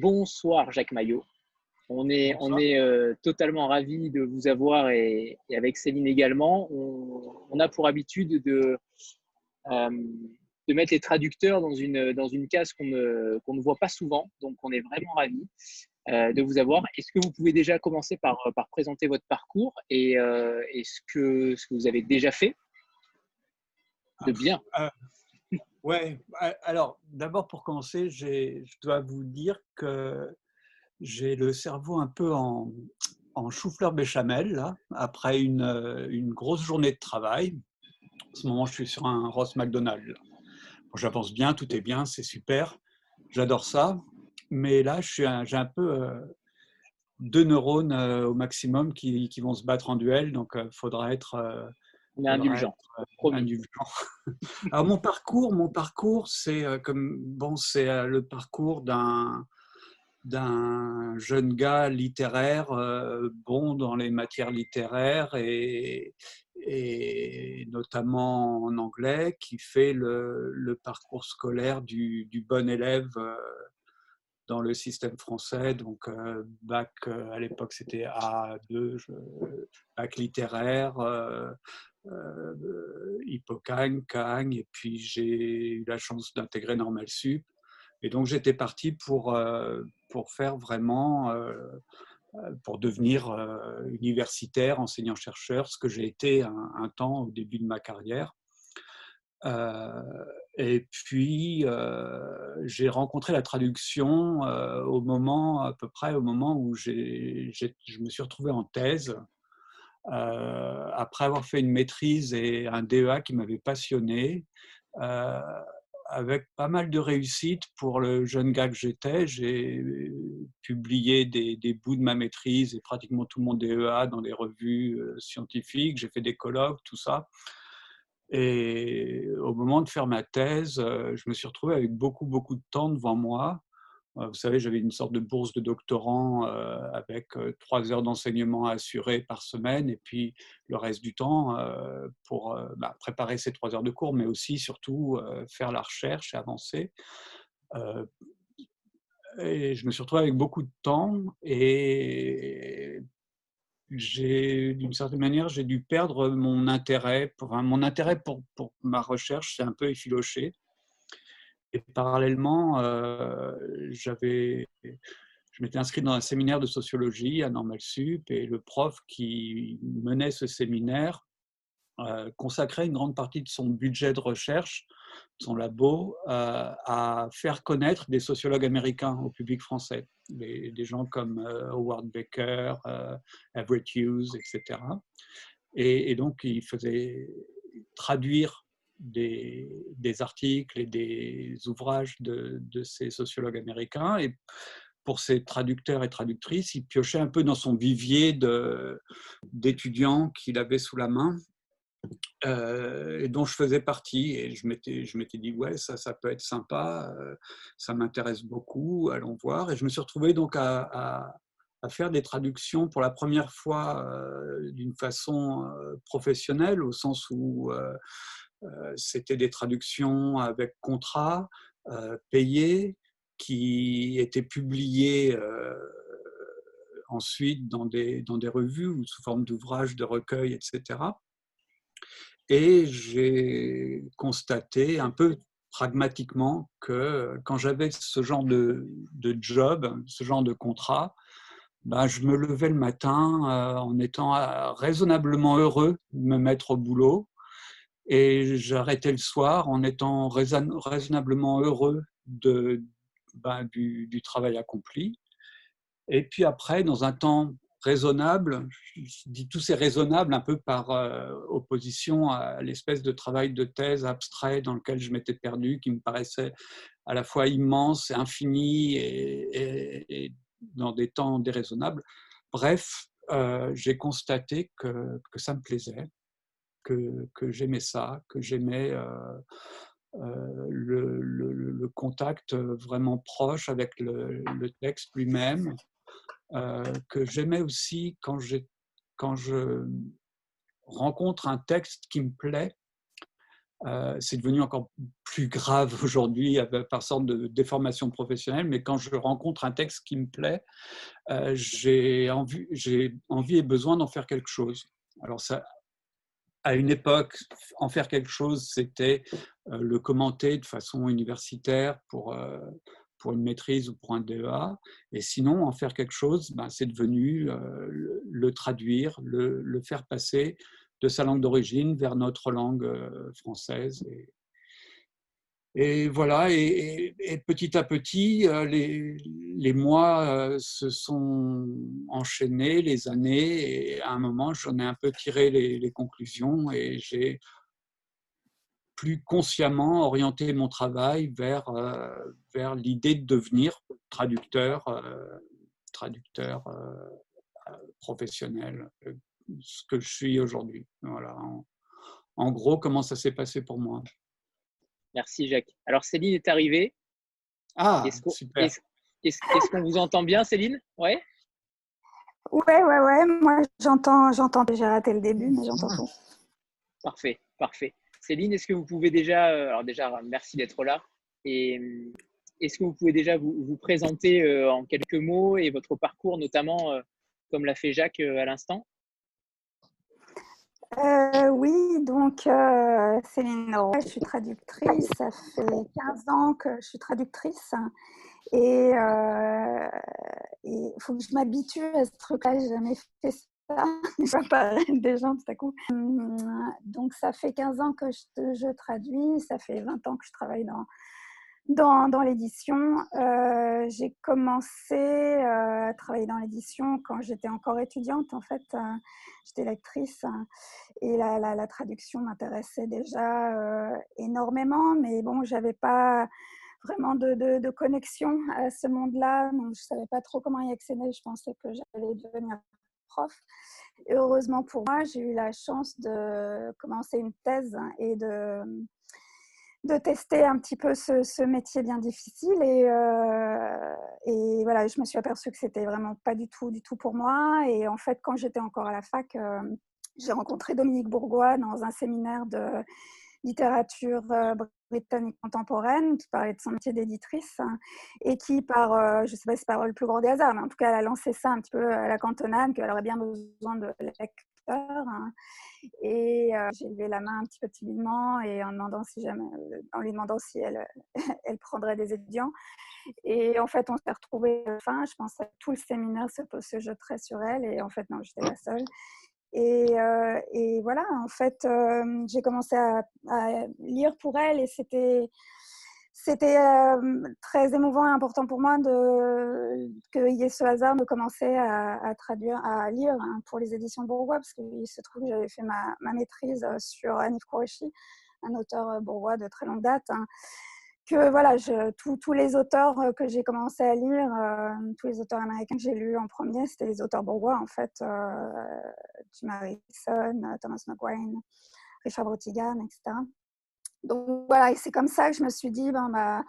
Bonsoir Jacques Maillot. On est, on est euh, totalement ravis de vous avoir et, avec Céline également. On, a pour habitude de, euh, de mettre les traducteurs dans une, dans une case qu'on ne, qu'on ne voit pas souvent. Donc on est vraiment ravis euh, de vous avoir. Est-ce que vous pouvez déjà commencer par, par présenter votre parcours et, et ce, que, ce que vous avez déjà fait de bien? Ouais, alors d'abord pour commencer, je dois vous dire que j'ai le cerveau un peu en, en chou-fleur béchamel, là, après une, une, grosse journée de travail. En ce moment, je suis sur un Ross McDonald. J'avance bien, tout est bien, c'est super, j'adore ça. Mais là, j'ai un peu euh, deux neurones euh, au maximum qui, qui, vont se battre en duel, donc il euh, faudra être on est indulgent. Alors mon parcours, mon parcours, c'est euh, comme bon, c'est euh, le parcours d'un d'un jeune gars littéraire euh, bon dans les matières littéraires et, et notamment en anglais, qui fait le, le parcours scolaire du, du, bon élève dans le système français. Donc, bac, à l'époque, c'était A2, bac littéraire, euh, Hippocagne, Cagne, et puis j'ai eu la chance d'intégrer Normal Sup. Et donc j'étais parti pour, euh, pour faire vraiment, euh, pour devenir universitaire, enseignant-chercheur, ce que j'ai été un, temps au début de ma carrière. Et puis, j'ai rencontré la traduction au moment, à peu près au moment où je me suis retrouvé en thèse euh, après avoir fait une maîtrise et un DEA qui m'avait passionné, euh, avec pas mal de réussite pour le jeune gars que j'étais. J'ai publié des, des, bouts de ma maîtrise et pratiquement tout mon DEA dans des revues euh, scientifiques. J'ai fait des colloques, tout ça. Et au moment de faire ma thèse, je me suis retrouvé avec beaucoup, beaucoup de temps devant moi. Euh, vous savez, j'avais une sorte de bourse de doctorant euh, avec euh, trois heures d'enseignement assurées par semaine et puis le reste du temps pour bah, préparer ces trois heures de cours, mais aussi surtout faire la recherche et avancer. Et je me suis retrouvé avec beaucoup de temps et j'ai, d'une certaine manière, j'ai dû perdre mon intérêt. Pour, mon intérêt pour, pour ma recherche s'est un peu effiloché. Et parallèlement, euh, j'avais, je m'étais inscrit dans un séminaire de sociologie à Normal Sup et le prof qui menait ce séminaire consacrait une grande partie de son budget de recherche, son labo, euh, à faire connaître des sociologues américains au public français, des, gens comme Howard Baker, Everett Hughes, etc. Et, et, donc, il faisait traduire des, articles et des ouvrages de, ces sociologues américains. Et pour ces traducteurs et traductrices, il piochait un peu dans son vivier d'étudiants qu'il avait sous la main. Euh, et dont je faisais partie. Et je m'étais, je m'étais dit, ouais, ça, ça peut être sympa, euh, ça m'intéresse beaucoup, allons voir. Et je me suis retrouvé donc à, à, faire des traductions pour la première fois euh, d'une façon professionnelle, au sens où c'était des traductions avec contrat, payées, qui étaient publiées ensuite dans des, dans des revues ou sous forme d'ouvrages, de recueils, etc. Et j'ai constaté un peu pragmatiquement que quand j'avais ce genre de, de, job, ce genre de contrat, ben, je me levais le matin en étant raisonnablement heureux de me mettre au boulot et j'arrêtais le soir en étant raisonnablement heureux de, ben, du, travail accompli. Et puis après, dans un temps raisonnable, je dis tout c'est raisonnable un peu par euh, opposition à l'espèce de travail de thèse abstrait dans lequel je m'étais perdu, qui me paraissait à la fois immense et infini et, dans des temps déraisonnables. Bref, euh, j'ai constaté que, que ça me plaisait que, j'aimais ça, que j'aimais euh, le, contact vraiment proche avec le, texte lui-même, que j'aimais aussi quand, quand je rencontre un texte qui me plaît, c'est devenu encore plus grave aujourd'hui par sorte de déformation professionnelle, mais quand je rencontre un texte qui me plaît, j'ai envie, envie et besoin d'en faire quelque chose. Alors ça, à une époque, en faire quelque chose, c'était le commenter de façon universitaire pour, pour une maîtrise ou pour un DEA. Et sinon, en faire quelque chose, ben, c'est devenu le, traduire, le, faire passer de sa langue d'origine vers notre langue euh, française. Et, voilà, et, petit à petit, euh, les, les, mois euh, se sont enchaînés, les années, et à un moment, j'en ai un peu tiré les, conclusions et j'ai plus consciemment orienté mon travail vers, vers l'idée de devenir traducteur, traducteur professionnel, ce que je suis aujourd'hui. Voilà. En, gros, comment ça s'est passé pour moi. Merci Jacques. Alors Céline est arrivée. Ah, super. Est-ce qu'on vous entend bien, Céline? Ouais. Ouais, ouais, ouais. Moi, j'entends, j'entends. J'ai raté le début, mais j'entends tout. Parfait, parfait. Céline, est-ce que vous pouvez déjà, euh, alors déjà, merci d'être là. Et euh, est-ce que vous pouvez déjà vous, présenter euh, en quelques mots et votre parcours, notamment comme l'a fait Jacques à l'instant? Oui, donc Céline je suis traductrice. Ça fait 15 ans que je suis traductrice. Et il faut que je m'habitue à ce truc-là. J'ai jamais fait ça. Des gens tout à coup. Hum, donc, ça fait 15 ans que je, traduis. Ça fait 20 ans que je travaille dans, dans, dans l'édition. Euh, j'ai commencé euh, à travailler dans l'édition quand j'étais encore étudiante. En fait, euh, j'étais lectrice et la, la, traduction m'intéressait déjà énormément, mais bon, j'avais pas vraiment de, de, connexion à ce monde-là, donc je savais pas trop comment y accéder. Je pensais que j'allais devenir heureusement pour moi, j'ai eu la chance de commencer une thèse et de de tester un petit peu ce, métier bien difficile et, euh, et, voilà, je me suis aperçue que c'était vraiment pas du tout, du tout pour moi. Et en fait, quand j'étais encore à la fac, euh, j'ai rencontré Dominique Bourgois dans un séminaire de littérature euh, britannique contemporaine qui parlait de son métier d'éditrice et qui, par, je sais pas si par le plus grand des hasards, mais en tout cas, elle a lancé ça un petit peu à la cantonade, qu'elle aurait bien besoin de Hein. Et euh, j'ai levé la main un petit peu timidement et en, demandant si jamais, euh, en lui demandant si elle, elle prendrait des étudiants. Et en fait, on s'est retrouvés à fin. Je pensais que tout le séminaire se, se jetterait sur elle. Et en fait, non, j'étais la seule. Et, euh, et, voilà, en fait, j'ai commencé à, lire pour elle et c'était euh, très émouvant et important pour moi qu'il y ait ce hasard de commencer à, traduire, à lire hein, pour les éditions Bourgois, parce qu'il se trouve que j'avais fait ma, maîtrise euh, sur Anif Kourechi, un auteur euh, bourgois de très longue date. Hein. Que voilà, tous les auteurs que j'ai commencé à lire, tous les auteurs américains que j'ai lus en premier, c'était les auteurs bourgois, en fait, Jim Harrison, Thomas McGuane, Richard Brotigan, etc. Donc voilà, et c'est comme ça que je me suis dit, ben, bah,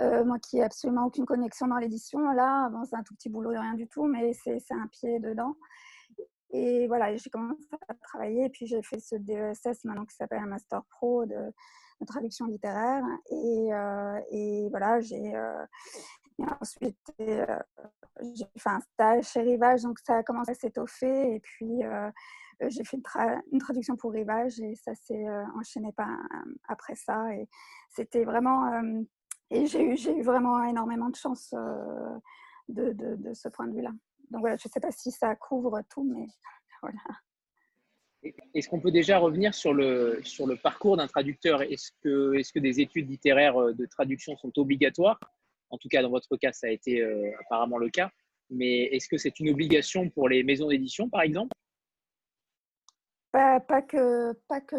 euh, moi qui n'ai absolument aucune connexion dans l'édition, là, bon, c'est un tout petit boulot de rien du tout, mais c'est un pied dedans. Et voilà, j'ai commencé à travailler, puis j'ai fait ce DESS maintenant qui s'appelle un Master Pro de, traduction littéraire. Et, euh, et voilà, j'ai euh, ensuite j'ai fait un stage chez Rivage, donc ça a commencé à s'étoffer. Et puis euh, j'ai fait une, traduction pour Rivage et ça s'est euh, enchaîné pas, après ça. Et c'était vraiment. Euh, et j'ai eu, eu vraiment énormément de chance de, de, de, ce point de vue-là. Donc voilà, je ne sais pas si ça couvre tout, mais voilà. Est-ce qu'on peut déjà revenir sur le, parcours d'un traducteur? Est-ce que, des études littéraires de traduction sont obligatoires? En tout cas, dans votre cas, ça a été apparemment le cas. Mais est-ce que c'est une obligation pour les maisons d'édition, par exemple? Pas, que,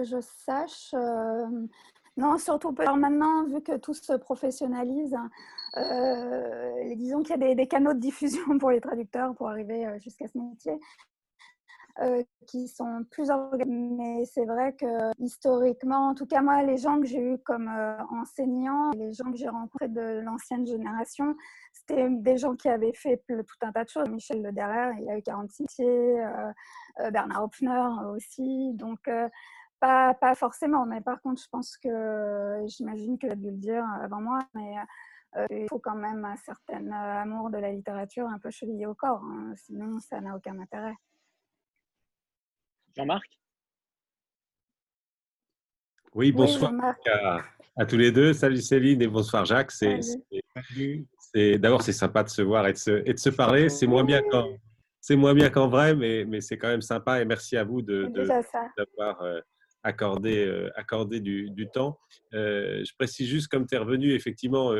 je sache. Euh, non, surtout alors maintenant, vu que tout se professionnalise, euh, disons qu'il y a des, canaux de diffusion pour les traducteurs pour arriver euh, jusqu'à ce métier. Euh, qui sont plus organisés. Mais c'est vrai que historiquement, en tout cas moi, les gens que j'ai eus comme euh, enseignants, les gens que j'ai rencontrés de l'ancienne génération, c'était des gens qui avaient fait tout un tas de choses. Michel Lederer, il a eu 46 métiers, euh, Bernard Hopfner aussi. Donc pas, pas, forcément, mais par contre, je pense que j'imagine que tu as dû le dire avant moi, mais il faut quand même un certain amour de la littérature un peu chevillé au corps, hein, sinon ça n'a aucun intérêt. Jean-Marc? Oui, bonsoir à, tous les deux. Salut Céline et bonsoir Jacques. C'est, d'abord c'est sympa de se voir et de se, et de se parler. C'est moins bien quand c'est moins bien qu'en vrai, mais, mais c'est quand même sympa et merci à vous de, d'avoir euh, accordé, euh, accordé du, du temps. Euh, je précise juste, comme tu es revenu, effectivement,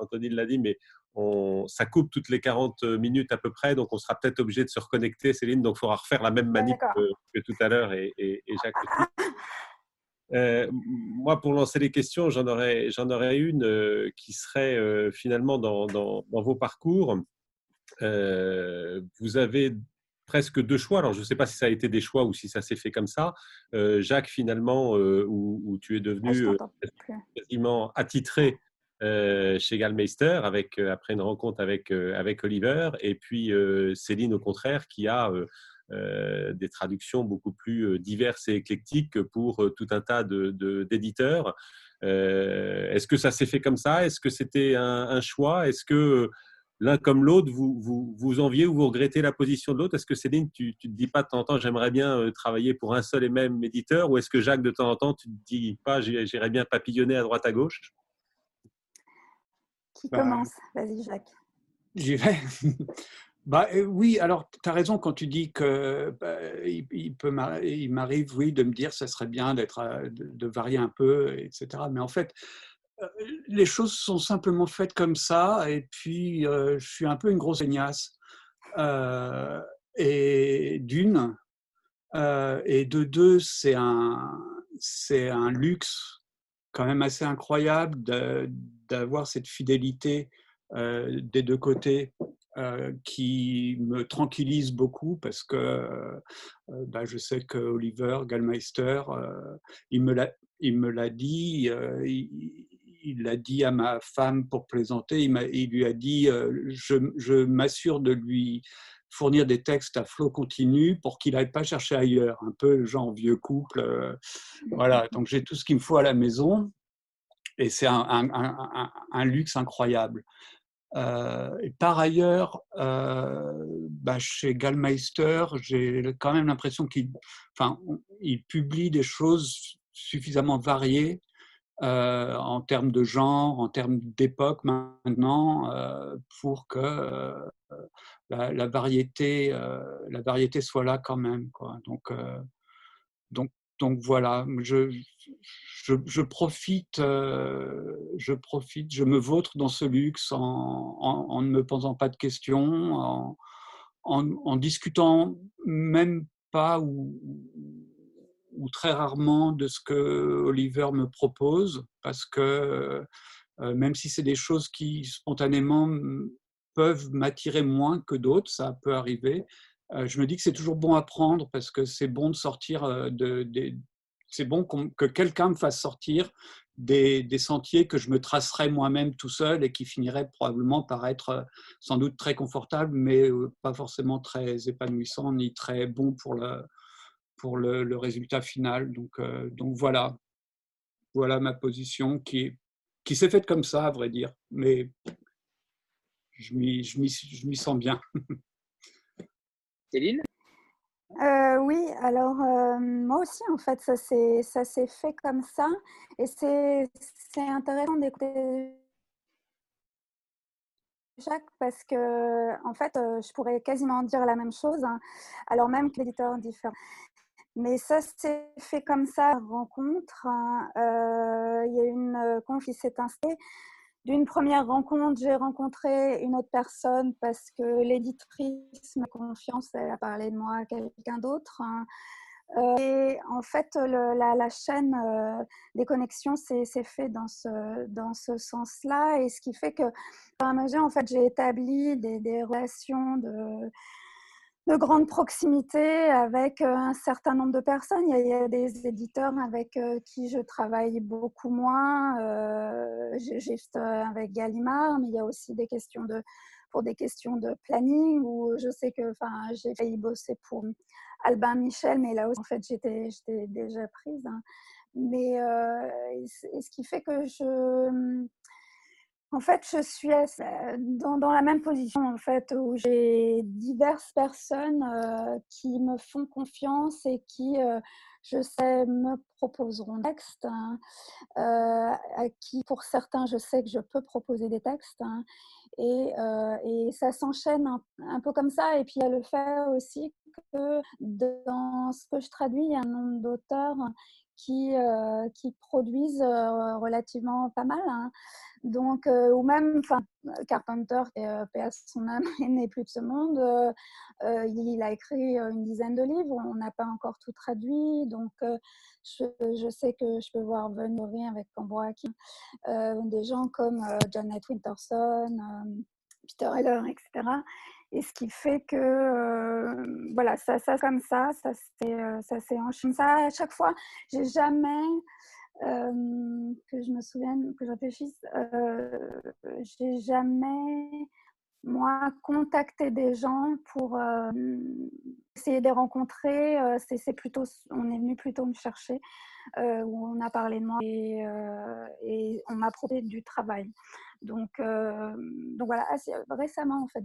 Anthony l'a dit, mais on, ça coupe toutes les 40 minutes à peu près, donc on sera peut-être obligé de se reconnecter, Céline, donc il faudra refaire la même manip que, tout à l'heure et, et, et Jacques Euh, moi, pour lancer les questions, j'en aurais, une euh, qui serait euh, finalement dans, dans, vos parcours. vous avez presque deux choix. Alors, je ne sais pas si ça a été des choix ou si ça s'est fait comme ça. Jacques, finalement, où, tu es devenu ah, quasiment attitré chez Gallmeister avec, après une rencontre avec, avec Oliver. Et puis Céline, au contraire, qui a euh, des traductions beaucoup plus euh, diverses et éclectiques pour euh, tout un tas d'éditeurs. Est-ce que ça s'est fait comme ça? Est-ce que c'était un, choix? Est-ce que l'un comme l'autre, vous, vous, vous, enviez ou vous regrettez la position de l'autre? Est-ce que Céline, tu ne te dis pas de temps en temps, j'aimerais bien travailler pour un seul et même éditeur? Ou est-ce que Jacques, de temps en temps, tu ne te dis pas, j'irais bien papillonner à droite à gauche? Qui commence Vas-y, Jacques. J'y vais. Bah, oui, alors tu as raison quand tu dis que bah, il, il m'arrive, oui, de me dire ça serait bien d'être, de, varier un peu, etc. Mais en fait, les choses sont simplement faites comme ça, et puis je suis un peu une grosse aignasse. et d'une, et de deux, c'est un, c'est un luxe quand même assez incroyable d'avoir cette fidélité des deux côtés euh, qui me tranquillise beaucoup parce que euh, bah, je sais que Oliver Gallmeister, euh, il me l'a, il me l'a dit, il, l'a dit à ma femme pour plaisanter, il, il lui a dit je, je m'assure de lui fournir des textes à flot continu pour qu'il n'aille pas chercher ailleurs, un peu genre vieux couple. voilà, donc j'ai tout ce qu'il me faut à la maison et c'est un, luxe incroyable. Euh, et par ailleurs, euh, bah, chez Gallmeister, j'ai quand même l'impression qu'il enfin, publie des choses suffisamment variées euh, en termes de genre, en termes d'époque maintenant, pour que la, la, variété, la variété soit là quand même. Quoi. Donc, donc donc voilà, je, profite, euh, je profite, je me vautre dans ce luxe en, ne me posant pas de questions, en, discutant même pas ou, très rarement de ce que Oliver me propose, parce que euh, même si c'est des choses qui spontanément peuvent m'attirer moins que d'autres, ça peut arriver, je me dis que c'est toujours bon à prendre parce que c'est bon de sortir euh, de, c'est bon que quelqu'un me fasse sortir des, sentiers que je me tracerais moi-même tout seul et qui finiraient probablement par être euh, sans doute très confortable, mais pas forcément très épanouissant ni très bon pour le, pour le, résultat final. Donc, donc voilà, voilà ma position qui, qui s'est faite comme ça, à vrai dire, mais je m'y sens bien. Céline euh, oui, alors euh, moi aussi, en fait, ça s'est fait comme ça. Et c'est intéressant d'écouter Jacques parce que, en fait, euh, je pourrais quasiment dire la même chose, hein, alors même que l'éditeur différent. Mais ça s'est fait comme ça, rencontre. Hein. il y a une conf qui s'est installée d'une première rencontre, j'ai rencontré une autre personne parce que l'éditrice m'a confiance, elle a parlé de moi à quelqu'un d'autre. Hein. Euh, et en fait, la, chaîne euh, des connexions s'est fait dans ce, dans ce sens-là. Et ce qui fait que, un mesure, en fait, j'ai établi des, des relations de, de grande proximité avec euh, un certain nombre de personnes. Il y a, des éditeurs avec euh, qui je travaille beaucoup moins, euh, juste avec Gallimard, mais il y a aussi des questions de, pour des questions de planning où je sais que enfin, j'ai failli bosser pour Albin Michel, mais là aussi, en fait, j'étais déjà prise. Hein. Mais ce qui fait que je en fait, je suis dans, dans, la même position en fait où j'ai diverses personnes euh, qui me font confiance et qui, euh, je sais, me proposeront des textes. Hein, euh, à qui, pour certains, je sais que je peux proposer des textes. Hein, et, ça s'enchaîne un, peu comme ça. Et puis il y a le fait aussi que dans ce que je traduis, il y a un nombre d'auteurs qui, qui produisent relativement pas mal. Hein. Donc, euh, ou même, Carpenter, qui euh, son âme, n'est plus de ce monde. Euh, il a écrit une dizaine de livres. On n'a pas encore tout traduit. Donc, je, sais que je peux voir venir avec Cambroaki des gens comme Janet Winterson, Peter Heller, etc. Et ce qui fait que, voilà, ça, ça comme ça, ça s'est enchaîné. Ça, à chaque fois, j'ai jamais euh, que je me souvienne, que je réfléchisse, euh, j'ai jamais, moi, contacté des gens pour euh, essayer de les rencontrer. c'est plutôt, on est venu plutôt me chercher, où on a parlé de moi et, et on m'a proposé du travail. Donc, donc voilà, récemment, en fait,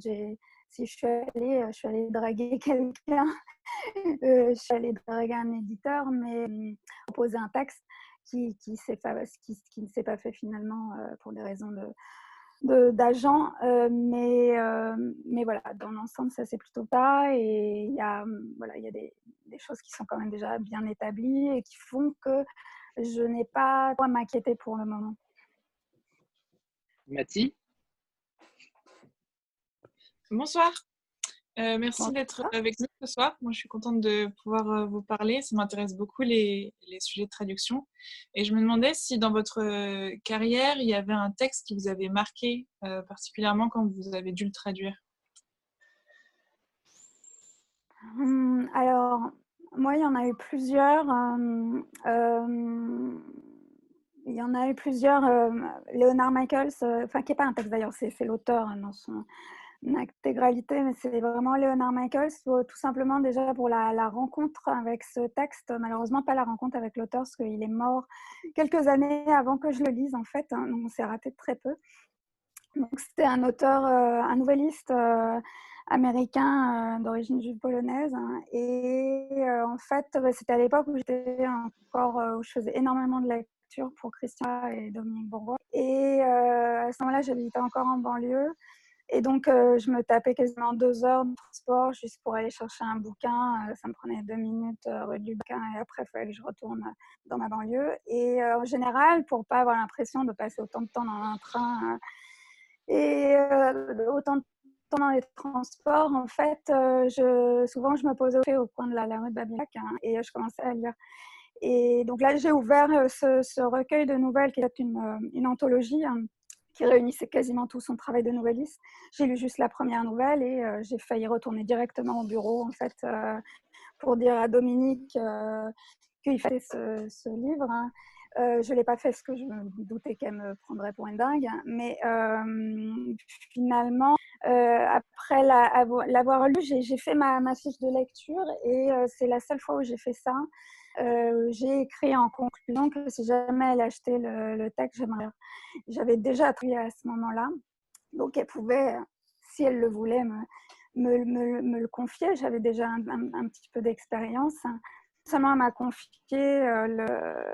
si je suis allée, je suis allée draguer quelqu'un, je suis allée draguer un éditeur, mais proposer un texte qui, ne s'est pas fait finalement euh, pour des raisons de, d'agent. Euh, mais, euh, mais voilà, dans l'ensemble, ça c'est plutôt pas. Et il y a, voilà, il y a des, des, choses qui sont quand même déjà bien établies et qui font que je n'ai pas à m'inquiéter pour le moment. Mathie? Bonsoir. Euh, merci d'être avec nous ce soir. Moi, je suis contente de pouvoir euh, vous parler. Ça m'intéresse beaucoup les, les, sujets de traduction. Et je me demandais si dans votre euh, carrière, il y avait un texte qui vous avait marqué particulièrement quand vous avez dû le traduire? Hum, alors, moi, il y en a eu plusieurs. il y en a eu plusieurs. Leonard Michaels, enfin, qui n'est pas un texte d'ailleurs, c'est l'auteur hein, dans son intégralité, mais c'est vraiment Leonard Michaels, tout simplement déjà pour la, rencontre avec ce texte. Malheureusement, pas la rencontre avec l'auteur, parce qu'il est mort quelques années avant que je le lise, en fait. Hein, donc, on s'est raté très peu. Donc, c'était un auteur, euh, un nouvelliste euh, américain euh, d'origine juive polonaise. Hein, et en fait, bah, c'était à l'époque où j'étais encore, où je faisais énormément de lecture pour Christian et Dominique Bourgois. Et à ce moment-là, j'habitais encore en banlieue. Et donc, euh, je me tapais quasiment deux heures de transport juste pour aller chercher un bouquin. Euh, ça me prenait deux minutes euh, rue du bouquin et après, il fallait que je retourne dans ma banlieue. Et en général, pour pas avoir l'impression de passer autant de temps dans un train et autant de temps dans les transports, en fait, souvent, je me posais au coin de la, rue de Babilac hein, et je commençais à lire. Et donc là, j'ai ouvert ce, recueil de nouvelles qui est une, une anthologie. Hein, qui réunissait quasiment tout son travail de nouvelliste. J'ai lu juste la première nouvelle et euh, j'ai failli retourner directement au bureau en fait euh, pour dire à Dominique euh, qu'il fallait ce, livre. Hein. je ne l'ai pas fait parce que je me doutais qu'elle me prendrait pour une dingue. Mais finalement, après l'avoir lu, j'ai fait ma, fiche de lecture et c'est la seule fois où j'ai fait ça. Euh, j'ai écrit en conclusion que si jamais elle achetait le, texte, j'aimerais. J'avais déjà appris à ce moment-là. Donc, elle pouvait, si elle le voulait, me, le confier. J'avais déjà un, petit peu d'expérience. Seulement, elle m'a confié euh,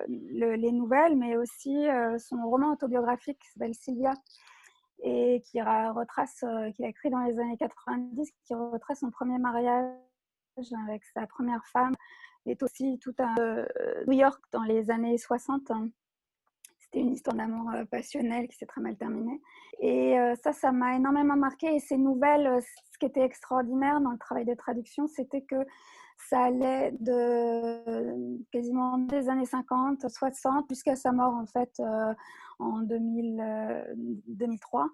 le, les nouvelles, mais aussi euh, son roman autobiographique qui s'appelle Sylvia et qui retrace, qu'il a écrit dans les années 90, qui retrace son premier mariage avec sa première femme, est aussi tout à euh, New York dans les années 60. C'était une histoire d'amour euh, passionnel qui s'est très mal terminée. Et euh, ça, ça m'a énormément marqué. Et ces nouvelles, ce qui était extraordinaire dans le travail de traduction, c'était que ça allait de quasiment des années 50, 60, jusqu'à sa mort en fait en 2000, 2003.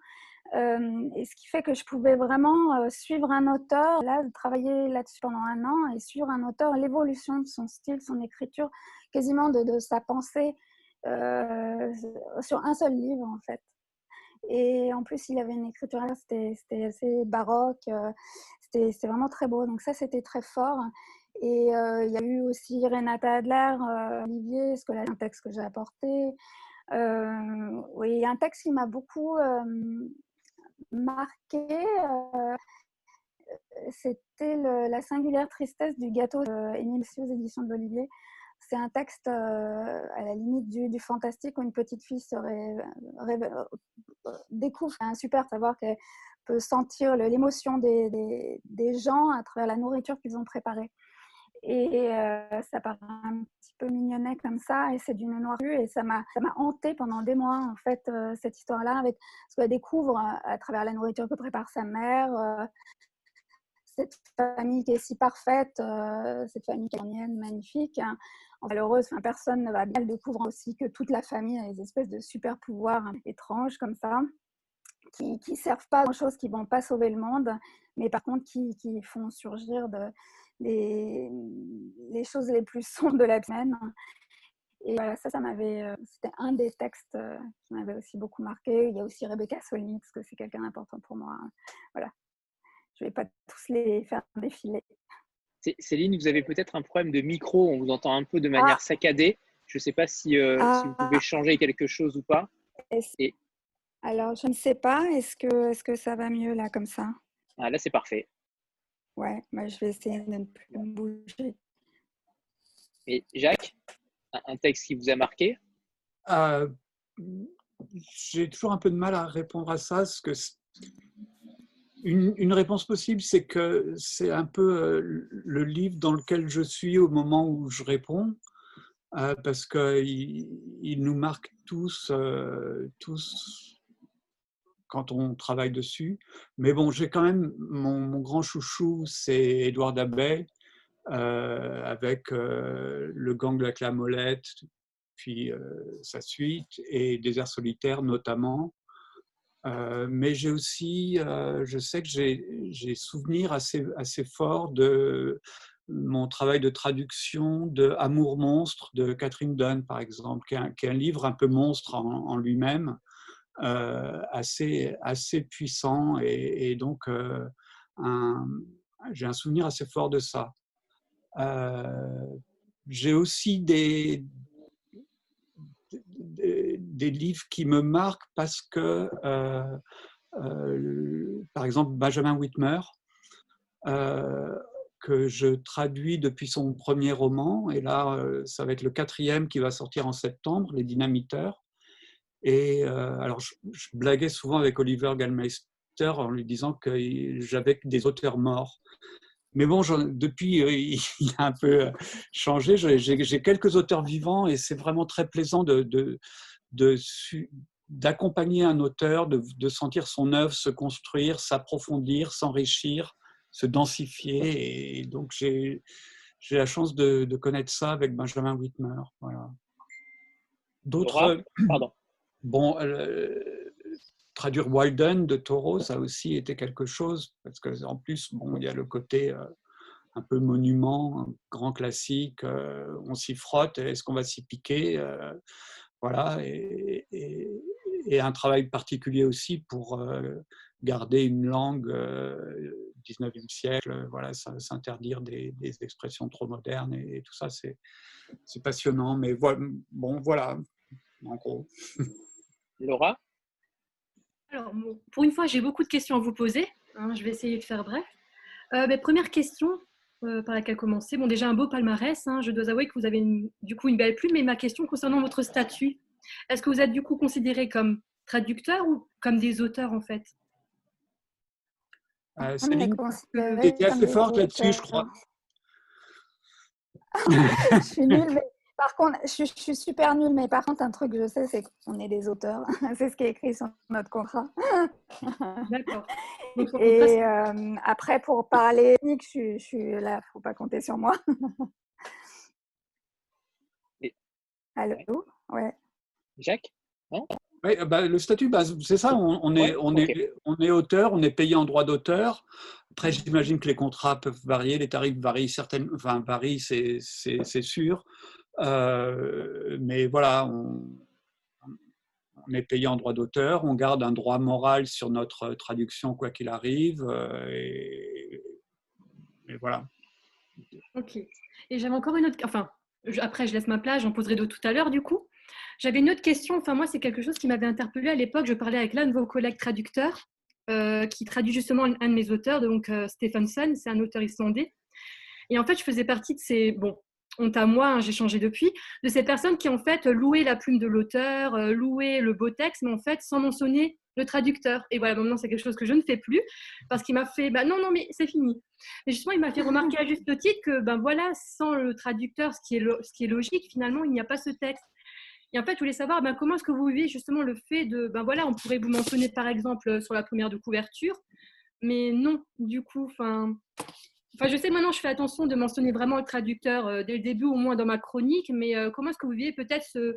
Euh, et ce qui fait que je pouvais vraiment euh, suivre un auteur, là, travailler là-dessus pendant un an et suivre un auteur, l'évolution de son style, son écriture, quasiment de, sa pensée euh, sur un seul livre en fait. Et en plus, il avait une écriture, c'était assez baroque, c'était vraiment très beau. Donc ça, c'était très fort. Et il y a eu aussi Renata Adler, Olivier, ce que là, un texte que j'ai apporté. oui, un texte qui m'a beaucoup marqué. C'était la singulière tristesse du gâteau d'Émile aux éditions de l'Olivier. C'est un texte à la limite du, fantastique où une petite fille serait, découvre un super savoir qu'elle peut sentir l'émotion des, gens à travers la nourriture qu'ils ont préparée. Et ça paraît un petit peu mignonnet comme ça, et c'est d'une noirceur, et ça m'a hanté pendant des mois, en fait, cette histoire-là, avec ce qu'elle découvre à travers la nourriture que prépare sa mère, cette famille qui est si parfaite, cette famille californienne magnifique. Hein. Malheureuse, personne ne va bien le découvrir aussi que toute la famille a des espèces de super pouvoirs étranges comme ça, qui ne servent pas à grand-chose, qui ne vont pas sauver le monde, mais par contre qui, qui font surgir de, les, les, choses les plus sombres de la semaine. Et voilà, ça, ça m'avait, euh, c'était un des textes euh, qui m'avait aussi beaucoup marqué. Il y a aussi Rebecca Solnit, parce que c'est quelqu'un d'important pour moi. Voilà. Je ne vais pas tous les faire défiler. Céline, vous avez peut-être un problème de micro, on vous entend un peu de manière ah. saccadée. Je ne sais pas si, euh, si, vous pouvez ah. changer quelque chose ou pas. Et... Alors, je ne sais pas. Est-ce que, est -ce que ça va mieux là, comme ça? Ah, Là, c'est parfait. Ouais, moi je vais essayer de ne plus bouger. Et Jacques, un texte qui vous a marqué? Euh, J'ai toujours un peu de mal à répondre à ça, parce que une, une, réponse possible, c'est que c'est un peu euh, le livre dans lequel je suis au moment où je réponds, euh, parce qu'il il nous marque tous, tous quand on travaille dessus. Mais bon, j'ai quand même mon, grand chouchou, c'est Édouard Dabet, euh, avec euh, Le gang de la clamolette, puis euh, sa suite, et Désert solitaire notamment. mais j'ai aussi, je sais que j'ai souvenir assez, assez fort de mon travail de traduction de Amour monstre de Catherine Dunn, par exemple, qui est un, livre un peu monstre en lui-même, assez, assez puissant et, donc euh, j'ai un souvenir assez fort de ça. Euh, j'ai aussi des, des, livres qui me marquent parce que, par exemple, Benjamin Whitmer, que je traduis depuis son premier roman, et là, ça va être le quatrième qui va sortir en septembre, Les Dynamiteurs. Et euh, alors, je, blaguais souvent avec Oliver Gallmeister en lui disant que j'avais des auteurs morts. Mais bon, depuis, euh, il a un peu euh, changé. J'ai quelques auteurs vivants et c'est vraiment très plaisant de, d'accompagner un auteur, de, sentir son œuvre se construire, s'approfondir, s'enrichir, se densifier. Et donc, j'ai la chance de, connaître ça avec Benjamin Whitmer. D'autres. Pardon. Bon, traduire Walden de Taureau, ça a aussi été quelque chose, parce qu'en plus, bon, il y a le côté euh, un peu monument, grand classique, euh, on s'y frotte, est-ce qu'on va s'y piquer euh, Voilà, et, un travail particulier aussi pour garder une langue 19e siècle, voilà, s'interdire des, expressions trop modernes et, tout ça, c'est passionnant. Mais bon, voilà, en gros. Laura Alors, pour une fois, j'ai beaucoup de questions à vous poser. Hein, je vais essayer de faire bref. Euh, première question euh, par laquelle commencer. Bon, déjà un beau palmarès. Hein. je dois avouer que vous avez du coup une belle plume. Mais ma question concernant votre statut, est-ce que vous êtes du coup considéré comme traducteur ou comme des auteurs en fait? Euh, Céline, tu étais assez forte là-dessus, je crois. je suis nulle, mais par contre, je, suis super nulle, mais par contre, un truc que je sais, c'est qu'on est des auteurs. c'est ce qui est écrit sur notre contrat. D'accord. Et euh, après, pour parler technique, je, suis là, il ne faut pas compter sur moi. Allô? Ouais. Jacques oui, bah, le statut, bah, c'est ça, on, est, on, est, on est auteur, on est payé en droit d'auteur. Après, j'imagine que les contrats peuvent varier, les tarifs varient, certaines, enfin, varient, c'est sûr. Euh, mais voilà, on, est payé en droit d'auteur, on garde un droit moral sur notre traduction quoi qu'il arrive. Euh, et, voilà. Ok. Et j'avais encore une autre. Enfin, après, je laisse ma place, j'en poserai d'autres tout à l'heure, du coup. J'avais une autre question. Enfin, moi, c'est quelque chose qui m'avait interpellée à l'époque. Je parlais avec l'un de vos collègues traducteurs euh, qui traduit justement un de mes auteurs, donc Stephenson, c'est un auteur islandais. Et en fait, je faisais partie de ces. Bon, honte à moi, hein, j'ai changé depuis, de ces personnes qui en fait louaient la plume de l'auteur, euh, louaient le beau texte, mais en fait sans mentionner le traducteur. Et voilà, maintenant c'est quelque chose que je ne fais plus parce qu'il m'a fait, bah non, non, mais c'est fini. Mais justement, il m'a fait remarquer à juste titre que, ben voilà, sans le traducteur, ce qui est, ce qui est logique, finalement, il n'y a pas ce texte. Et en fait, je voulais savoir ben, comment est-ce que vous vivez justement le fait de, ben voilà, on pourrait vous mentionner par exemple sur la première de couverture, mais non, du coup, enfin, Enfin, je sais maintenant, je fais attention de mentionner vraiment le traducteur euh, dès le début, au moins dans ma chronique, mais euh, comment est-ce que vous vivez peut-être ce,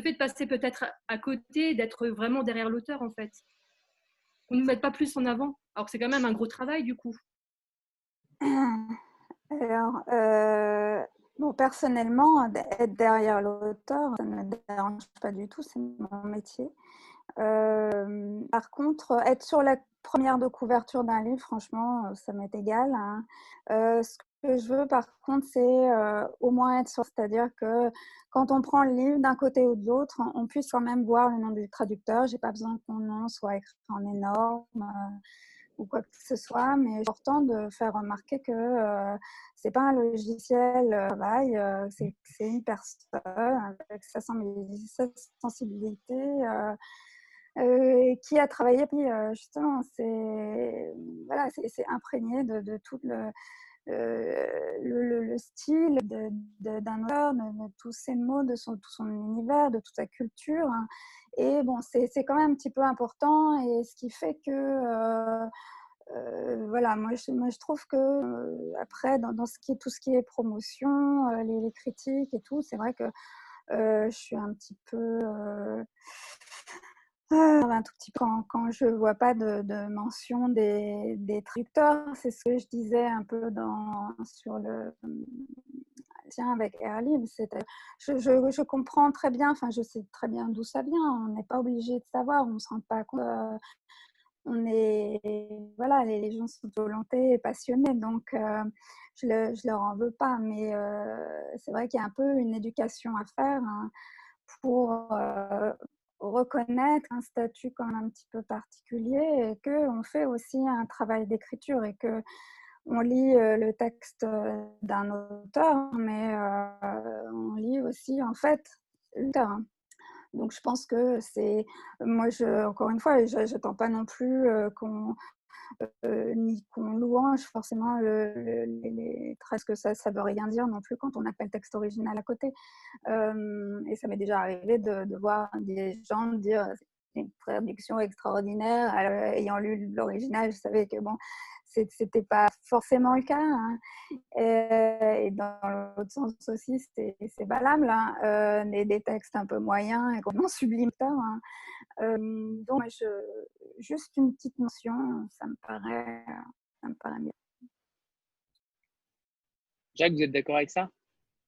fait de passer peut-être à côté, d'être vraiment derrière l'auteur en fait? On ne met pas plus en avant, alors c'est quand même un gros travail du coup. Alors, euh, bon, personnellement, être derrière l'auteur, ça ne me dérange pas du tout, c'est mon métier. Par contre, être sur la première de couverture d'un livre, franchement, ça m'est égal. Hein. ce que je veux, par contre, c'est au moins être sûr, c'est-à-dire que quand on prend le livre d'un côté ou de l'autre, on puisse quand même voir le nom du traducteur. J'ai pas besoin que mon nom soit écrit en énorme ou quoi que ce soit, mais c'est important de faire remarquer que euh, c'est pas un logiciel travail, c'est une personne avec sa sensibilité euh, qui a travaillé, puis euh, justement, c'est voilà, imprégné de, de, tout le, le, le, style d'un auteur, de, tous ses mots, de son, tout son univers, de toute sa culture. Hein. Et bon, c'est quand même un petit peu important, et ce qui fait que euh, voilà, moi je, moi je, trouve que après, dans, dans, ce qui est, tout ce qui est promotion, les, critiques et tout, c'est vrai que je suis un petit peu un tout petit peu quand, je ne vois pas de, mention des, des traducteurs. C'est ce que je disais un peu dans, sur le tiens avec Airlib. Je, je, comprends très bien, enfin je sais très bien d'où ça vient. On n'est pas obligé de savoir, on ne se rend pas compte. Euh, on est voilà, les, gens sont volontés et passionnés, donc euh, je, ne leur en veux pas. Mais euh, c'est vrai qu'il y a un peu une éducation à faire hein, pour reconnaître un statut quand même un petit peu particulier et qu'on fait aussi un travail d'écriture et que on lit euh, le texte euh, d'un auteur, mais euh, on lit aussi en fait l'auteur. Donc je pense que c'est, moi je, encore une fois, je n'attends pas non plus qu'on euh, ni qu'on louange forcément le, les, traces que ça ne veut rien dire non plus quand on appelle texte original à côté. Euh, et ça m'est déjà arrivé de, de, voir des gens dire une traduction extraordinaire. ayant lu l'original, je savais que bon, c'était pas forcément le cas. Hein. Et, dans l'autre sens aussi, c'est valable. Hein. Euh, des, textes un peu moyens et qu'on sublime hein. Euh, donc, je, juste une petite mention, ça me paraît, ça me paraît bien. Jacques, vous êtes d'accord avec ça?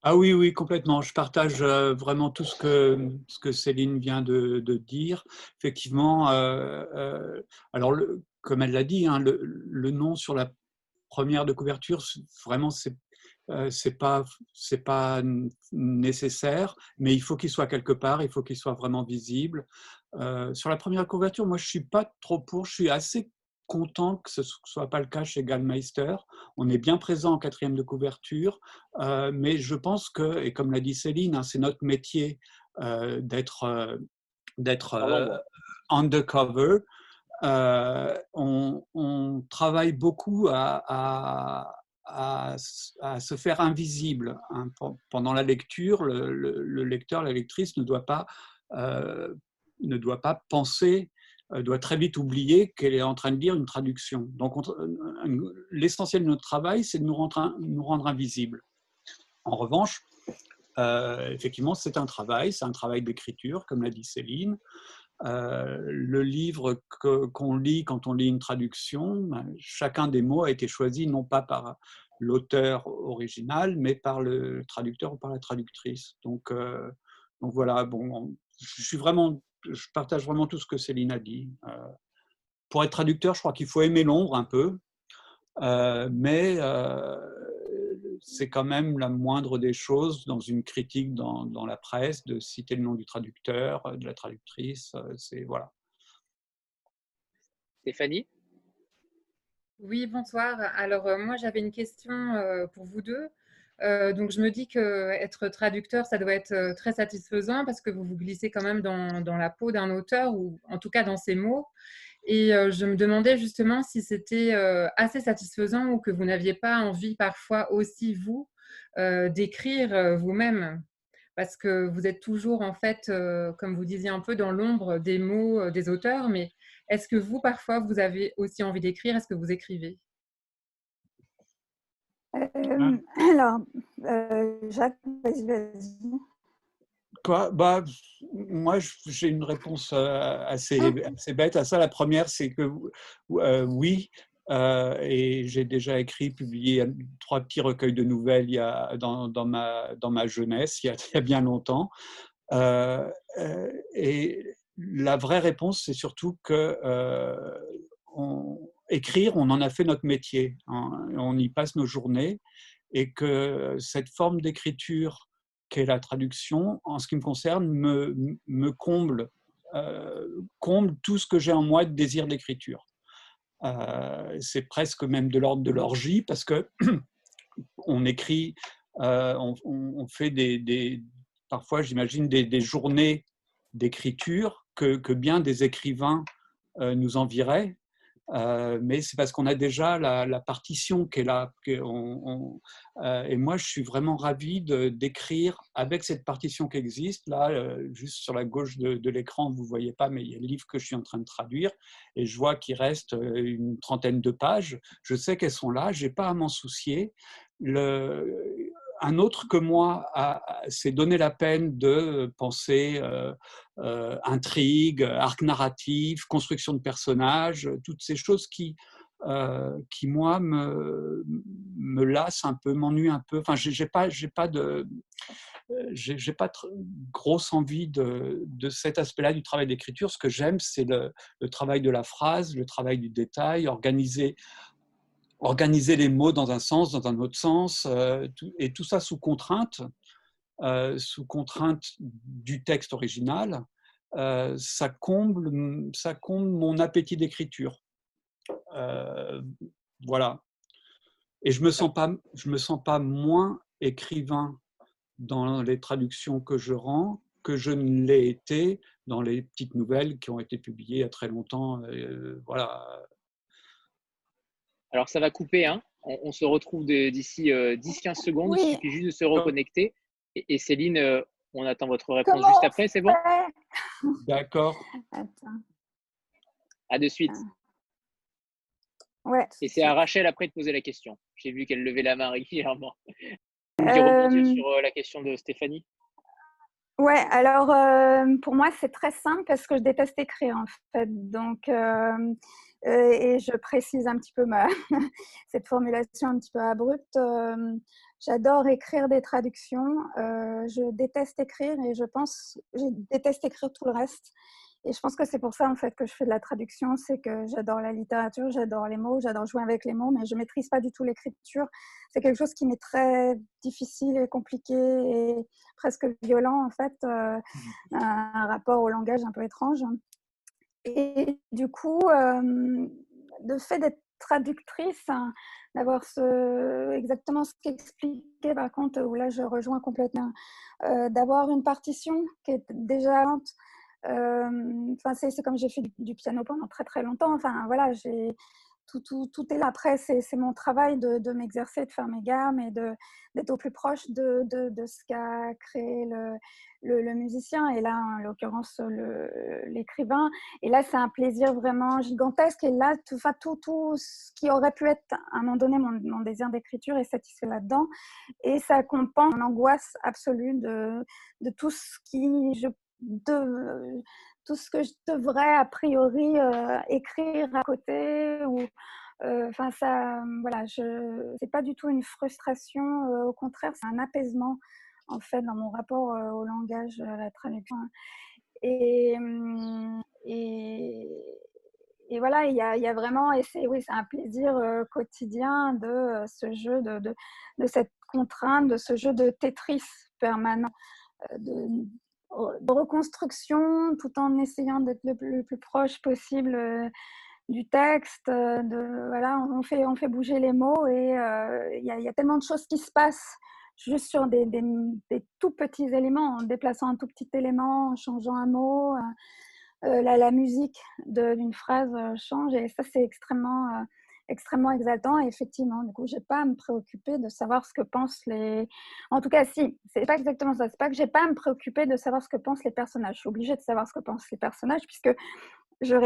Ah oui, oui, complètement. Je partage euh, vraiment tout ce que, ce que Céline vient de, de dire. Effectivement, euh, euh, alors le, comme elle l'a dit, hein, le, le, nom sur la première de couverture, vraiment, c'est euh, c'est pas c'est pas nécessaire, mais il faut qu'il soit quelque part, il faut qu'il soit vraiment visible. Euh, sur la première couverture, moi je suis pas trop pour, je suis assez content que ce ne soit pas le cas chez Gallmeister. On est bien présent en quatrième de couverture, euh, mais je pense que, et comme l'a dit Céline, hein, c'est notre métier euh, d'être d'être undercover. On, on, travaille beaucoup à, se faire invisible. Hein. Pendant la lecture, le, le, le, lecteur, la lectrice ne doit pas, ne doit pas penser euh, doit très vite oublier qu'elle est en train de lire une traduction. Donc, euh, l'essentiel de notre travail, c'est de nous rendre, invisibles. En revanche, euh, effectivement, c'est un travail, c'est un travail d'écriture, comme l'a dit Céline. Le livre qu'on lit quand on lit une traduction, ben, chacun des mots a été choisi non pas par l'auteur original, mais par le traducteur ou par la traductrice. Donc, donc voilà, bon, je suis vraiment je partage vraiment tout ce que Céline a dit. Euh, pour être traducteur, je crois qu'il faut aimer l'ombre un peu, euh, mais euh, c'est quand même la moindre des choses dans une critique dans, dans, la presse de citer le nom du traducteur, de la traductrice. C'est voilà. Stéphanie? Oui, bonsoir. Alors moi j'avais une question pour vous deux. donc je me dis que être traducteur, ça doit être très satisfaisant parce que vous vous glissez quand même dans, dans la peau d'un auteur ou en tout cas dans ses mots. Et je me demandais justement si c'était assez satisfaisant ou que vous n'aviez pas envie parfois aussi, vous, d'écrire vous-même. Parce que vous êtes toujours, en fait, comme vous disiez, un peu dans l'ombre des mots des auteurs. Mais est-ce que vous, parfois, vous avez aussi envie d'écrire? Est-ce que vous écrivez? Alors, Jacques, vas-y, bah, moi, j'ai une réponse euh, assez, ah. assez, bête à ça. La première, c'est que euh, oui, euh, et j'ai déjà écrit, publié trois petits recueils de nouvelles il y a, dans, dans, ma, dans ma jeunesse, il y a, il y a bien longtemps. et la vraie réponse, c'est surtout que on, écrire, on en a fait notre métier. Hein, on y passe nos journées et que cette forme d'écriture la traduction, en ce qui me concerne, me, comble, euh, comble tout ce que j'ai en moi de désir d'écriture. Euh, c'est presque même de l'ordre de l'orgie parce que on écrit, euh, on, fait des, parfois, j'imagine, des, journées d'écriture que, que, bien des écrivains nous enviraient euh, mais c'est parce qu'on a déjà la, partition qui est là. Euh, et moi, je suis vraiment ravi d'écrire avec cette partition qui existe. Là, euh, juste sur la gauche de, l'écran, vous ne voyez pas, mais il y a le livre que je suis en train de traduire. Et je vois qu'il reste une trentaine de pages. Je sais qu'elles sont là, je n'ai pas à m'en soucier. Un autre que moi s'est donné la peine de penser euh, euh, intrigue, arc narratif, construction de personnages, toutes ces choses qui, euh, qui moi, me, me lassent un peu, m'ennuient un peu. Enfin, j'ai pas, j'ai pas de, j'ai pas grosse envie de, de cet aspect-là du travail d'écriture. Ce que j'aime, c'est le, le, travail de la phrase, le travail du détail, organiser organiser les mots dans un sens, dans un autre sens, euh, et tout ça sous contrainte, euh, sous contrainte du texte original, euh, ça, comble, ça comble mon appétit d'écriture. voilà. Et je ne me, sens pas, me sens pas moins écrivain dans les traductions que je rends que je ne l'ai été dans les petites nouvelles qui ont été publiées il y a très longtemps. voilà, alors, ça va couper. Hein. On, se retrouve d'ici 10-15 euh, secondes. Il suffit juste de se reconnecter. Et, Céline, euh, on attend votre réponse juste après. C'est bon? D'accord. À de suite. Ah. Ouais. Et c'est à Rachel après de poser la question. J'ai vu qu'elle levait la main régulièrement. Vous euh... sur euh, la question de Stéphanie? Ouais, alors pour moi c'est très simple parce que je déteste écrire en fait. Donc euh, et je précise un petit peu ma, cette formulation un petit peu abrupte. Euh, j'adore écrire des traductions. Euh, je déteste écrire et je pense, je déteste écrire tout le reste. Et je pense que c'est pour ça en fait que je fais de la traduction, c'est que j'adore la littérature, j'adore les mots, j'adore jouer avec les mots, mais je maîtrise pas du tout l'écriture. C'est quelque chose qui m'est très difficile et compliqué et presque violent en fait, mmh. un rapport au langage un peu étrange. Et du coup, le fait d'être traductrice, hein, d'avoir ce, exactement ce qu'expliquait par contre, où là je rejoins complètement, d'avoir une partition qui est déjà lente. Enfin, c'est comme j'ai fait du, piano pendant très très longtemps. Enfin, voilà, j'ai tout, tout, tout, est là. Après, c'est mon travail de, de m'exercer, de faire mes gammes et d'être au plus proche de, de, de ce qu'a créé le, le, musicien et là, en l'occurrence, l'écrivain. Et là, c'est un plaisir vraiment gigantesque. Et là, tout, tout, tout ce qui aurait pu être à un moment donné mon, désir d'écriture est satisfait là-dedans. Et ça compense angoisse absolue de, de tout ce qui, je, de, tout ce que je devrais a priori euh, écrire à côté ou euh, enfin ça voilà je c'est pas du tout une frustration euh, au contraire c'est un apaisement en fait dans mon rapport au langage à la traduction. Et, hum, et et voilà, il y a, y a vraiment, et c'est oui, c'est un plaisir quotidien de ce jeu, de, de, de, cette contrainte de ce jeu de Tetris permanent, de, reconstruction tout en essayant d'être le, plus proche possible du texte. De, voilà, on fait, on fait bouger les mots et il y, a tellement de choses qui se passent juste sur des, des, tout petits éléments, en déplaçant un tout petit élément, en changeant un mot. Euh, la, musique d'une phrase euh, change et ça, c'est extrêmement, euh, extrêmement exaltant. Et effectivement, du coup, je n'ai pas à me préoccuper de savoir ce que pensent les. En tout cas, si, c'est pas exactement ça. C'est pas que j'ai pas à me préoccuper de savoir ce que pensent les personnages. Je suis obligée de savoir ce que pensent les personnages puisque je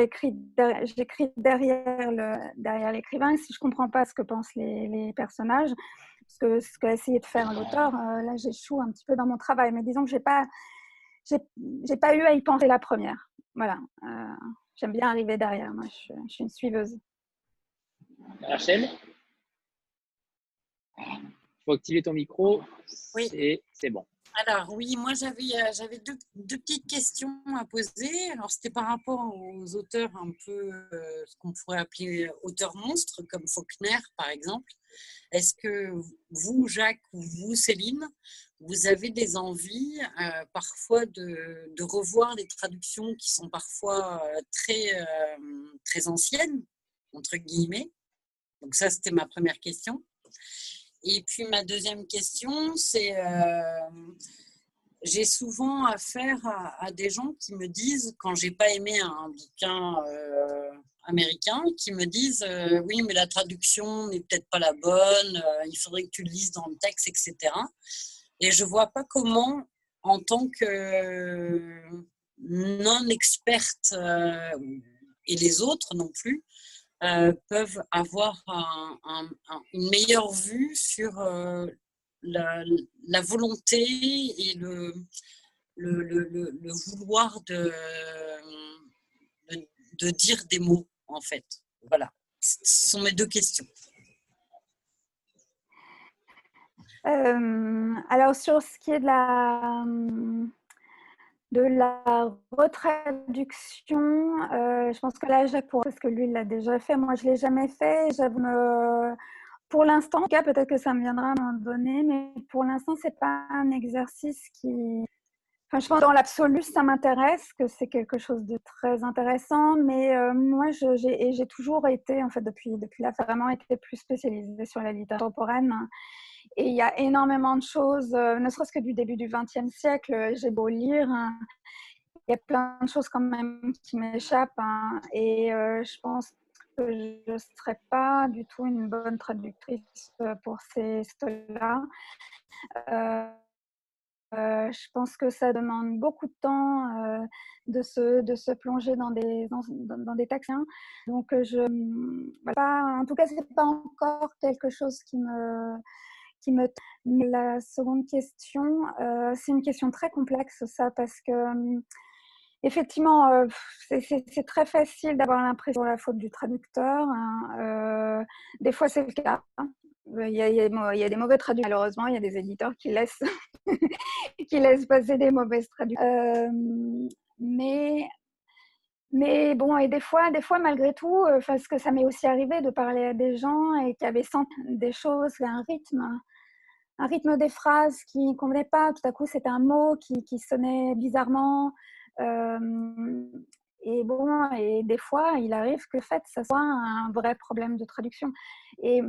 j'écris derrière le derrière l'écrivain. Si je comprends pas ce que pensent les, personnages, ce que ce qu'a essayé de faire l'auteur, là, j'échoue un petit peu dans mon travail. Mais disons que j'ai pas j'ai pas eu à y penser la première. Voilà. Euh, j'aime bien arriver derrière. Moi, je, suis une suiveuse. Rachel Il faut activer ton micro. Oui. C'est bon. Alors oui, moi j'avais euh, j'avais deux, petites questions à poser. Alors c'était par rapport aux auteurs un peu euh, ce qu'on pourrait appeler auteurs monstres comme Faulkner par exemple. Est-ce que vous Jacques ou vous Céline, vous avez des envies euh, parfois de, de, revoir des traductions qui sont parfois très très anciennes entre guillemets? Donc ça c'était ma première question. Et puis ma deuxième question, c'est euh, j'ai souvent affaire à, des gens qui me disent, quand j'ai pas aimé un bouquin euh, américain, qui me disent euh, oui, mais la traduction n'est peut-être pas la bonne, il faudrait que tu le lises dans le texte, etc. Et je vois pas comment, en tant que non experte et les autres non plus, euh, peuvent avoir une meilleure vue sur euh, la, volonté et le, vouloir de, de, dire des mots, en fait. Voilà, ce sont mes deux questions. Euh, alors, sur ce qui est de la de la retraduction, euh, je pense que là, Jacques pour parce que lui, il l'a déjà fait. Moi, je ne l'ai jamais fait. Me... Pour l'instant, en tout cas, peut-être que ça me viendra à un moment donné, mais pour l'instant, ce n'est pas un exercice qui. Enfin, je pense dans l'absolu, ça m'intéresse, que c'est quelque chose de très intéressant, mais euh, moi, j'ai toujours été, en fait, depuis, depuis là, vraiment été plus spécialisée sur la littérature contemporaine. Et il y a énormément de choses, euh, ne serait-ce que du début du XXe siècle, euh, j'ai beau lire, hein, il y a plein de choses quand même qui m'échappent. Hein, et euh, je pense que je ne serais pas du tout une bonne traductrice pour ces là je pense que ça demande beaucoup de temps de, se, de se plonger dans des, dans, des textes. Hein. Donc, je, pas, en tout cas, ce n'est pas encore quelque chose qui me, la seconde question, euh, c'est une question très complexe, ça, parce que hum, effectivement, euh, c'est très facile d'avoir l'impression de la faute du traducteur. Hein, euh, des fois, c'est le cas. Hein. Il y, a, des mauvais traducteurs. Malheureusement, il y a des éditeurs qui laissent, qui laissent passer des mauvaises traductions. mais mais bon, et des fois, des fois malgré tout, parce que ça m'est aussi arrivé de parler à des gens et qui avaient senti des choses, un rythme, un rythme des phrases qui ne convenait pas. Tout à coup, c'était un mot qui, qui sonnait bizarrement. Euh, et bon, et des fois, il arrive que fait, ça soit un vrai problème de traduction. Et,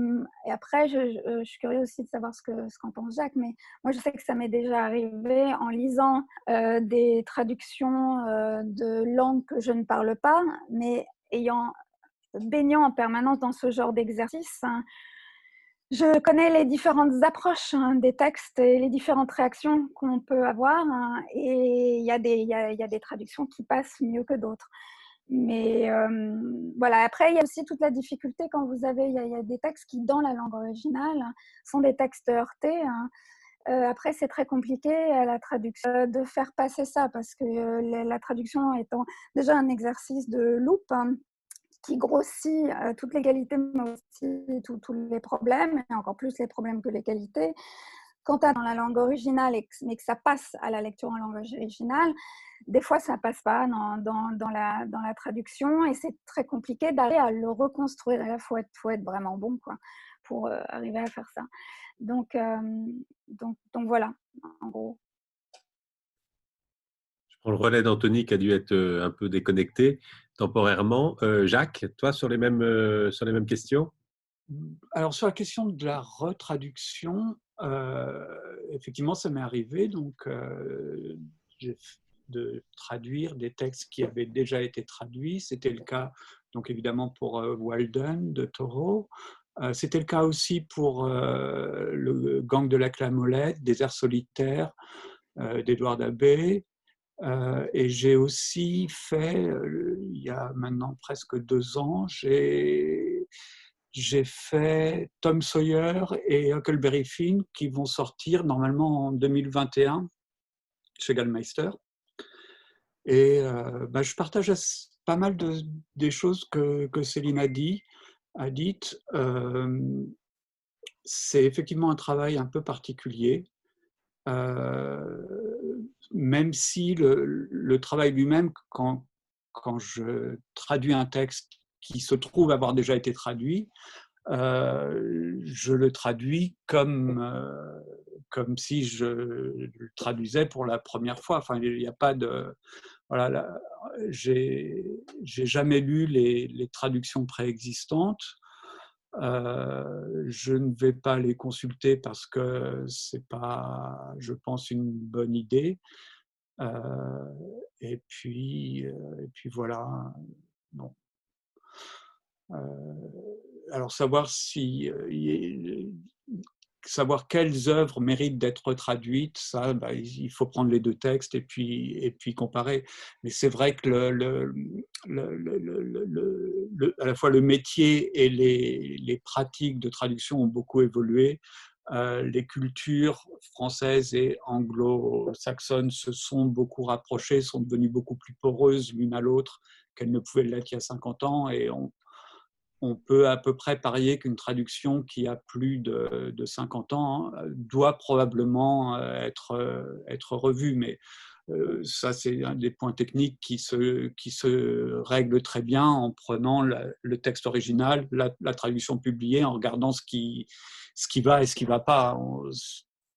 après, je, suis curieuse aussi de savoir ce qu'en ce qu'en pense Jacques, mais moi, je sais que ça m'est déjà arrivé en lisant euh, des traductions euh, de langues que je ne parle pas, mais ayant baignant en permanence dans ce genre d'exercice, hein, je connais les différentes approches hein, des textes et les différentes réactions qu'on peut avoir. Hein, et il y, a des, traductions qui passent mieux que d'autres. Mais euh, voilà, après, il y a aussi toute la difficulté quand vous avez, il y, a des textes qui, dans la langue originale, sont des textes heurtés. Hein. Euh, après, c'est très compliqué à la traduction de faire passer ça parce que euh, la traduction étant déjà un exercice de loupe, qui grossit euh, toutes les qualités, mais aussi tous les problèmes, et encore plus les problèmes que les qualités. quand tu as dans la langue originale, mais que ça passe à la lecture en langue originale, des fois, ça passe pas dans, dans, dans, la, dans la traduction et c'est très compliqué d'arriver à le reconstruire. il faut être, faut être vraiment bon quoi, pour euh, arriver à faire ça. Donc, euh, donc, donc voilà, en gros. Prends le relais d'Anthony qui a dû être euh, un peu déconnecté temporairement. Jacques, toi, sur les mêmes, sur les mêmes questions? Alors sur la question de la retraduction, effectivement, ça m'est arrivé. Donc, de traduire des textes qui avaient déjà été traduits. C'était le cas, donc évidemment, pour euh, Walden de. Euh, c'était le cas aussi pour euh, le Gang de la Clamolette, des airs solitaires d'Edouard Abbé. Et j'ai aussi fait, il y a maintenant presque deux ans, j'ai fait Tom Sawyer et Huckleberry Finn qui vont sortir normalement en 2021 chez Gallmeister. Et euh, bah, je partage pas mal de, des choses que, Céline a dit, a dites. Euh, c'est effectivement un travail un peu particulier, euh, même si le, travail lui-même, quand, quand je traduis un texte qui se trouve avoir déjà été traduit, je le traduis comme, comme si je le traduisais pour la première fois. Enfin, il n'y a pas de, voilà, j'ai jamais lu les traductions préexistantes. Euh, je ne vais pas les consulter parce que c'est pas, je pense, une bonne idée. Euh, et puis, euh, et puis voilà. Alors savoir si savoir quelles œuvres méritent d'être traduites, ça, bah, il faut prendre les deux textes et puis, et puis comparer. Mais c'est vrai que le, à la fois le métier et les, les pratiques de traduction ont beaucoup évolué. Euh, les cultures françaises et anglo-saxonnes se sont beaucoup rapprochées, sont devenues beaucoup plus poreuses l'une à l'autre qu'elles ne pouvaient l'être il y a 50 ans et on peut à peu près parier qu'une traduction qui a plus de, 50 ans hein, doit probablement euh, être, euh, être revue. Mais euh, ça, c'est un des points techniques qui se, règle très bien en prenant le texte original, la, traduction publiée, en regardant ce qui, va et ce qui ne va pas.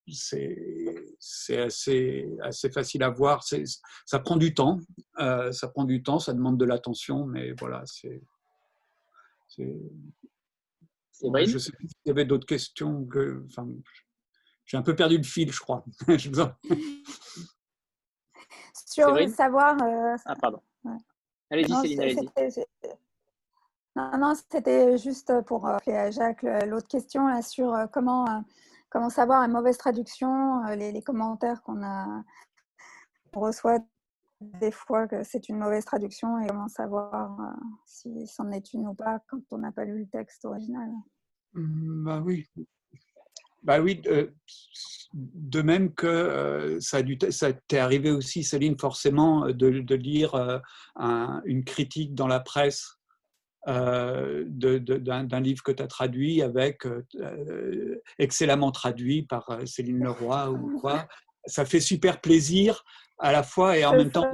C'est assez, facile à voir. Ça prend du temps, ça prend du temps, ça demande de l'attention, mais voilà, c'est. Je sais s'il y avait d'autres questions. Que, enfin, j'ai un peu perdu le fil, je crois. Sur savoir. Euh, ah, pardon. Allez-y, Céline, allez-y. Non, non, c'était juste pour euh, à Jacques l'autre question là, sur euh, comment, comment savoir une mauvaise traduction, les, les commentaires qu'on a on reçoit des fois que c'est une mauvaise traduction et comment savoir euh, si c'en est une ou pas quand on n'a pas lu le texte original. Mmh, bah oui. Bah oui, euh, de même que euh, ça, t'est arrivé aussi, Céline, forcément, de, de lire une critique dans la presse d'un livre que tu as traduit avec excellemment traduit par Céline Leroy ou quoi. Ça fait super plaisir à la fois et en même temps,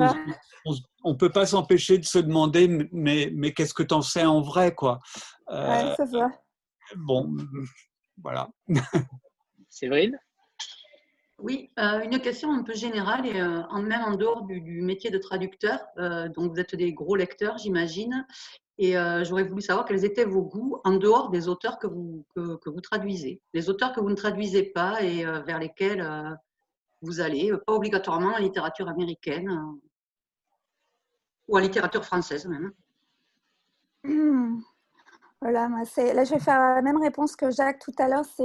on ne peut pas s'empêcher de se demander, mais, mais qu'est-ce que tu en sais en vrai quoi euh, c'est ça. Bon, voilà. Séverine? Oui, euh, une question un peu générale et euh, même en dehors du, métier de traducteur. donc, vous êtes des gros lecteurs, j'imagine. Et j'aurais voulu savoir quels étaient vos goûts en dehors des auteurs que vous, que, que vous traduisez. Les auteurs que vous ne traduisez pas et vers lesquels vous allez, euh, pas obligatoirement en littérature américaine euh, ou en littérature française même. Hmm. Voilà, moi, là je vais faire la même réponse que Jacques tout à l'heure. C'est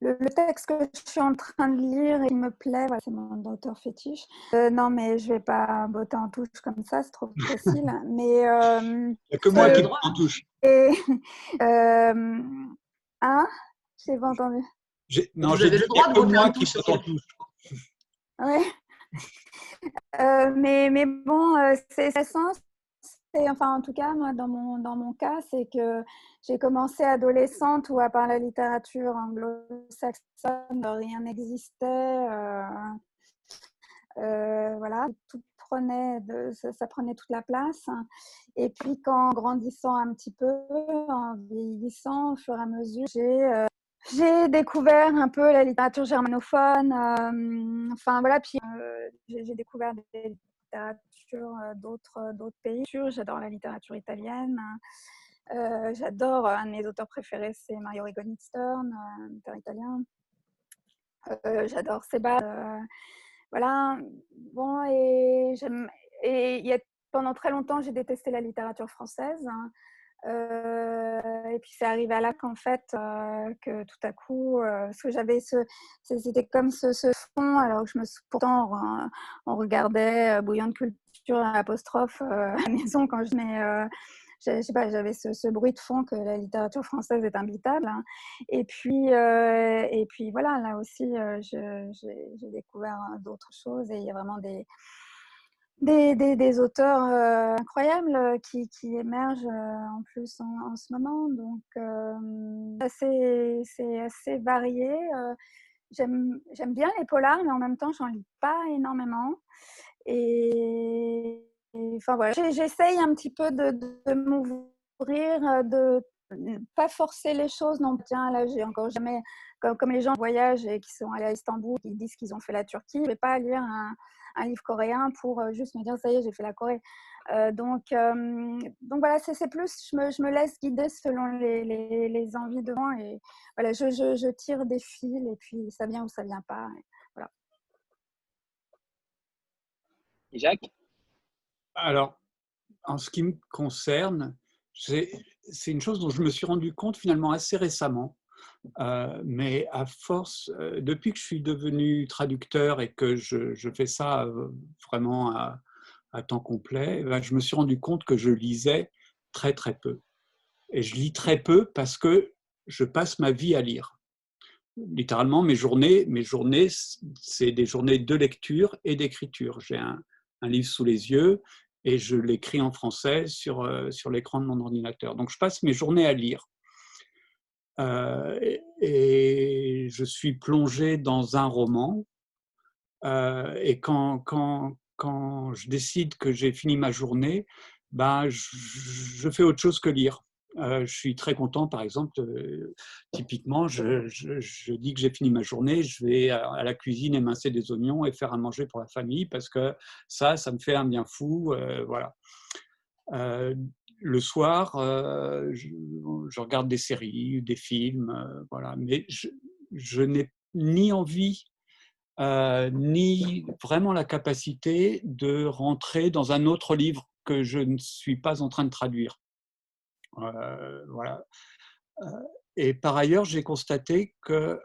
le, texte que je suis en train de lire et qui me plaît. c'est mon auteur fétiche. Euh, non, mais je vais pas botter en touche comme ça, c'est trop facile. mais il n'y a que moi qui botte en touche. Et, hein J'ai pas entendu. Non, j'ai le droit de moi qui se touche. Ouais. Euh, mais, mais bon, euh, c'est sens. enfin en tout cas, moi, dans mon, dans mon cas, c'est que j'ai commencé adolescente où, à part la littérature anglo-saxonne, rien n'existait. Euh, euh, voilà, tout prenait de, ça, prenait toute la place. Et puis, qu'en grandissant un petit peu, en vieillissant, au fur et à mesure, j'ai euh, j'ai découvert un peu la littérature germanophone. enfin voilà, puis j'ai découvert des littératures d'autres d'autres pays. J'adore la littérature italienne. J'adore un de mes auteurs préférés, c'est Mario Rigoni Stern, un auteur italien. J'adore Seba. voilà. Bon, et, et pendant très longtemps, j'ai détesté la littérature française. Hein. Euh, et puis c'est arrivé à là qu'en fait, euh, que tout à coup, euh, parce que j'avais ce, c'était comme ce, ce, fond, alors que je me pourtant on, regardait Bouillante Culture à l'apostrophe à la maison quand je mets je sais pas, j'avais ce, ce, bruit de fond que la littérature française est imbitable. Hein. Et puis, et puis voilà, là aussi, j'ai découvert d'autres choses et il y a vraiment des, des, des, auteurs euh, incroyables euh, qui, qui, émergent euh, en plus en, ce moment. Donc, c'est assez varié. J'aime bien les polars, mais en même temps, j'en lis pas énormément. Et, voilà, j'essaye un petit peu de, de m'ouvrir, de pas forcer les choses. Non, tiens, là, j'ai encore jamais, comme, comme, les gens voyagent et qui sont allés à Istanbul, qui disent qu'ils ont fait la Turquie, je vais pas lire un, un livre coréen pour euh, juste me dire ça y est, j'ai fait la Corée. Euh, donc, euh, donc voilà, c'est plus, je me, je me, laisse guider selon les, les, les envies de moi et voilà, je, je, je, tire des fils et puis ça vient ou ça vient pas. Et voilà. Jacques? Alors, en ce qui me concerne, c'est une chose dont je me suis rendu compte finalement assez récemment. Euh, mais à force, euh, depuis que je suis devenu traducteur et que je, fais ça euh, vraiment à, temps complet, ben, je me suis rendu compte que je lisais très très peu. Et je lis très peu parce que je passe ma vie à lire. Littéralement, mes journées, mes journées, c'est des journées de lecture et d'écriture. J'ai un, un, livre sous les yeux et je l'écris en français sur, sur l'écran de mon ordinateur. Donc je passe mes journées à lire. Euh, et je suis plongé dans un roman. Euh, et quand, quand, quand je décide que j'ai fini ma journée, ben, je, fais autre chose que lire. Euh, je suis très content, par exemple, typiquement, je, dis que j'ai fini ma journée, je vais à, la cuisine émincer des oignons et faire à manger pour la famille parce que ça, ça me fait un bien fou. voilà le soir, euh, je, regarde des séries, des films, euh, voilà. Mais je, n'ai ni envie euh, ni vraiment la capacité de rentrer dans un autre livre que je ne suis pas en train de traduire. voilà. Et par ailleurs, j'ai constaté que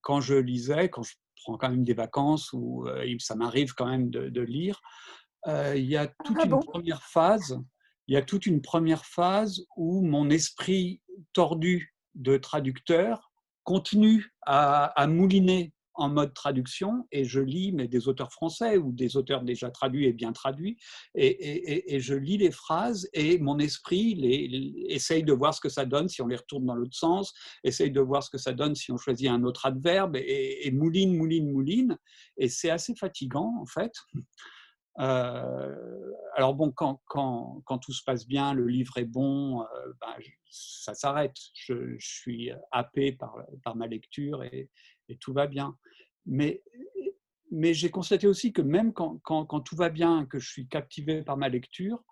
quand je lisais, quand je prends quand même des vacances ou ça m'arrive quand même de, lire, il y a ah toute une première phase il y a toute une première phase où mon esprit tordu de traducteur continue à, mouliner en mode traduction et je lis mais des auteurs français ou des auteurs déjà traduits et bien traduits et, je lis les phrases et mon esprit essaye de voir ce que ça donne si on les retourne dans l'autre sens, essaye de voir ce que ça donne si on choisit un autre adverbe et, mouline, mouline, mouline et c'est assez fatigant en fait. Alors bon, quand, tout se passe bien, le livre est bon, ben, ça s'arrête. Je, suis happé par, ma lecture et, tout va bien. Mais, mais j'ai constaté aussi que même quand, tout va bien, que je suis captivé par ma lecture,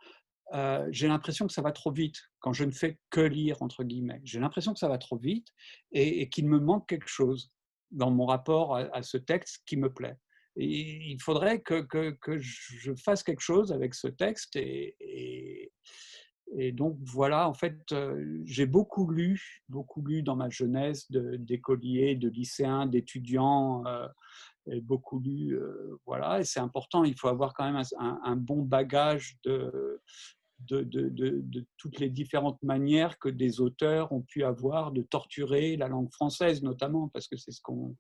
j'ai l'impression que ça va trop vite quand je ne fais que lire, entre guillemets. J'ai l'impression que ça va trop vite et qu'il me manque quelque chose dans mon rapport à ce texte qui me plaît il faudrait que, je fasse quelque chose avec ce texte. Et, donc voilà, en fait, euh, j'ai beaucoup lu, beaucoup lu dans ma jeunesse d'écoliers, de, lycéens, d'étudiants. Euh, beaucoup lu, euh, voilà, et c'est important, il faut avoir quand même un, bon bagage de, de, de, de, toutes les différentes manières que des auteurs ont pu avoir de torturer la langue française, notamment, parce que c'est ce qu'on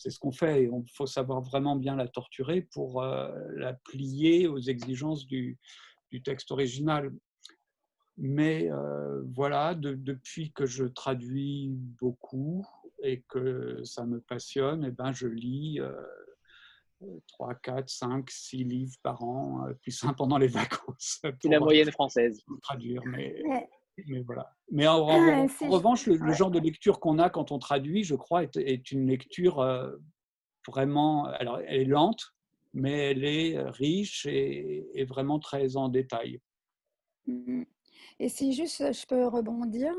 c'est ce qu'on fait et il faut savoir vraiment bien la torturer pour euh, la plier aux exigences du, du texte original. Mais voilà, depuis que je traduis beaucoup et que ça me passionne, et eh ben, je lis 3, 4, 5, 6 livres par an, plus un pendant les vacances. C'est la moyenne française. Traduire, mais, mais voilà. Mais en, ah, revanche, le, genre de lecture qu'on a quand on traduit, je crois, est, une lecture vraiment. Alors, elle est lente, mais elle est riche et, et vraiment très en détail. Mmh et si juste je peux rebondir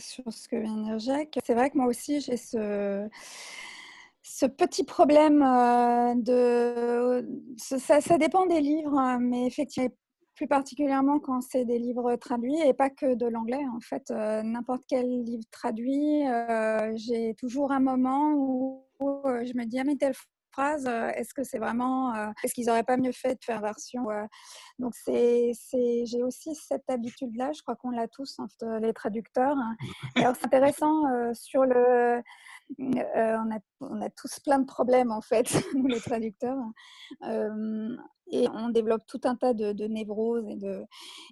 sur ce que vient de dire Jacques, c'est vrai que moi aussi j'ai ce, ce petit problème de... Ça, ça, dépend des livres, hein, mais effectivement, plus particulièrement quand c'est des livres traduits et pas que de l'anglais. En fait, n'importe quel livre traduit, j'ai toujours un moment où, je me dis, ah mais telle euh, est-ce que c'est vraiment, euh, est-ce qu'ils n'auraient pas mieux fait de faire version euh, Donc c'est, j'ai aussi cette habitude-là, je crois qu'on l'a tous, les traducteurs. alors c'est intéressant sur le, on, a, on, a, tous plein de problèmes en fait, les traducteurs. et on développe tout un tas de, névroses. Et de...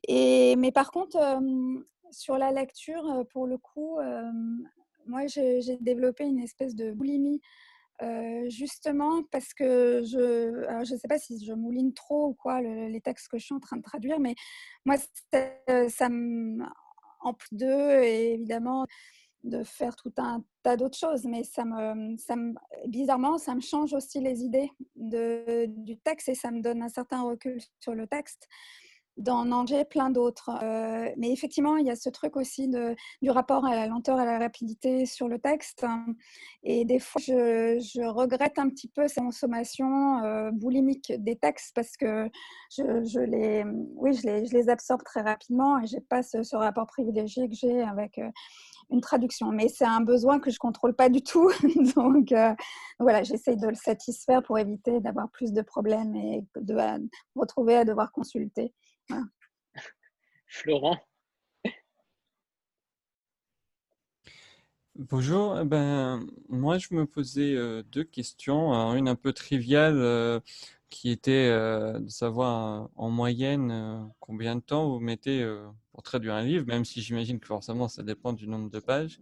Et, mais par contre, sur la lecture, pour le coup, moi j'ai développé une espèce de boulimie justement parce que je ne sais pas si je mouline trop ou quoi les textes que je suis en train de traduire, mais moi, ça me, plus d'eux, et évidemment, de faire tout un tas d'autres choses, mais ça me, ça me, bizarrement, ça me change aussi les idées de, du texte et ça me donne un certain recul sur le texte dans Angers, plein d'autres. Euh, mais effectivement, il y a ce truc aussi du rapport à la lenteur, à la rapidité sur le texte. Et des fois, je, regrette un petit peu ces consommations euh, boulimiques des textes parce que je, les, oui, je les, je les, absorbe très rapidement et je n'ai pas ce, rapport privilégié que j'ai avec euh, une traduction. Mais c'est un besoin que je ne contrôle pas du tout. Donc voilà, j'essaye de le satisfaire pour éviter d'avoir plus de problèmes et de, de retrouver à devoir consulter. Florent Bonjour, eh ben, moi je me posais euh, deux questions. une un peu triviale euh, qui était euh, de savoir en moyenne combien de temps vous mettez pour traduire un livre, même si j'imagine que forcément ça dépend du nombre de pages.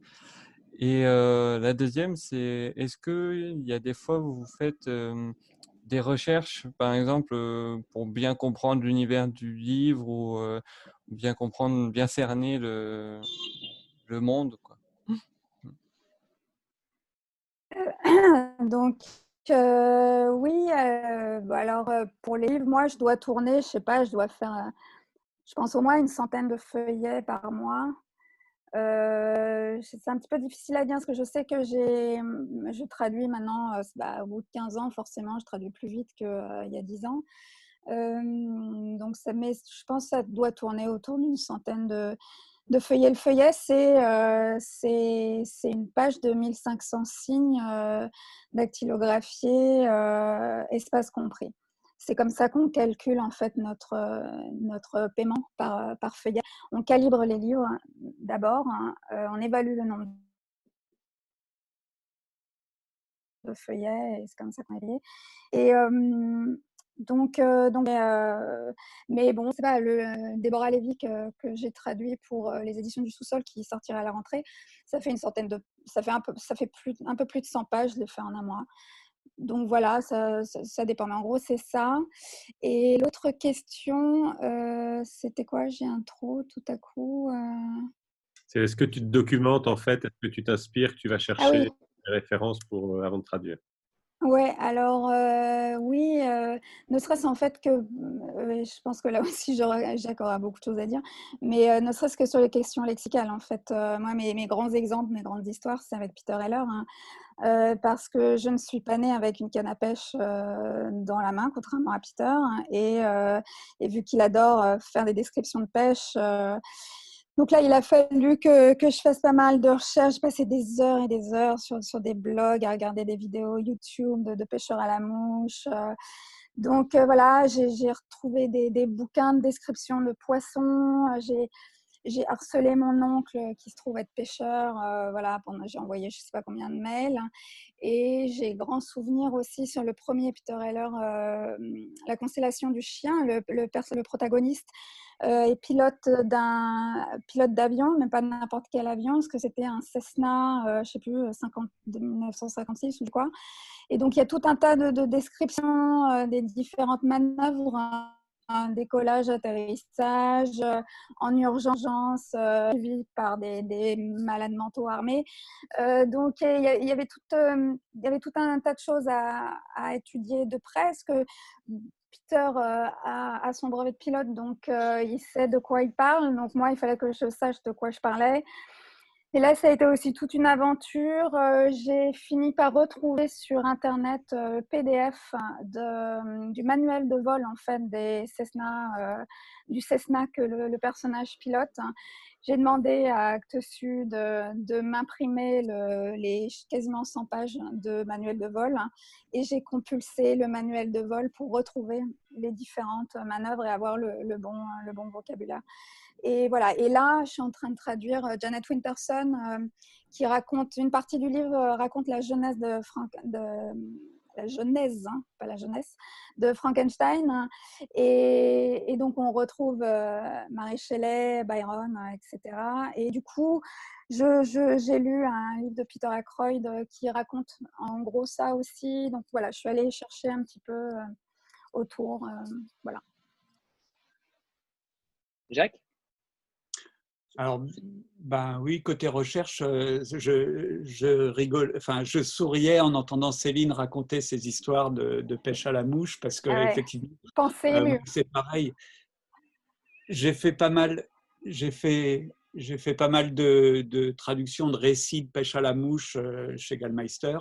Et la deuxième, c'est est-ce qu'il y a des fois où vous faites des recherches, par exemple, euh, pour bien comprendre l'univers du livre ou euh, bien comprendre, bien cerner le, le monde. Quoi. Donc, euh, oui, bah, alors pour les livres, moi, je dois tourner, je sais pas, je dois faire, je pense au moins une centaine de feuillets par mois. Euh, c'est un petit peu difficile à dire parce que je sais que j'ai, je traduis maintenant, euh, bah, au bout de 15 ans, forcément, je traduis plus vite qu'il euh, y a 10 ans. donc, ça, mais je pense que ça doit tourner autour d'une centaine de, de feuillets. Le feuillet, c'est, c'est, une page de 1500 signes dactylographiés, espace compris. C'est comme ça qu'on calcule en fait notre, notre paiement par, par feuillet. On calibre les livres hein, d'abord, hein, euh, on évalue le nombre de feuillets et c'est comme ça qu'on est payé. Et donc, donc mais bon, c'est pas le Déborah Lévy que, que j'ai traduit pour les éditions du sous-sol qui sortira à la rentrée. Ça fait une centaine de, ça fait un peu, ça fait plus, un peu plus de 100 pages. Je l'ai fait en un mois donc voilà, ça, ça, dépend. Mais en gros, c'est ça. Et l'autre question, euh, c'était quoi? J'ai un trou tout à coup. Euh. C'est est-ce que tu te documentes en fait? Est-ce que tu t'inspires? Tu vas ah chercher des références pour, euh, avant de traduire? Ouais, alors oui, ne serait-ce en fait que, je pense que là aussi Jacques aura beaucoup de choses à dire, mais ne serait-ce que sur les questions lexicales en fait. moi, mes, grands exemples, mes grandes histoires, c'est avec Peter Heller. Hein. Euh, parce que je ne suis pas née avec une canne à pêche euh, dans la main, contrairement à Peter. Et, euh, et vu qu'il adore faire des descriptions de pêche, donc là, il a fallu que, je fasse pas mal de recherches. J'ai passé des heures et des heures sur, des blogs, à regarder des vidéos YouTube de, pêcheurs à la mouche. Donc voilà, j'ai retrouvé des, bouquins de description de poissons. J'ai j'ai harcelé mon oncle qui se trouve être pêcheur. voilà, pendant j'ai envoyé je sais pas combien de mails. Et j'ai grand souvenir aussi sur le premier Peter Heller, la constellation du chien, le, le, le protagoniste euh, et pilote d'un pilote d'avion, mais pas n'importe quel avion, parce que c'était un Cessna, euh, je sais plus, 50, de 1956 ou quoi. Et donc il y a tout un tas de, descriptions euh, des différentes manœuvres. Un décollage, atterrissage, en urgence, suivi par des, des, malades mentaux armés. donc il y, avait tout, un tas de choses à, à étudier de près. que Peter euh, a, son brevet de pilote, donc euh, il sait de quoi il parle. Donc moi, il fallait que je sache de quoi je parlais. Et là, ça a été aussi toute une aventure. Euh, j'ai fini par retrouver sur Internet PDF du manuel de vol en fait des Cessna, du Cessna que le, personnage pilote. J'ai demandé à Actes Sud de, m'imprimer les quasiment 100 pages de manuel de vol et j'ai compulsé le manuel de vol pour retrouver les différentes manœuvres et avoir le, bon, le bon vocabulaire. Et voilà. Et là, je suis en train de traduire euh, Janet Winterson, euh, qui raconte une partie du livre euh, raconte la jeunesse de la genèse, hein, pas la jeunesse, de Frankenstein. Et, donc, on retrouve Marie Shelley, Byron, etc. Et du coup, j'ai lu un livre de Peter Ackroyd qui raconte en gros ça aussi. Donc voilà, je suis allée chercher un petit peu autour. voilà. Jacques? Alors, ben oui, côté recherche, je, je, rigole, enfin, je souriais en entendant Céline raconter ses histoires de, pêche à la mouche parce que effectivement, euh, c'est pareil. J'ai fait pas mal, j'ai fait, j'ai fait pas mal de, de traductions de récits de pêche à la mouche chez Gallmeister.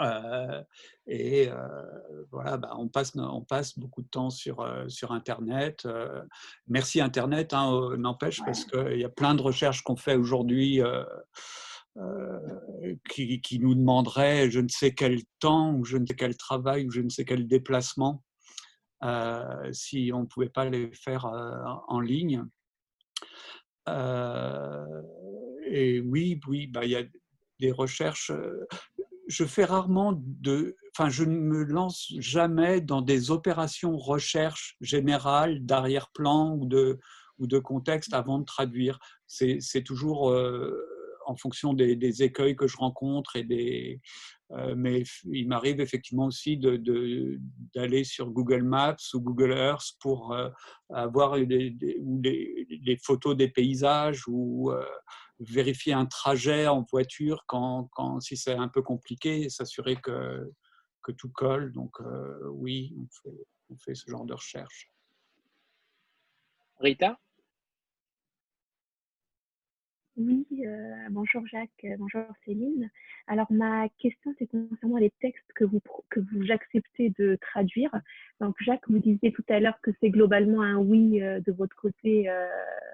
Euh, et euh, voilà, bah, on, passe, on passe beaucoup de temps sur, euh, sur Internet. merci Internet, hein, n'empêche, parce qu'il y a plein de recherches qu'on fait aujourd'hui. qui, qui, nous demanderaient je ne sais quel temps ou je ne sais quel travail ou je ne sais quel déplacement si on ne pouvait pas les faire en ligne. et oui, oui, bah, il y a des recherches je fais rarement de, enfin, je ne me lance jamais dans des opérations recherche générale d'arrière-plan ou de, ou de contexte avant de traduire. C'est toujours euh, en fonction des, écueils que je rencontre et des, euh, mais il m'arrive effectivement aussi d'aller sur Google Maps ou Google Earth pour euh, avoir des, des, photos des paysages ou vérifier un trajet en voiture quand, quand si c'est un peu compliqué, s'assurer que, que tout colle. Donc euh, oui, on fait, on fait ce genre de recherche. Rita? Oui, euh, bonjour Jacques, euh, bonjour Céline. Alors ma question c'est concernant les textes que vous que vous acceptez de traduire. Donc Jacques, vous disiez tout à l'heure que c'est globalement un oui de votre côté,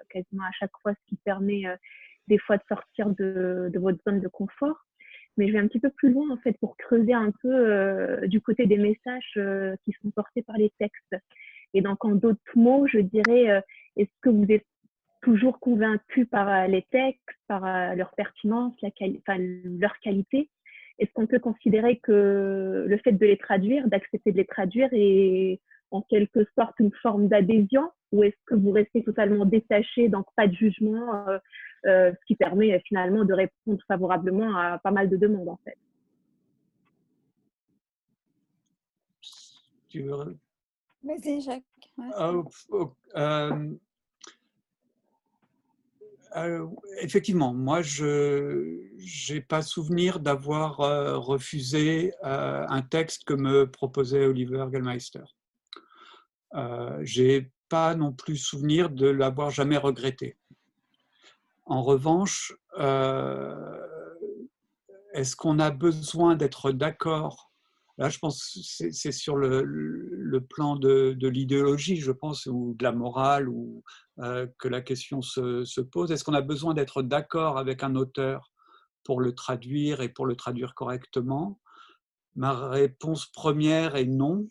quasiment à chaque fois, ce qui permet des fois de sortir de, votre zone de confort. Mais je vais un petit peu plus loin en fait pour creuser un peu euh, du côté des messages euh, qui sont portés par les textes. Et donc en d'autres mots, je dirais, euh, est-ce que vous êtes toujours convaincu par les textes, par leur pertinence, leur qualité? Est-ce qu'on peut considérer que le fait de les traduire, d'accepter de les traduire est en quelque sorte une forme d'adhésion ou est-ce que vous restez totalement détaché, donc pas de jugement euh, ce qui permet euh, finalement de répondre favorablement à pas mal de demandes en fait. Tu veux... Vas-y, Jacques. Oh, oh, euh, effectivement, moi, je n'ai pas souvenir d'avoir refusé un texte que me proposait Oliver Gallmeister. Euh, j'ai pas non plus souvenir de l'avoir jamais regretté. En revanche, euh, est-ce qu'on a besoin d'être d'accord? Là, je pense que c'est sur le, plan de, l'idéologie, je pense, ou de la morale, ou euh, que la question se, pose. Est-ce qu'on a besoin d'être d'accord avec un auteur pour le traduire et pour le traduire correctement? Ma réponse première est non.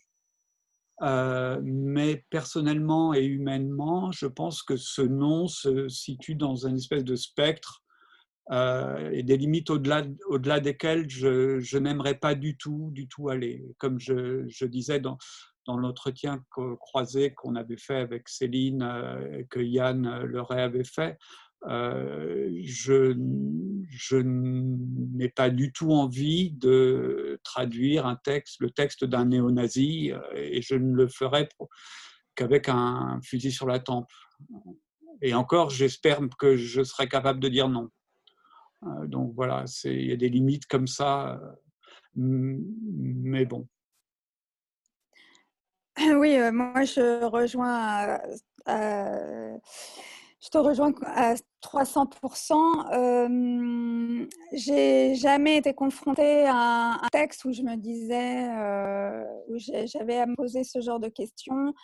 Euh, mais personnellement et humainement, je pense que ce nom se situe dans une espèce de spectre euh, et des limites au-delà au -delà desquelles je, n'aimerais pas du tout, du tout aller. Comme je, disais dans, l'entretien croisé qu'on avait fait avec Céline, euh, que Yann Leray avait fait, euh, je, je n'ai pas du tout envie de traduire un texte, le texte d'un néo-nazi, euh, et je ne le ferai qu'avec un fusil sur la tempe. Et encore, j'espère que je serai capable de dire non. Euh, donc voilà, il y a des limites comme ça, mais bon. Oui, moi je rejoins je te rejoins à 300%. Euh, j'ai jamais été confrontée à un, texte où je me disais, euh, où j'avais à me poser ce genre de questions.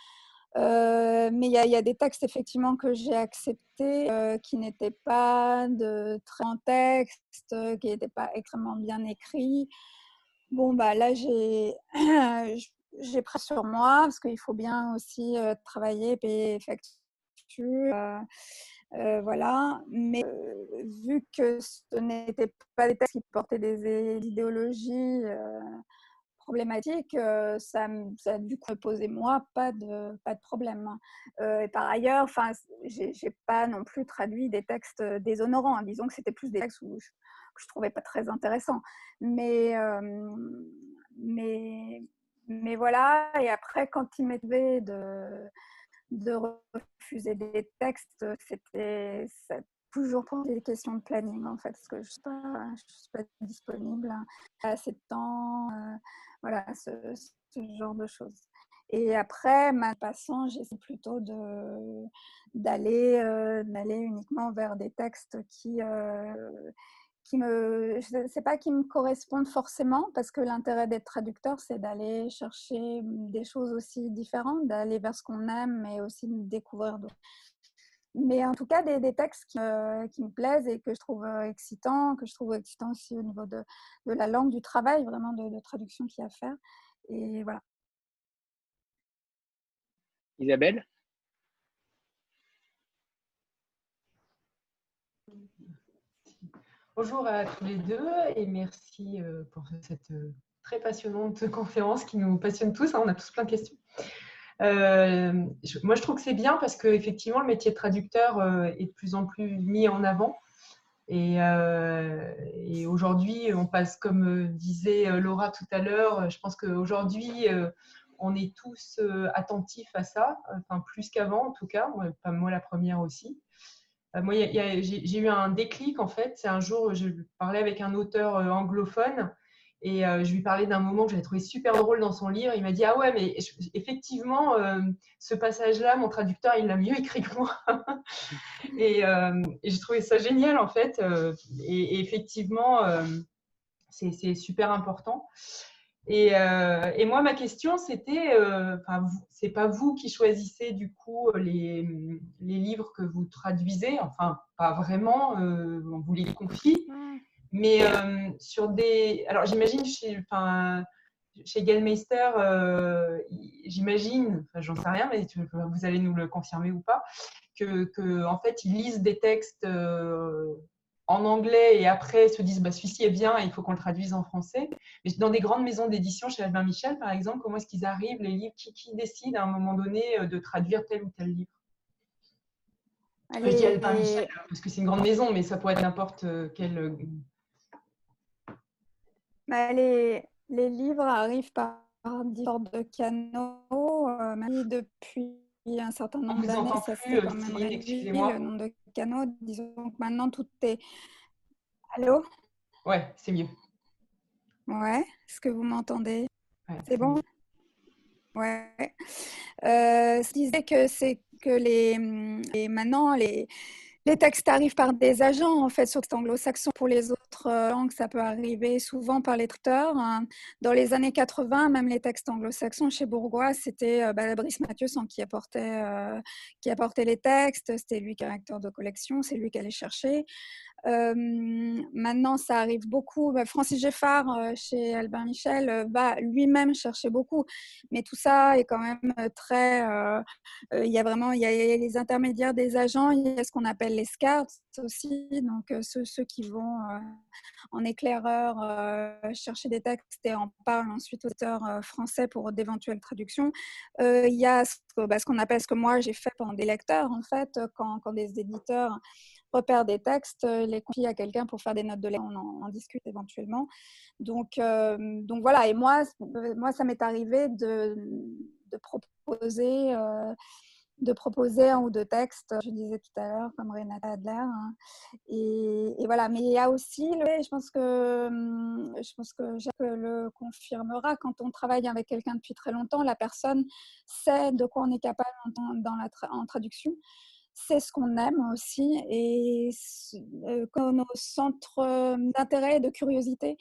Euh, mais il y, a des textes effectivement que j'ai acceptés euh, qui n'étaient pas de très en texte, qui n'étaient pas extrêmement bien écrits. Bon, bah là, j'ai j'ai pris sur moi parce qu'il faut bien aussi travailler, payer facture euh, euh, voilà, mais euh, vu que ce n'était pas des textes qui portaient des idéologies problématiques, ça, ça a dû poser moi pas de, pas de problème. et par ailleurs, enfin, j'ai pas non plus traduit des textes déshonorants. Disons que c'était plus des textes où je, que je trouvais pas très intéressants. Mais, mais, mais voilà. Et après, quand il m'était de de refuser des textes, c'était toujours pour des questions de planning en fait, parce que je ne suis, pas disponible à assez de temps, euh, voilà, ce, genre de choses. Et après, ma passant, j'essaie plutôt d'aller euh, d'aller uniquement vers des textes qui, euh, qui me, pas qui me correspondent forcément, parce que l'intérêt d'être traducteur, c'est d'aller chercher des choses aussi différentes, d'aller vers ce qu'on aime, mais aussi de découvrir d'autres. Mais en tout cas, des, textes qui, qui, me plaisent et que je trouve excitants, que je trouve excitants aussi au niveau de, de la langue, du travail, vraiment de, de traduction qu'il y a à faire. Et voilà. Isabelle? Bonjour à tous les deux et merci euh, pour cette euh, très passionnante conférence qui nous passionne tous. Hein, on a tous plein de questions. Euh, moi, je trouve que c'est bien parce qu'effectivement, le métier de traducteur est de plus en plus mis en avant. Et, et aujourd'hui, on passe, comme disait Laura tout à l'heure, je pense qu'aujourd'hui, on est tous attentifs à ça, enfin plus qu'avant en tout cas, pas moi la première aussi. Euh, moi, j'ai eu un déclic en fait. C'est un jour, je parlais avec un auteur euh, anglophone et euh, je lui parlais d'un moment que j'avais trouvé super drôle dans son livre. Il m'a dit Ah ouais, mais effectivement, ce passage-là, mon traducteur, il l'a mieux écrit que moi. et, j'ai trouvé ça génial en fait. Et, et effectivement, c'est super important. Euh, et, moi, ma question, c'était, euh, c'est pas vous qui choisissez du coup les, les, livres que vous traduisez, enfin, pas vraiment, euh, on vous les confie, mais sur des. Alors, j'imagine chez, enfin, chez Gallmeister, j'imagine, j'en sais rien, mais vous allez nous le confirmer ou pas, que, que en fait, ils lisent des textes en anglais et après se disent bah, celui-ci est bien et il faut qu'on le traduise en français. Mais dans des grandes maisons d'édition, chez Albin Michel par exemple, comment est-ce qu'ils arrivent, les livres, qui, qui, décide à un moment donné euh, de traduire tel ou tel livre? Je dis Albin Michel parce que c'est une grande maison, mais ça pourrait être n'importe euh, quel. Euh, bah, les, les, livres arrivent par différents de canaux, même depuis un certain nombre d'années, ça s'est quand même réduit le nombre de canaux. Disons que maintenant tout est. Allô? Ouais, c'est mieux. Ouais, est-ce que vous m'entendez? C'est bon? Ouais. Euh, je disais que c'est que les, maintenant les, les textes arrivent par des agents, en fait, sur anglo-saxon. Pour les autres euh, langues, ça peut arriver souvent par les traiteurs. Hein. Dans les années 80, même les textes anglo-saxons chez Bourgois, c'était euh, bah, Brice apportait, euh, qui apportait les textes. C'était lui qui est acteur de collection, c'est lui qui allait chercher. Euh, maintenant, ça arrive beaucoup. Bah, Francis Geffard, euh, chez Albin Michel, euh, va lui-même chercher beaucoup. Mais tout ça est quand même très. il y a vraiment y a les intermédiaires des agents, il y a ce qu'on appelle les scouts aussi, donc ceux, qui vont en éclaireur chercher des textes et en parlent ensuite aux auteurs français pour d'éventuelles traductions. il y a ce, bah, ce qu'on appelle ce que moi j'ai fait pendant des lecteurs, en fait, quand des éditeurs repère des textes, euh, les confie à quelqu'un pour faire des notes de lecture, on en, discute éventuellement. Donc, euh, donc voilà, et moi, euh, moi ça m'est arrivé de, de proposer, de proposer un ou deux textes, je disais tout à l'heure, comme Renata Adler. Hein. Et, voilà, mais il y a aussi, je pense que, hum, je pense que Jacques le confirmera, quand on travaille avec quelqu'un depuis très longtemps, la personne sait de quoi on est capable dans la en traduction c'est ce qu'on aime aussi et euh, nos centres d'intérêt et de curiosité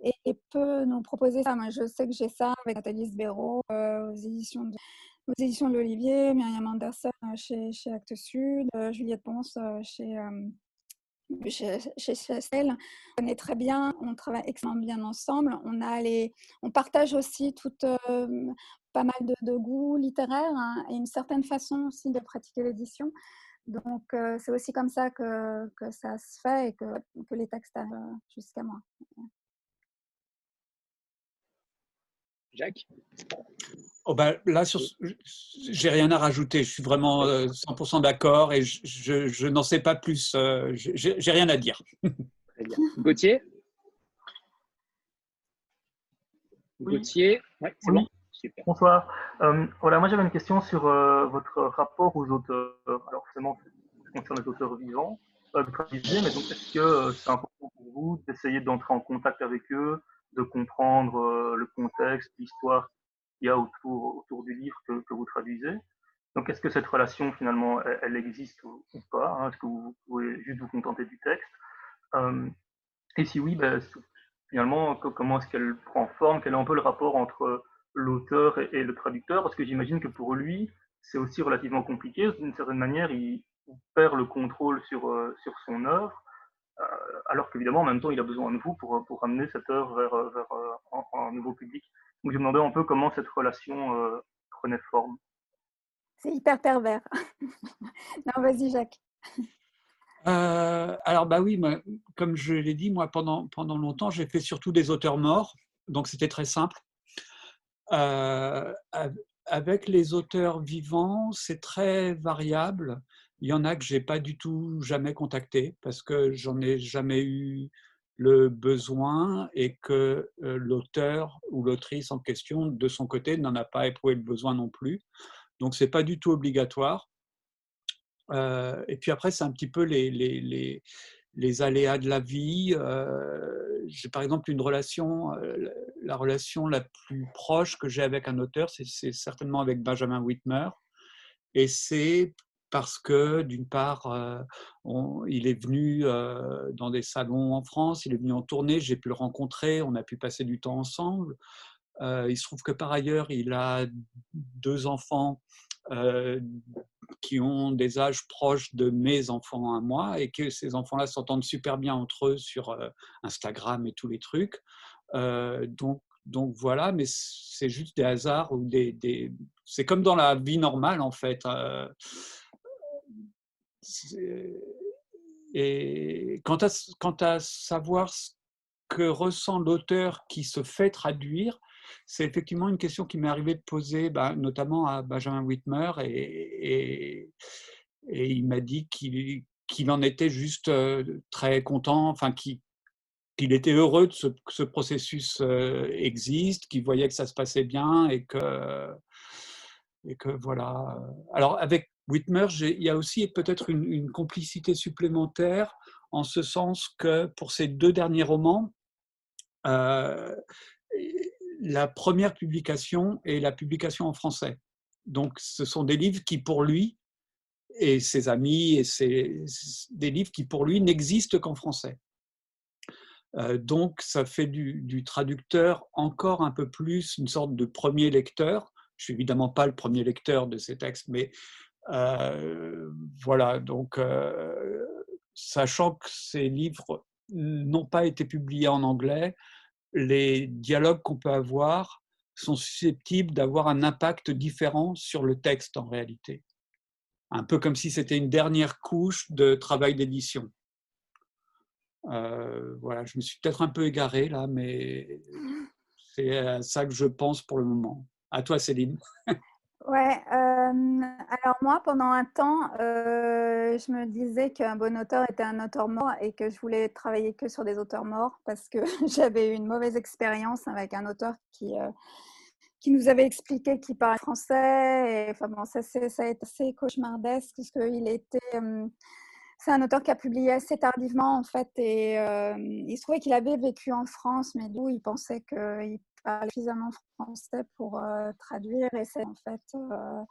et, peut nous proposer ça. Moi, je sais que j'ai ça avec Nathalie Sbéro aux éditions de, aux éditions l'Olivier, Myriam Anderson euh, chez, chez Actes Sud, euh, Juliette Ponce chez, chez, chez On est très bien, on travaille extrêmement bien ensemble. On, a les, on partage aussi toute, pas mal de, goûts littéraires hein, et une certaine façon aussi de pratiquer l'édition. Donc, euh, c'est aussi comme ça que, que, ça se fait et que, que les textes arrivent jusqu'à moi. Jacques? Oh bah, Là, j'ai rien à rajouter. Je suis vraiment 100% euh, d'accord et je, je, n'en sais pas plus. Euh, j'ai rien à dire. Très bien. Gauthier? Gauthier, ouais, c'est bon. Bonsoir. Euh, voilà, moi j'avais une question sur euh, votre rapport aux auteurs. Alors forcément, ça concerne les auteurs vivants, euh, mais donc est-ce que c'est important pour vous d'essayer d'entrer en contact avec eux, de comprendre le contexte, l'histoire qu'il y a autour, autour du livre que, que vous traduisez. Donc est-ce que cette relation finalement, elle, existe ou, pas hein? Est-ce que vous pouvez juste vous contenter du texte? Et si oui, ben, finalement, comment est-ce qu'elle prend forme? Quel est un peu le rapport entre l'auteur et, le traducteur, parce que j'imagine que pour lui, c'est aussi relativement compliqué. D'une certaine manière, il, perd le contrôle sur, euh, sur son œuvre, euh, alors qu'évidemment, en même temps, il a besoin de vous pour, pour amener cette œuvre vers, vers un, nouveau public. Donc, je me demandais un peu comment cette relation euh, prenait forme. C'est hyper pervers. non, vas-y, Jacques. alors, bah oui, comme je l'ai dit, moi, pendant, pendant longtemps, j'ai fait surtout des auteurs morts, donc c'était très simple. Euh, avec les auteurs vivants, c'est très variable. Il y en a que j'ai pas du tout jamais contacté parce que j'en ai jamais eu le besoin et que euh, l'auteur ou l'autrice en question, de son côté, n'en a pas éprouvé le besoin non plus. Donc, c'est pas du tout obligatoire. Euh, et puis après, c'est un petit peu les, les, les, les aléas de la vie. Euh, j'ai par exemple une relation, la relation la plus proche que j'ai avec un auteur, c'est certainement avec Benjamin Whitmer. Et c'est parce que d'une part, il est venu dans des salons en France, il est venu en tournée, j'ai pu le rencontrer, on a pu passer du temps ensemble. il se trouve que par ailleurs, il a deux enfants qui ont des âges proches de mes enfants à moi et que ces enfants-là s'entendent super bien entre eux sur Instagram et tous les trucs. Donc, voilà, mais c'est juste des hasards ou des... c'est comme dans la vie normale en fait. Et quant à, savoir ce que ressent l'auteur qui se fait traduire, c'est effectivement une question qui m'est arrivé de poser, bah, notamment à Benjamin Whitmer, et, et, il m'a dit qu'il en était juste euh, très content, enfin qu'il était heureux que ce, processus euh, existe, qu'il voyait que ça se passait bien et que, et que voilà. Alors avec Whitmer, il y a aussi peut-être une, complicité supplémentaire en ce sens que pour ces deux derniers romans, euh, la première publication est la publication en français. Donc, ce sont des livres qui, pour lui, et ses amis et ses, des livres qui pour lui n'existent qu'en français. donc ça fait du, du, traducteur encore un peu plus une sorte de premier lecteur. Je suis évidemment pas le premier lecteur de ces textes, mais voilà, donc sachant que ces livres n'ont pas été publiés en anglais, les dialogues qu'on peut avoir sont susceptibles d'avoir un impact différent sur le texte en réalité. Un peu comme si c'était une dernière couche de travail d'édition. Euh, voilà, je me suis peut-être un peu égaré là, mais c'est à ça que je pense pour le moment. À toi, Céline. Ouais, alors moi, pendant un temps, je me disais qu'un bon auteur était un auteur mort et que je voulais travailler que sur des auteurs morts parce que j'avais eu une mauvaise expérience avec un auteur qui, qui nous avait expliqué qu'il parlait français. Et, enfin bon, ça, ça a été assez cauchemardesque puisqu'il était... c'est un auteur qui a publié assez tardivement en fait et il se trouvait qu'il avait vécu en France mais d'où il pensait qu'il parle suffisamment français pour euh, traduire et c'est en fait euh,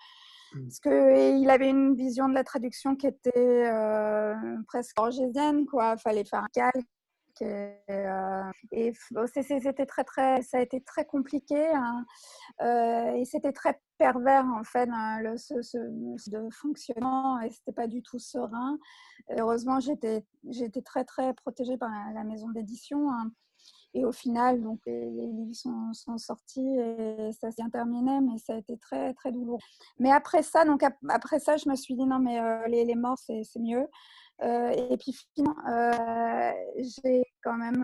parce que il avait une vision de la traduction qui était euh, presque orgésienne quoi fallait faire un calque et, c'était très très ça a été très compliqué hein. et c'était très pervers en fait hein, le, ce, de fonctionnement et c'était pas du tout serein heureusement j'étais j'étais très très protégée par la, maison d'édition hein. Et au final, donc, les, livres sont, sortis et ça s'est terminé, mais ça a été très, très douloureux. Mais après ça, donc, après ça, je me suis dit, non, mais euh, les, morts, c'est mieux. Euh, et puis finalement, euh, j'ai quand même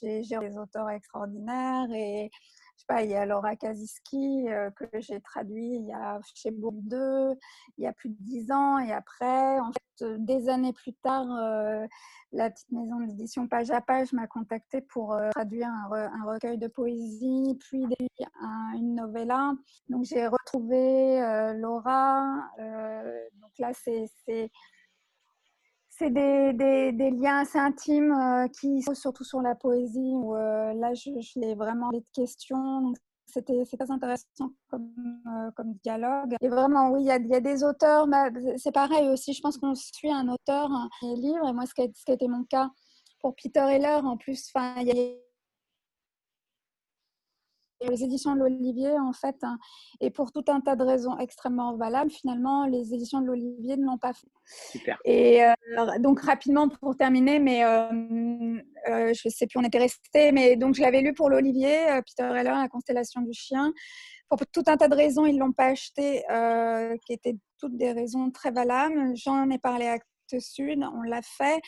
j'ai des auteurs extraordinaires et je sais pas, il y a Laura Kaziski que j'ai traduit il y a chez Bourg 2, il y a plus de dix ans et après, en fait, des années plus tard, la petite maison d'édition Page à Page m'a contacté pour traduire un, recueil de poésie, puis une novella. Donc j'ai retrouvé Laura. donc là, c'est des, liens assez intimes qui sont surtout sur la poésie, là, je, l'ai vraiment de questions. C'était très intéressant comme, comme, dialogue. Et vraiment, oui, il y a, y a, des auteurs, c'est pareil aussi, je pense qu'on suit un auteur, un livre, et moi, ce qui, a, ce qui a été mon cas pour Peter Heller, en plus, il y les éditions de l'Olivier, en fait, hein, et pour tout un tas de raisons extrêmement valables, finalement, les éditions de l'Olivier ne l'ont pas fait. Super. Et euh, donc, rapidement, pour terminer, mais euh, euh, je ne sais plus, on était resté, mais donc je l'avais lu pour l'Olivier, Peter Heller, La constellation du chien. Pour tout un tas de raisons, ils ne l'ont pas acheté, qui étaient toutes des raisons très valables. J'en ai parlé à Sud, on l'a fait.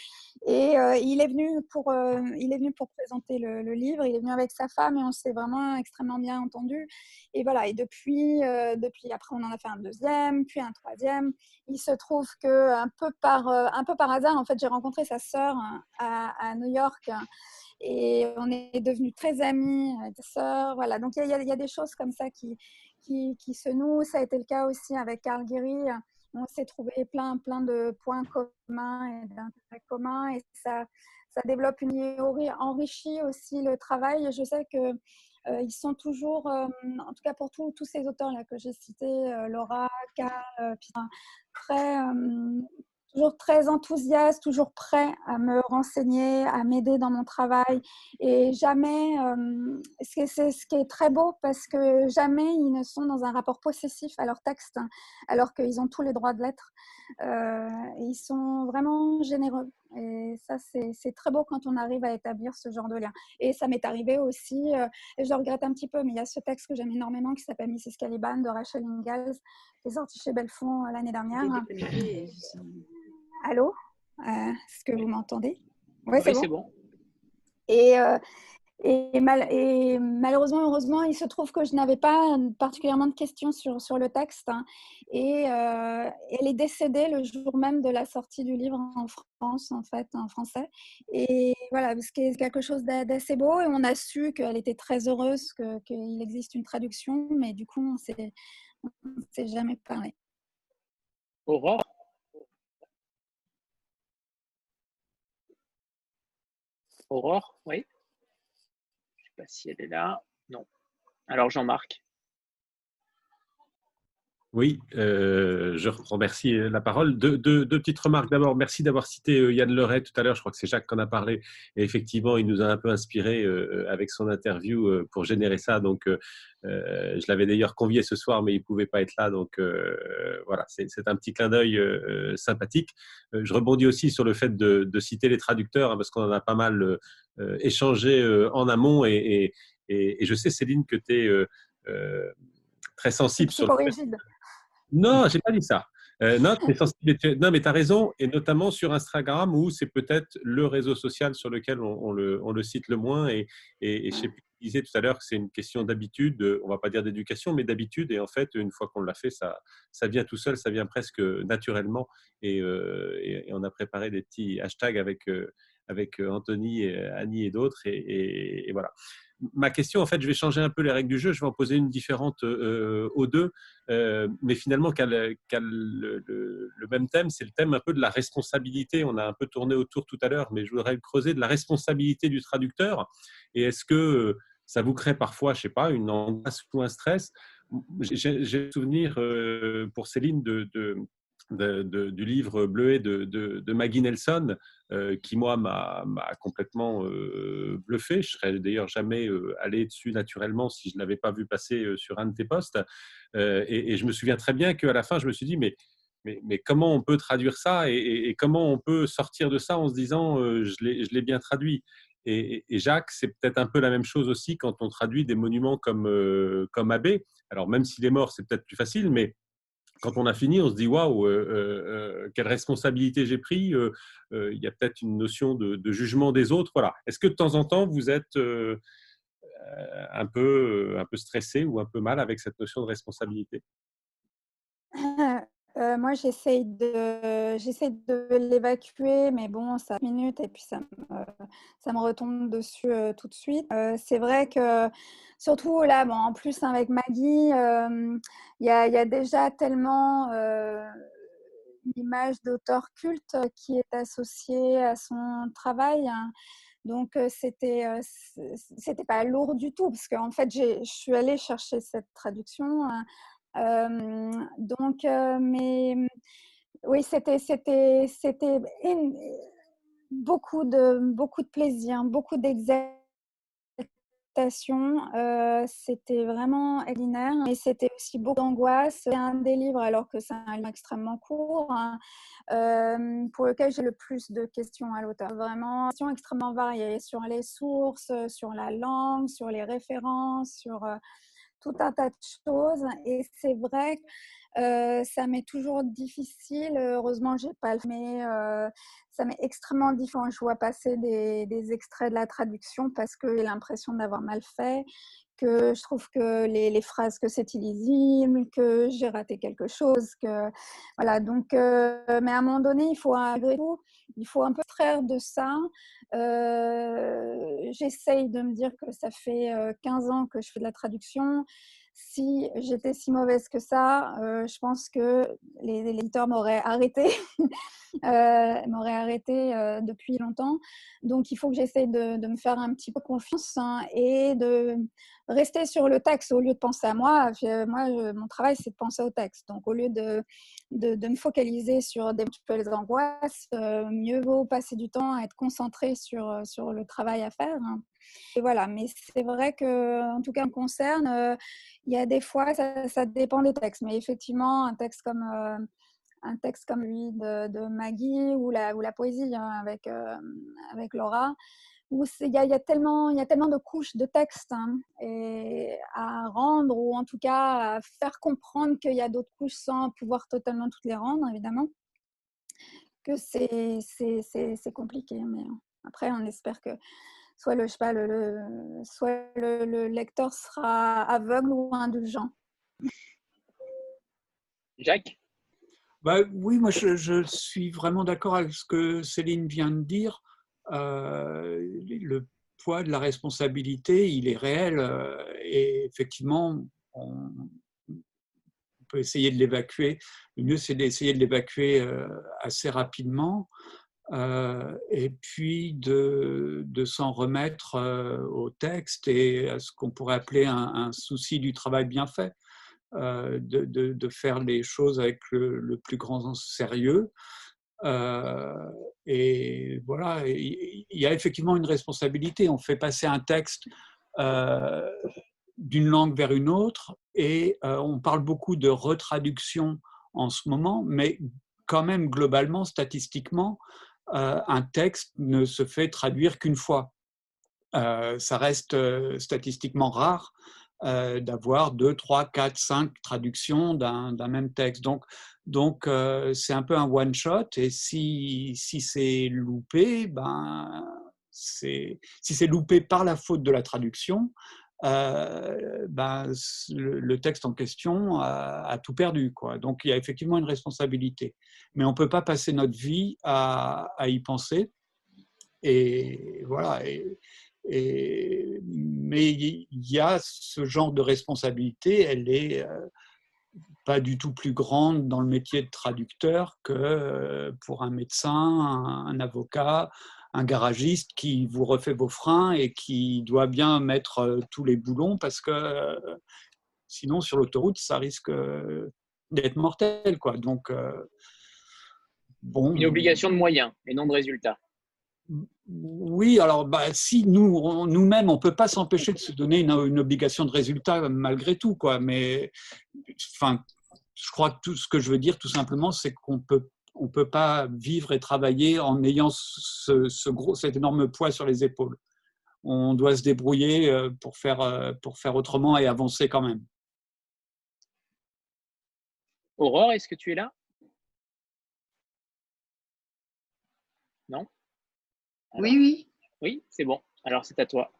Et euh, il, est venu pour, euh, il est venu pour présenter le, livre, il est venu avec sa femme et on s'est vraiment extrêmement bien entendu. Et voilà, et depuis, euh, depuis après, on en a fait un deuxième, puis un troisième. Il se trouve que un peu par, un peu par hasard, en fait, j'ai rencontré sa sœur hein, à, New York et on est devenus très amis, sœurs. Voilà, donc il y, a des choses comme ça qui, qui, qui, se nouent. Ça a été le cas aussi avec Carl Guéry on s'est trouvé plein, plein de points communs et d'intérêts communs et ça, ça développe une enrichit aussi le travail. Je sais que euh, ils sont toujours, euh, en tout cas pour tous ces auteurs là que j'ai cités, euh, Laura, Carl, très toujours très enthousiaste, toujours prêt à me renseigner, à m'aider dans mon travail. Et jamais, euh, c'est ce qui est très beau parce que jamais ils ne sont dans un rapport possessif à leur texte, hein, alors qu'ils ont tous les droits de l'être. Euh, ils sont vraiment généreux. Et ça, c'est très beau quand on arrive à établir ce genre de lien. Et ça m'est arrivé aussi, euh, et je le regrette un petit peu, mais il y a ce texte que j'aime énormément qui s'appelle Mrs. Caliban de Rachel Ingalls, qui est sorti chez Belfond l'année dernière. Allô? Euh, Est-ce que vous m'entendez? Oui, c'est bon. Et, euh, et, malheureusement, heureusement, il se trouve que je n'avais pas particulièrement de questions sur, sur le texte. Hein. et euh, elle est décédée le jour même de la sortie du livre en France, en fait, en français. Et voilà, ce qui est quelque chose d'assez beau. Et on a su qu'elle était très heureuse qu'il existe une traduction, mais du coup, on ne s'est jamais parlé. Aurore? Aurore, oui. Je ne sais pas si elle est là. Non. Alors Jean-Marc. Oui, euh, je reprends. Merci la parole. Deux, petites remarques. D'abord, merci d'avoir cité euh, Yann Leray tout à l'heure. Je crois que c'est Jacques qui en a parlé. Et effectivement, il nous a un peu inspiré euh, avec son interview pour générer ça. Donc, je l'avais d'ailleurs convié ce soir, mais il ne pouvait pas être là. Donc, voilà, c'est un petit clin d'œil sympathique. je rebondis aussi sur le fait de, citer les traducteurs, hein, parce qu'on en a pas mal échangé en amont. Et, et, je sais, Céline, que tu es très sensible sur le fait non, j'ai pas dit ça. Euh, non, mais tu as raison, et notamment sur Instagram, où c'est peut-être le réseau social sur lequel on, le, cite le moins. Et, et, je sais plus, disais tout à l'heure que c'est une question d'habitude, on va pas dire d'éducation, mais d'habitude. Et en fait, une fois qu'on l'a fait, ça, vient tout seul, ça vient presque naturellement. Et, euh, on a préparé des petits hashtags avec, euh, avec Anthony, et Annie et d'autres. et, voilà ma question, en fait, je vais changer un peu les règles du jeu. Je vais en poser une différente euh, aux deux, euh, mais finalement, qu'elle le, même thème, c'est le thème un peu de la responsabilité. On a un peu tourné autour tout à l'heure, mais je voudrais le creuser de la responsabilité du traducteur. Et est-ce que ça vous crée parfois, je sais pas, une angoisse ou un stress? J'ai souvenir euh, pour Céline de, du livre Bleuet de, de, Maggie Nelson, euh, qui moi m'a complètement euh, bluffé. Je serais d'ailleurs jamais euh, allé dessus naturellement si je ne l'avais pas vu passer sur un de tes postes. Et, je me souviens très bien qu'à la fin, je me suis dit, mais, mais, mais comment on peut traduire ça et, comment on peut sortir de ça en se disant, je l'ai bien traduit? Et, Jacques, c'est peut-être un peu la même chose aussi quand on traduit des monuments comme, comme Abbé. Alors même s'il est mort, c'est peut-être plus facile, mais quand on a fini, on se dit waouh, euh, euh, quelle responsabilité j'ai pris. Euh, il y a peut-être une notion de, jugement des autres. Voilà. Est-ce que de temps en temps vous êtes un peu, un peu stressé ou un peu mal avec cette notion de responsabilité? Moi, j'essaye de, j'essaie de l'évacuer, mais bon, ça minutes et puis ça me, ça me retombe dessus tout de suite. c'est vrai que, surtout là, bon, en plus avec Maggie, il y, a, y, a, déjà tellement une image d'auteur culte qui est associée à son travail. Hein. Donc, c'était c'était pas lourd du tout, parce qu'en fait, je suis allée chercher cette traduction. Hein, donc, mais oui, c'était, c'était, c'était beaucoup de, beaucoup de plaisir, beaucoup d'exaltation. c'était vraiment extraordinaire et c'était aussi beaucoup d'angoisse. C'est un des livres, alors que c'est un livre extrêmement court, hein, pour lequel j'ai le plus de questions à l'auteur. Vraiment, questions extrêmement variées sur les sources, sur la langue, sur les références, sur tout un tas de choses. Et c'est vrai que euh, ça m'est toujours difficile. Heureusement, j'ai pas le mais euh, ça m'est extrêmement difficile. Je vois passer des, extraits de la traduction parce que j'ai l'impression d'avoir mal fait, que je trouve que les, phrases que c'est illisible, que j'ai raté quelque chose, que voilà. Donc, euh, mais à un moment donné, il faut tout, il faut un peu extraire de ça. J'essaye de me dire que ça fait 15 euh, ans que je fais de la traduction. Si j'étais si mauvaise que ça, je pense que les, les éditeurs m'auraient arrêté. euh, m'aurait arrêté euh, depuis longtemps. Donc, il faut que j'essaye de, me faire un petit peu confiance hein, et de rester sur le texte au lieu de penser à moi. Moi, mon travail, c'est de penser au texte. Donc, au lieu de, de, me focaliser sur des angoisses, euh, mieux vaut passer du temps à être concentré sur, sur le travail à faire. Hein. Et voilà, mais c'est vrai que, en tout cas, me concerne, euh, il y a des fois, ça, dépend des textes, mais effectivement, un texte comme un texte comme lui de, Maggie ou la, ou la poésie hein, avec, euh, avec Laura, où il y, a, tellement, y a tellement de couches de texte hein, à rendre, ou en tout cas à faire comprendre qu'il y a d'autres couches sans pouvoir totalement toutes les rendre, évidemment, que c'est compliqué. Mais euh, après, on espère que soit le, je pas, le, soit le lecteur sera aveugle ou indulgent. Jacques? Bah, oui, moi je, suis vraiment d'accord avec ce que Céline vient de dire. Euh, le poids de la responsabilité, il est réel euh, et effectivement, on, peut essayer de l'évacuer. Le mieux, c'est d'essayer de l'évacuer euh, assez rapidement et puis de, de s'en remettre au texte et à ce qu'on pourrait appeler un, souci du travail bien fait. de, de, faire les choses avec le, plus grand sérieux. et voilà, il y a effectivement une responsabilité. On fait passer un texte d'une langue vers une autre et on parle beaucoup de retraduction en ce moment, mais quand même globalement, statistiquement, un texte ne se fait traduire qu'une fois. ça reste statistiquement rare d'avoir deux, trois, quatre, cinq traductions d'un même texte. Donc, donc c'est un peu un one shot. Et si, si c'est loupé, ben, si c'est loupé par la faute de la traduction, euh, ben, le, texte en question a, tout perdu. Quoi. Donc il y a effectivement une responsabilité. Mais on ne peut pas passer notre vie à, y penser. Et voilà. Mais il y a ce genre de responsabilité, elle est euh, pas du tout plus grande dans le métier de traducteur que euh, pour un médecin, un avocat, un garagiste qui vous refait vos freins et qui doit bien mettre euh, tous les boulons parce que euh, sinon sur l'autoroute ça risque euh, d'être mortel quoi. Donc bon. Une obligation de moyens et non de résultats. Oui, alors bah, si nous nous-mêmes on peut pas s'empêcher de se donner une, une, obligation de résultat malgré tout quoi. Mais enfin, je crois que tout ce que je veux dire tout simplement c'est qu'on peut on ne peut pas vivre et travailler en ayant ce, gros, cet énorme poids sur les épaules. On doit se débrouiller euh, pour faire, euh, pour faire autrement et avancer quand même. Aurore, est-ce que tu es là? Non? Oui, oui. Oui, c'est bon. Alors, c'est à toi.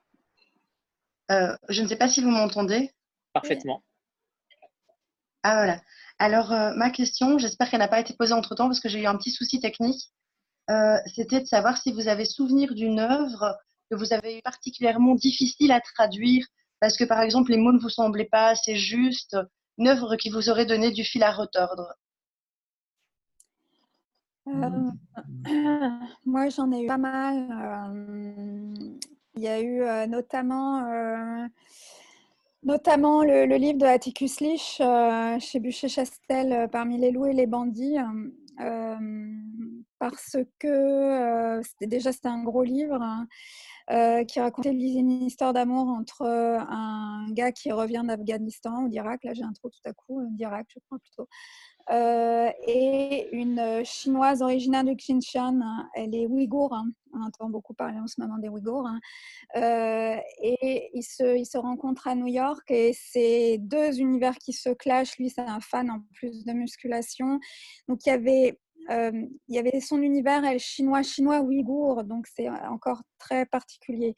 Euh, je ne sais pas si vous m'entendez. Parfaitement. Ah voilà. Alors, euh, ma question, j'espère qu'elle n'a pas été posée entre-temps parce que j'ai eu un petit souci technique. Euh, c'était de savoir si vous avez souvenir d'une œuvre que vous avez eu particulièrement difficile à traduire parce que, par exemple, les mots ne vous semblaient pas assez justes, une œuvre qui vous aurait donné du fil à retordre. Euh, moi, j'en ai eu pas mal. il y a eu notamment Notamment le, livre de Atticus Lich euh, chez Bûcher-Chastel, euh, parmi les loups et les bandits, euh, parce que déjà c'était un gros livre hein, qui racontait une histoire d'amour entre un gars qui revient d'Afghanistan ou d'Irak, là j'ai un trou tout à coup, d'Irak je crois plutôt, euh, et une chinoise originaire du Xinjiang. Elle est ouïghour. Hein. On entend beaucoup parler en ce moment des ouïghours. Hein. Euh, et ils se, ils se rencontrent à New York et c'est deux univers qui se clashent. Lui, c'est un fan en plus de musculation. Donc, il y avait il y avait son univers, elle, chinois, chinois, ouïghour, donc c'est encore très particulier.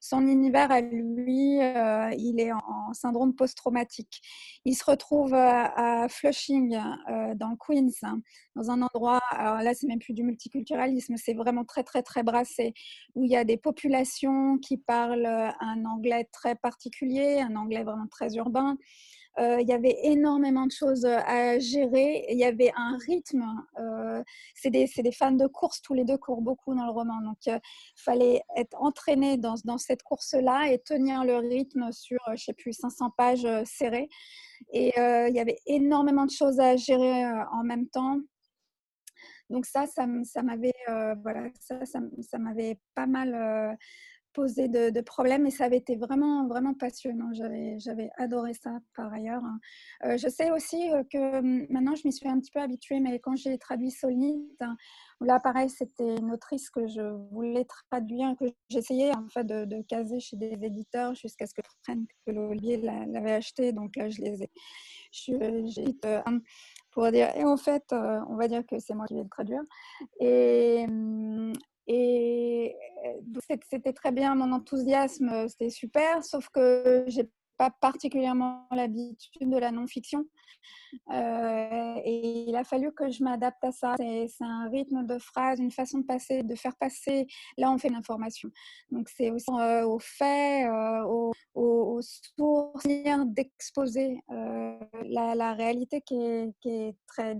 Son univers, lui, il est en, syndrome post-traumatique. Il se retrouve à, Flushing, dans le Queens, hein, dans un endroit, alors là, c'est même plus du multiculturalisme, c'est vraiment très, très, très brassé, où il y a des populations qui parlent un anglais très particulier, un anglais vraiment très urbain. Euh, il y avait énormément de choses euh, à gérer. Il y avait un rythme. Euh, c'est des, des, fans de course, tous les deux courent beaucoup dans le roman. Donc, il fallait être entraîné dans, dans cette course-là et tenir le rythme sur, je sais plus, 500 pages serrées. Et il y avait énormément de choses à gérer en même temps. Donc ça, ça, m'avait voilà, ça, ça, ça m'avait pas mal poser de, problèmes et ça avait été vraiment, vraiment passionnant. J'avais, adoré ça par ailleurs. Hein. Euh, je sais aussi euh, que hum, maintenant je m'y suis un petit peu habituée, mais quand j'ai traduit Solide, hein, là pareil, c'était une autrice que je voulais traduire, que j'essayais en fait de, caser chez des éditeurs jusqu'à ce que je comprenne que l'Olivier l'avait acheté. Donc là, je les ai. J'ai euh, pour dire, et en fait, on va dire que c'est moi qui vais le traduire. Et, hum, et c'était très bien, mon enthousiasme, c'était super, sauf que j'ai pas particulièrement l'habitude de la non-fiction. Euh, et il a fallu que je m'adapte à ça. C'est un rythme de phrase, une façon de passer, de faire passer. Là, on fait l'information. Donc, c'est aussi euh, au fait, euh, aux d'exposer la, la, réalité qui est, qui est très.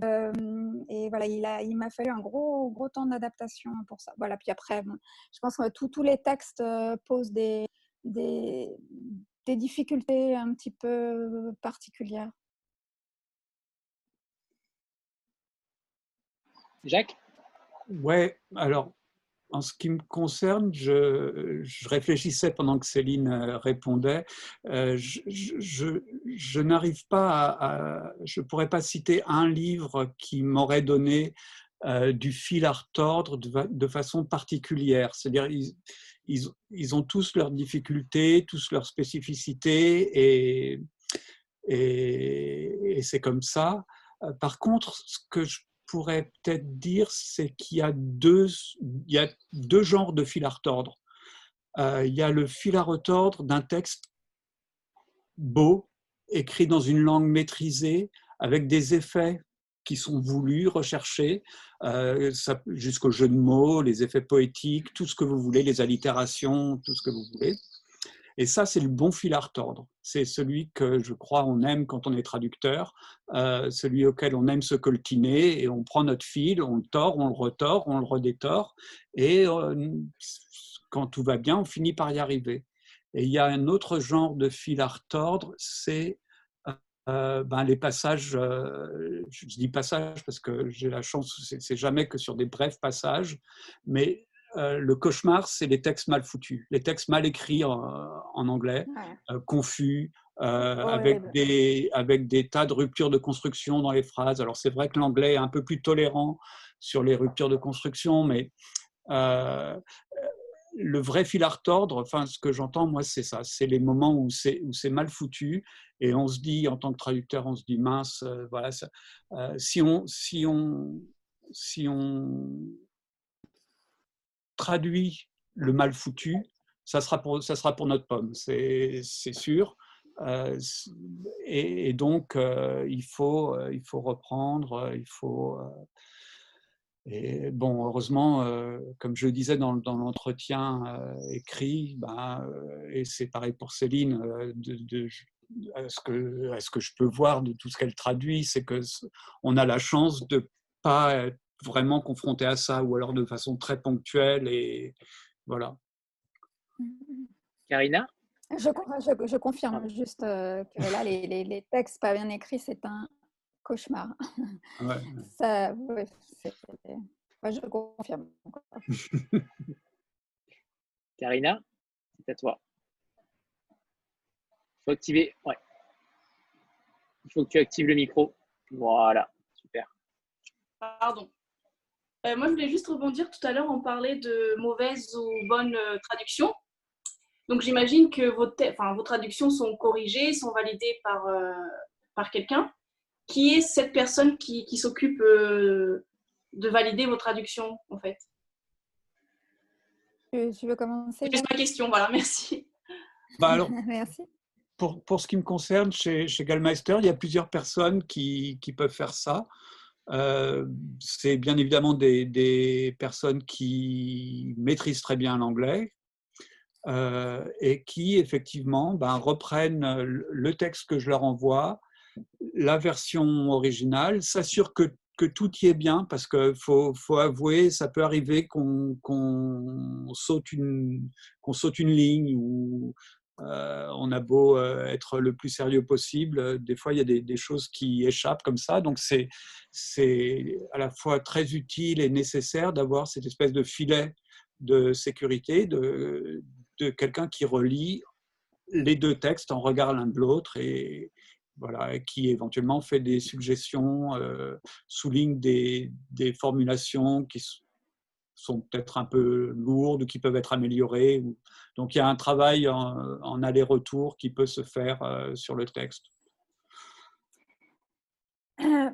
et voilà, il m'a il fallu un gros, gros temps d'adaptation pour ça. Voilà, puis après, je pense que tous les textes posent des, des difficultés un petit peu euh, particulières. Jacques? Ouais, alors en ce qui me concerne, je, réfléchissais pendant que Céline euh, répondait. Euh, je, n'arrive pas à, Je ne pourrais pas citer un livre qui m'aurait donné du fil à retordre de, de façon particulière. C'est-à-dire, ils, ont tous leurs difficultés, tous leurs spécificités, et, c'est comme ça. Par contre, ce que je pourrais peut-être dire, c'est qu'il y a deux, il y a deux genres de fil à retordre. Euh, il y a le fil à retordre d'un texte beau, écrit dans une langue maîtrisée, avec des effets qui sont voulus, recherchés, euh, jusqu'au jeu de mots, les effets poétiques, tout ce que vous voulez, les allitérations, tout ce que vous voulez. Et ça, c'est le bon fil à retordre. C'est celui que je crois on aime quand on est traducteur, euh, celui auquel on aime se coltiner et on prend notre fil, on le tord, on le retord, on le redétore. Et euh, quand tout va bien, on finit par y arriver. Et il y a un autre genre de fil à retordre, c'est euh, ben, les passages, je dis passages parce que j'ai la chance, c'est jamais que sur des brefs passages, mais euh, le cauchemar, c'est les textes mal foutus, les textes mal écrits en, anglais, euh, confus, euh, avec, des, avec des tas de ruptures de construction dans les phrases. Alors c'est vrai que l'anglais est un peu plus tolérant sur les ruptures de construction, mais le vrai fil à retordre, enfin ce que j'entends moi, c'est ça, c'est les moments où c'est mal foutu et on se dit en tant que traducteur, on se dit mince, voilà, ça, si on si on si on traduit le mal foutu, ça sera pour, ça sera pour notre pomme, c'est sûr. Euh, et, donc, euh, il, faut, euh, il faut reprendre, il faut. et bon, heureusement, comme je le disais dans, dans l'entretien écrit, ben, et c'est pareil pour Céline, de, ce que, ce que je peux voir de tout ce qu'elle traduit, c'est que on a la chance de pas être vraiment confronté à ça, ou alors de façon très ponctuelle. Et voilà. Karina? Je, je, confirme juste euh, que là, les, les, textes pas bien écrits, c'est un cauchemar. Ouais. Ça, je confirme. Karina, c'est à toi. Il faut activer. Ouais. Il faut que tu actives le micro. Voilà, super. Pardon. Euh, moi, je voulais juste rebondir. Tout à l'heure, on parlait de mauvaises ou bonnes euh, traductions. Donc, j'imagine que vos, enfin, vos, traductions sont corrigées, sont validées par, euh, par quelqu'un. Qui est cette personne qui, qui s'occupe de valider vos traductions, en fait? Tu, veux commencer? C'est ma question, voilà, merci. Bah alors, merci. Pour, ce qui me concerne, chez, chez Gallmeister, il y a plusieurs personnes qui, peuvent faire ça. Euh, c'est bien évidemment des, personnes qui maîtrisent très bien l'anglais euh, et qui effectivement ben, reprennent le texte que je leur envoie, la version originale, s'assurent que, tout y est bien parce qu'il faut, avouer, ça peut arriver qu'on saute, saute une ligne ou euh, on a beau euh, être le plus sérieux possible, euh, des fois il y a des, choses qui échappent comme ça. Donc c'est à la fois très utile et nécessaire d'avoir cette espèce de filet de sécurité de, quelqu'un qui relie les deux textes en regard l'un de l'autre et voilà, qui éventuellement fait des suggestions, souligne des, des, formulations qui sont peut-être un peu lourdes ou qui peuvent être améliorées. Donc il y a un travail en, aller-retour qui peut se faire euh, sur le texte.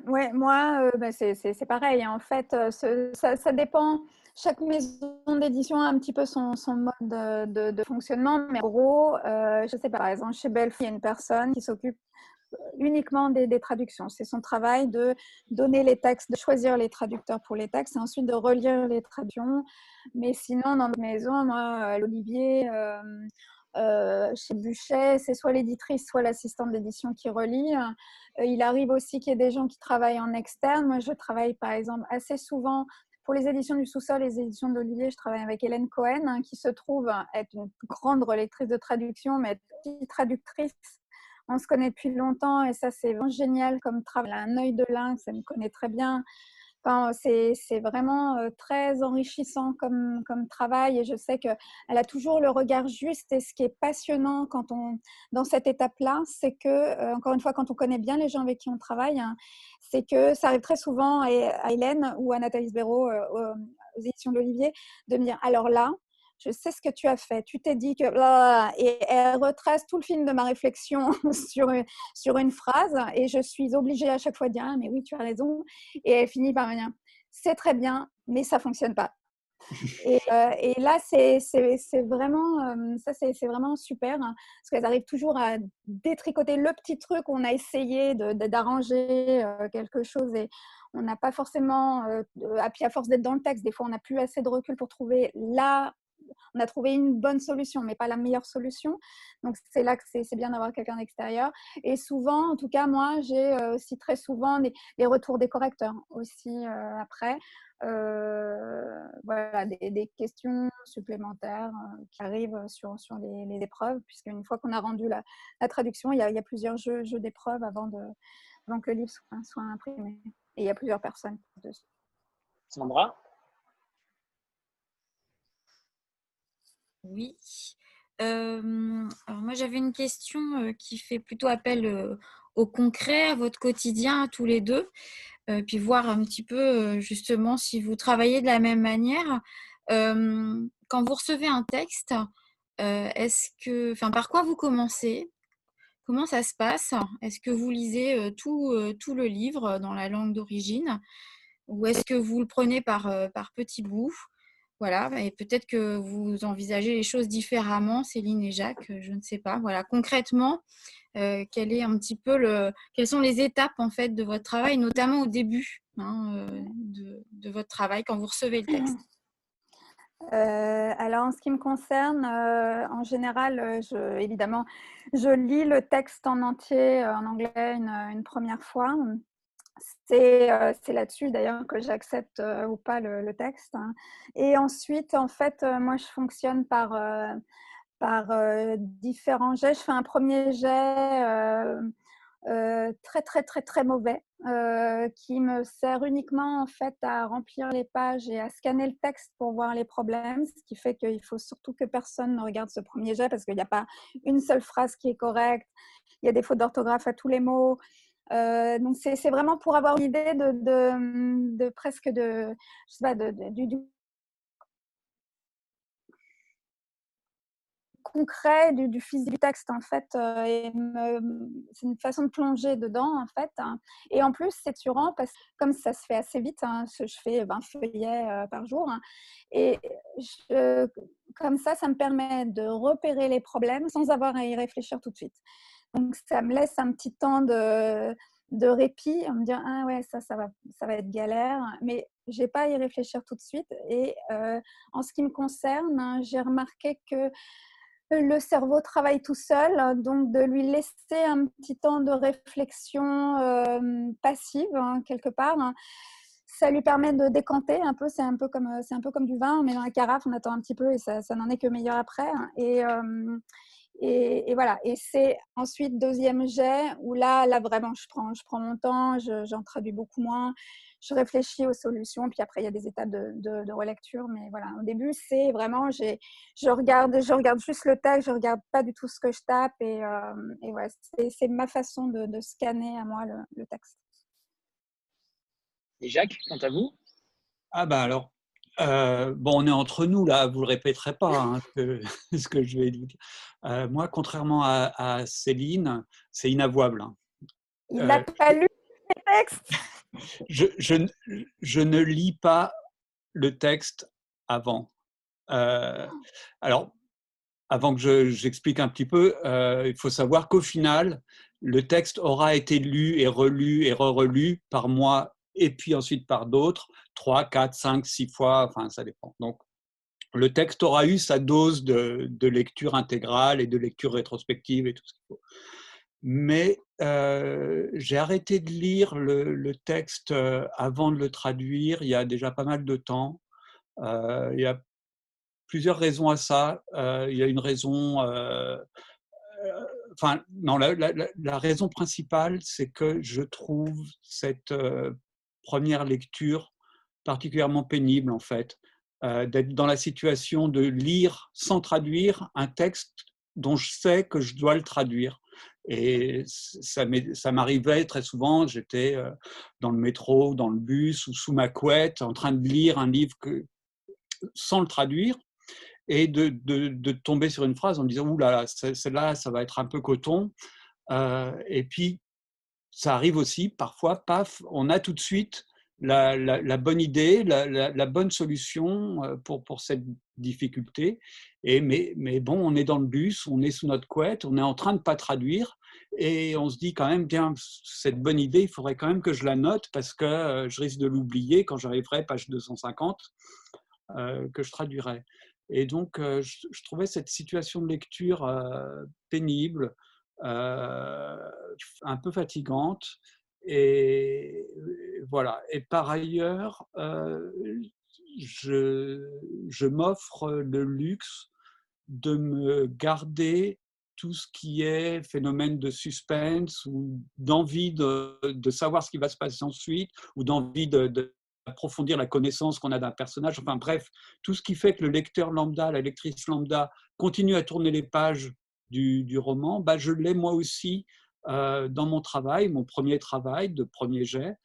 Ouais, moi, euh, bah, c'est pareil. En fait, euh, ça, dépend. Chaque maison d'édition a un petit peu son, mode de, fonctionnement. Mais en gros, je sais pas, par exemple, chez Belfi, il y a une personne qui s'occupe uniquement des, traductions. C'est son travail de donner les textes, de choisir les traducteurs pour les textes et ensuite de relire les traductions. Mais sinon, dans notre maison, moi, l'Olivier, euh, euh, chez Buchet, c'est soit l'éditrice, soit l'assistante d'édition qui relit. Euh, il arrive aussi qu'il y ait des gens qui travaillent en externe. Moi, je travaille par exemple assez souvent pour les éditions du sous-sol, les éditions d'Olivier, je travaille avec Hélène Cohen, hein, qui se trouve être une grande relectrice de traduction, mais traductrice on se connaît depuis longtemps et ça, c'est vraiment génial comme travail. Elle a un œil de lynx, elle me connaît très bien. C'est vraiment très enrichissant comme, travail et je sais qu'elle a toujours le regard juste. Et ce qui est passionnant quand on, dans cette étape-là, c'est que, encore une fois, quand on connaît bien les gens avec qui on travaille, hein, c'est que ça arrive très souvent à Hélène ou à Nathalie Sbero aux éditions de l'Olivier de me dire alors là, je sais ce que tu as fait. Tu t'es dit que... Et elle retrace tout le film de ma réflexion sur, une, sur une phrase et je suis obligée à chaque fois de dire, ah, mais oui, tu as raison. Et elle finit par me dire, c'est très bien, mais ça fonctionne pas. et, euh, et, là, c'est vraiment, euh, ça c'est vraiment super hein, parce qu'elles arrivent toujours à détricoter le petit truc qu'on a essayé d'arranger euh, quelque chose et on n'a pas forcément, à, à force d'être dans le texte, des fois on n'a plus assez de recul pour trouver là on a trouvé une bonne solution, mais pas la meilleure solution. Donc c'est là que c'est bien d'avoir quelqu'un d'extérieur. Et souvent, en tout cas, moi, j'ai euh, aussi très souvent les, retours des correcteurs aussi euh, après. Euh, voilà, des, questions supplémentaires qui arrivent sur, sur les, épreuves, puisque une fois qu'on a rendu la, traduction, il y, a, plusieurs jeux, d'épreuves avant que le livre soit, soit imprimé. Et il y a plusieurs personnes dessus. Sandra? Oui. alors moi, j'avais une question qui fait plutôt appel au concret, à votre quotidien, à tous les deux, puis voir un petit peu justement si vous travaillez de la même manière. quand vous recevez un texte, est-ce que, enfin, par quoi vous commencez? Comment ça se passe? Est-ce que vous lisez tout, le livre dans la langue d'origine? Ou est-ce que vous le prenez par, par petits bouts? Voilà, et peut-être que vous envisagez les choses différemment, Céline et Jacques, je ne sais pas. Voilà, concrètement, euh, quel est un petit peu le, quelles sont les étapes en fait de votre travail, notamment au début hein, euh, de, votre travail quand vous recevez le texte? Euh, alors, en ce qui me concerne, en général, je, évidemment, je lis le texte en entier en anglais une première fois. Euh, c'est là-dessus d'ailleurs que j'accepte euh, ou pas le, texte. Hein. Et ensuite, en fait, euh, moi, je fonctionne par, par différents jets. Je fais un premier jet très, très, très, très mauvais qui me sert uniquement en fait à remplir les pages et à scanner le texte pour voir les problèmes. Ce qui fait qu'il faut surtout que personne ne regarde ce premier jet parce qu'il n'y a pas une seule phrase qui est correcte. Il y a des fautes d'orthographe à tous les mots. Euh, donc c'est vraiment pour avoir une idée de, presque de, je sais pas, du, concret du, physique du texte en fait euh, c'est une façon de plonger dedans en fait hein. et en plus c'est turant parce que comme ça se fait assez vite hein, je, fais 20 feuillets euh, par jour hein, et comme ça ça me permet de repérer les problèmes sans avoir à y réfléchir tout de suite donc, ça me laisse un petit temps de, de répit, en me dire ah ouais ça ça va ça va être galère, mais j'ai pas à y réfléchir tout de suite. Et euh, en ce qui me concerne, j'ai remarqué que le cerveau travaille tout seul, donc de lui laisser un petit temps de réflexion euh, passive hein, quelque part. Ça lui permet de décanter un peu. C'est un peu comme c'est un peu comme du vin. On met dans la carafe, on attend un petit peu et ça, ça n'en est que meilleur après. Et euh, et, voilà. Et c'est ensuite deuxième jet où là, là vraiment, je prends, je prends mon temps, j'en traduis beaucoup moins, je réfléchis aux solutions. Puis après, il y a des étapes de, de, relecture. Mais voilà, au début, c'est vraiment, je regarde, je regarde juste le texte, je regarde pas du tout ce que je tape. Et, euh, et voilà, c'est ma façon de, scanner à moi le, le texte. Et Jacques, quant à vous? Ah bah alors, euh, bon, on est entre nous là, vous le répéterez pas hein, ce, que, je vais vous dire. Euh, moi, contrairement à, Céline, c'est inavouable. Hein. Il n'a euh, pas lu le texte. Je, je, ne lis pas le texte avant. alors, avant que j'explique un petit peu, il faut savoir qu'au final, le texte aura été lu et relu et re-relu par moi et puis ensuite par d'autres, 3, 4, 5, 6 fois, enfin ça dépend. Donc le texte aura eu sa dose de, lecture intégrale et de lecture rétrospective et tout ce qu'il faut. Mais euh, j'ai arrêté de lire le, texte euh, avant de le traduire il y a déjà pas mal de temps. Euh, il y a plusieurs raisons à ça. il y a une raison enfin, non, la, raison principale, c'est que je trouve cette première lecture particulièrement pénible en fait, d'être dans la situation de lire sans traduire un texte dont je sais que je dois le traduire. Et ça m'arrivait très souvent, j'étais dans le métro, dans le bus ou sous ma couette en train de lire un livre sans le traduire et de, de, tomber sur une phrase en me disant Ouh là là, celle-là, ça va être un peu coton. Euh, et puis, ça arrive aussi, parfois, paf, on a tout de suite la, bonne idée, la, bonne solution euh, pour, cette difficulté. Et mais, bon, on est dans le bus, on est sous notre couette, on est en train de pas traduire. Et on se dit quand même, bien, cette bonne idée, il faudrait quand même que je la note parce que euh, je risque de l'oublier quand j'arriverai page 250, que je traduirai. Et donc, euh, je, trouvais cette situation de lecture euh, pénible, euh, un peu fatigante. Et voilà. Et par ailleurs, je, je m'offre le luxe de me garder tout ce qui est phénomène de suspense ou d'envie de, de, savoir ce qui va se passer ensuite ou d'envie de, de, la connaissance qu'on a d'un personnage. Enfin bref, tout ce qui fait que le lecteur lambda, la lectrice lambda continue à tourner les pages du, roman, bah, je l'ai moi aussi euh, dans mon travail, mon premier travail de premier jet.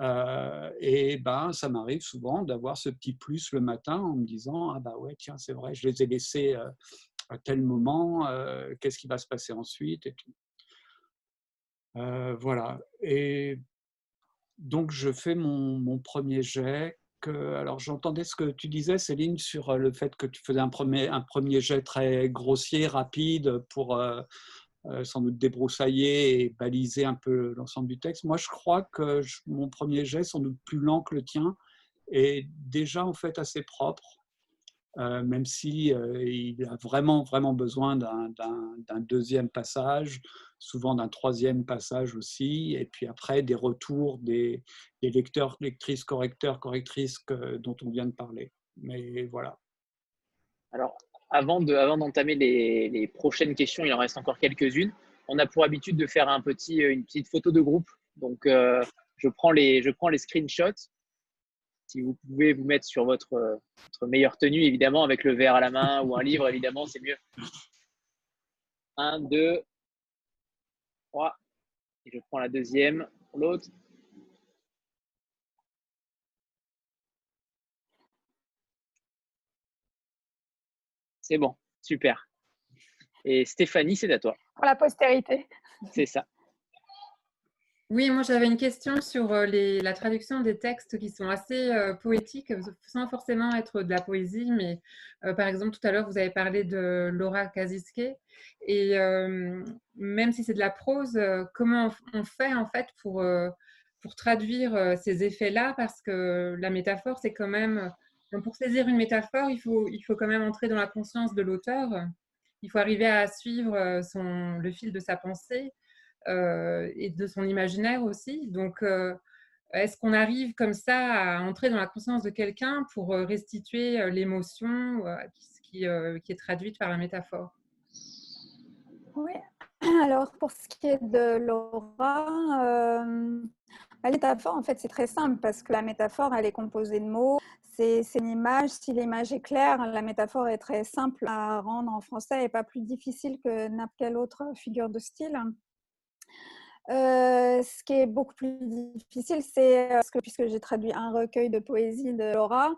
Euh, et ben, ça m'arrive souvent d'avoir ce petit plus le matin en me disant Ah bah ouais, tiens, c'est vrai, je les ai laissés euh, à tel moment, qu'est-ce qui va se passer ensuite et tout. voilà. Et donc, je fais mon, premier jet. Alors, j'entendais ce que tu disais, Céline, sur euh, le fait que tu faisais un premier, un premier jet très grossier, rapide, pour euh, euh, sans doute débroussailler et baliser un peu l'ensemble du texte. Moi, je crois que mon premier jet, sans doute plus lent que le tien, est déjà en fait assez propre. Même si il a vraiment vraiment besoin d'un deuxième passage souvent d'un troisième passage aussi, et puis après des retours des, lecteurs, lectrices, correcteurs, correctrices dont on vient de parler. Mais voilà. Alors, avant d'entamer avant les, les, prochaines questions, il en reste encore quelques-unes. On a pour habitude de faire un petit, une petite photo de groupe. Donc, euh, je, prends les, je prends les screenshots. Si vous pouvez vous mettre sur votre, votre meilleure tenue, évidemment, avec le verre à la main ou un livre, évidemment, c'est mieux. Un, deux, 3. Et je prends la deuxième pour l'autre. C'est bon, super. Et Stéphanie, c'est à toi. Pour la postérité. C'est ça. Oui, moi j'avais une question sur euh, la traduction des textes qui sont assez euh, poétiques, sans forcément être de la poésie, mais euh, par exemple tout à l'heure vous avez parlé de Laura Kaziske, et même si c'est de la prose, comment on fait en fait pour, traduire ces effets-là, parce que la métaphore c'est quand même, pour saisir une métaphore, il faut, il faut quand même entrer dans la conscience de l'auteur, il faut arriver à suivre le fil de sa pensée. Euh, et de son imaginaire aussi. Donc, euh, est-ce qu'on arrive comme ça à entrer dans la conscience de quelqu'un pour euh, restituer l'émotion qui, qui, est traduite par la métaphore? Oui, alors pour ce qui est de Laura, la métaphore, en fait, c'est très simple parce que la métaphore, elle est composée de mots. C'est une image. Si l'image est claire, la métaphore est très simple à rendre en français et pas plus difficile que n'importe quelle autre figure de style. Euh, ce qui est beaucoup plus difficile, c'est euh, que puisque j'ai traduit un recueil de poésie de Laura,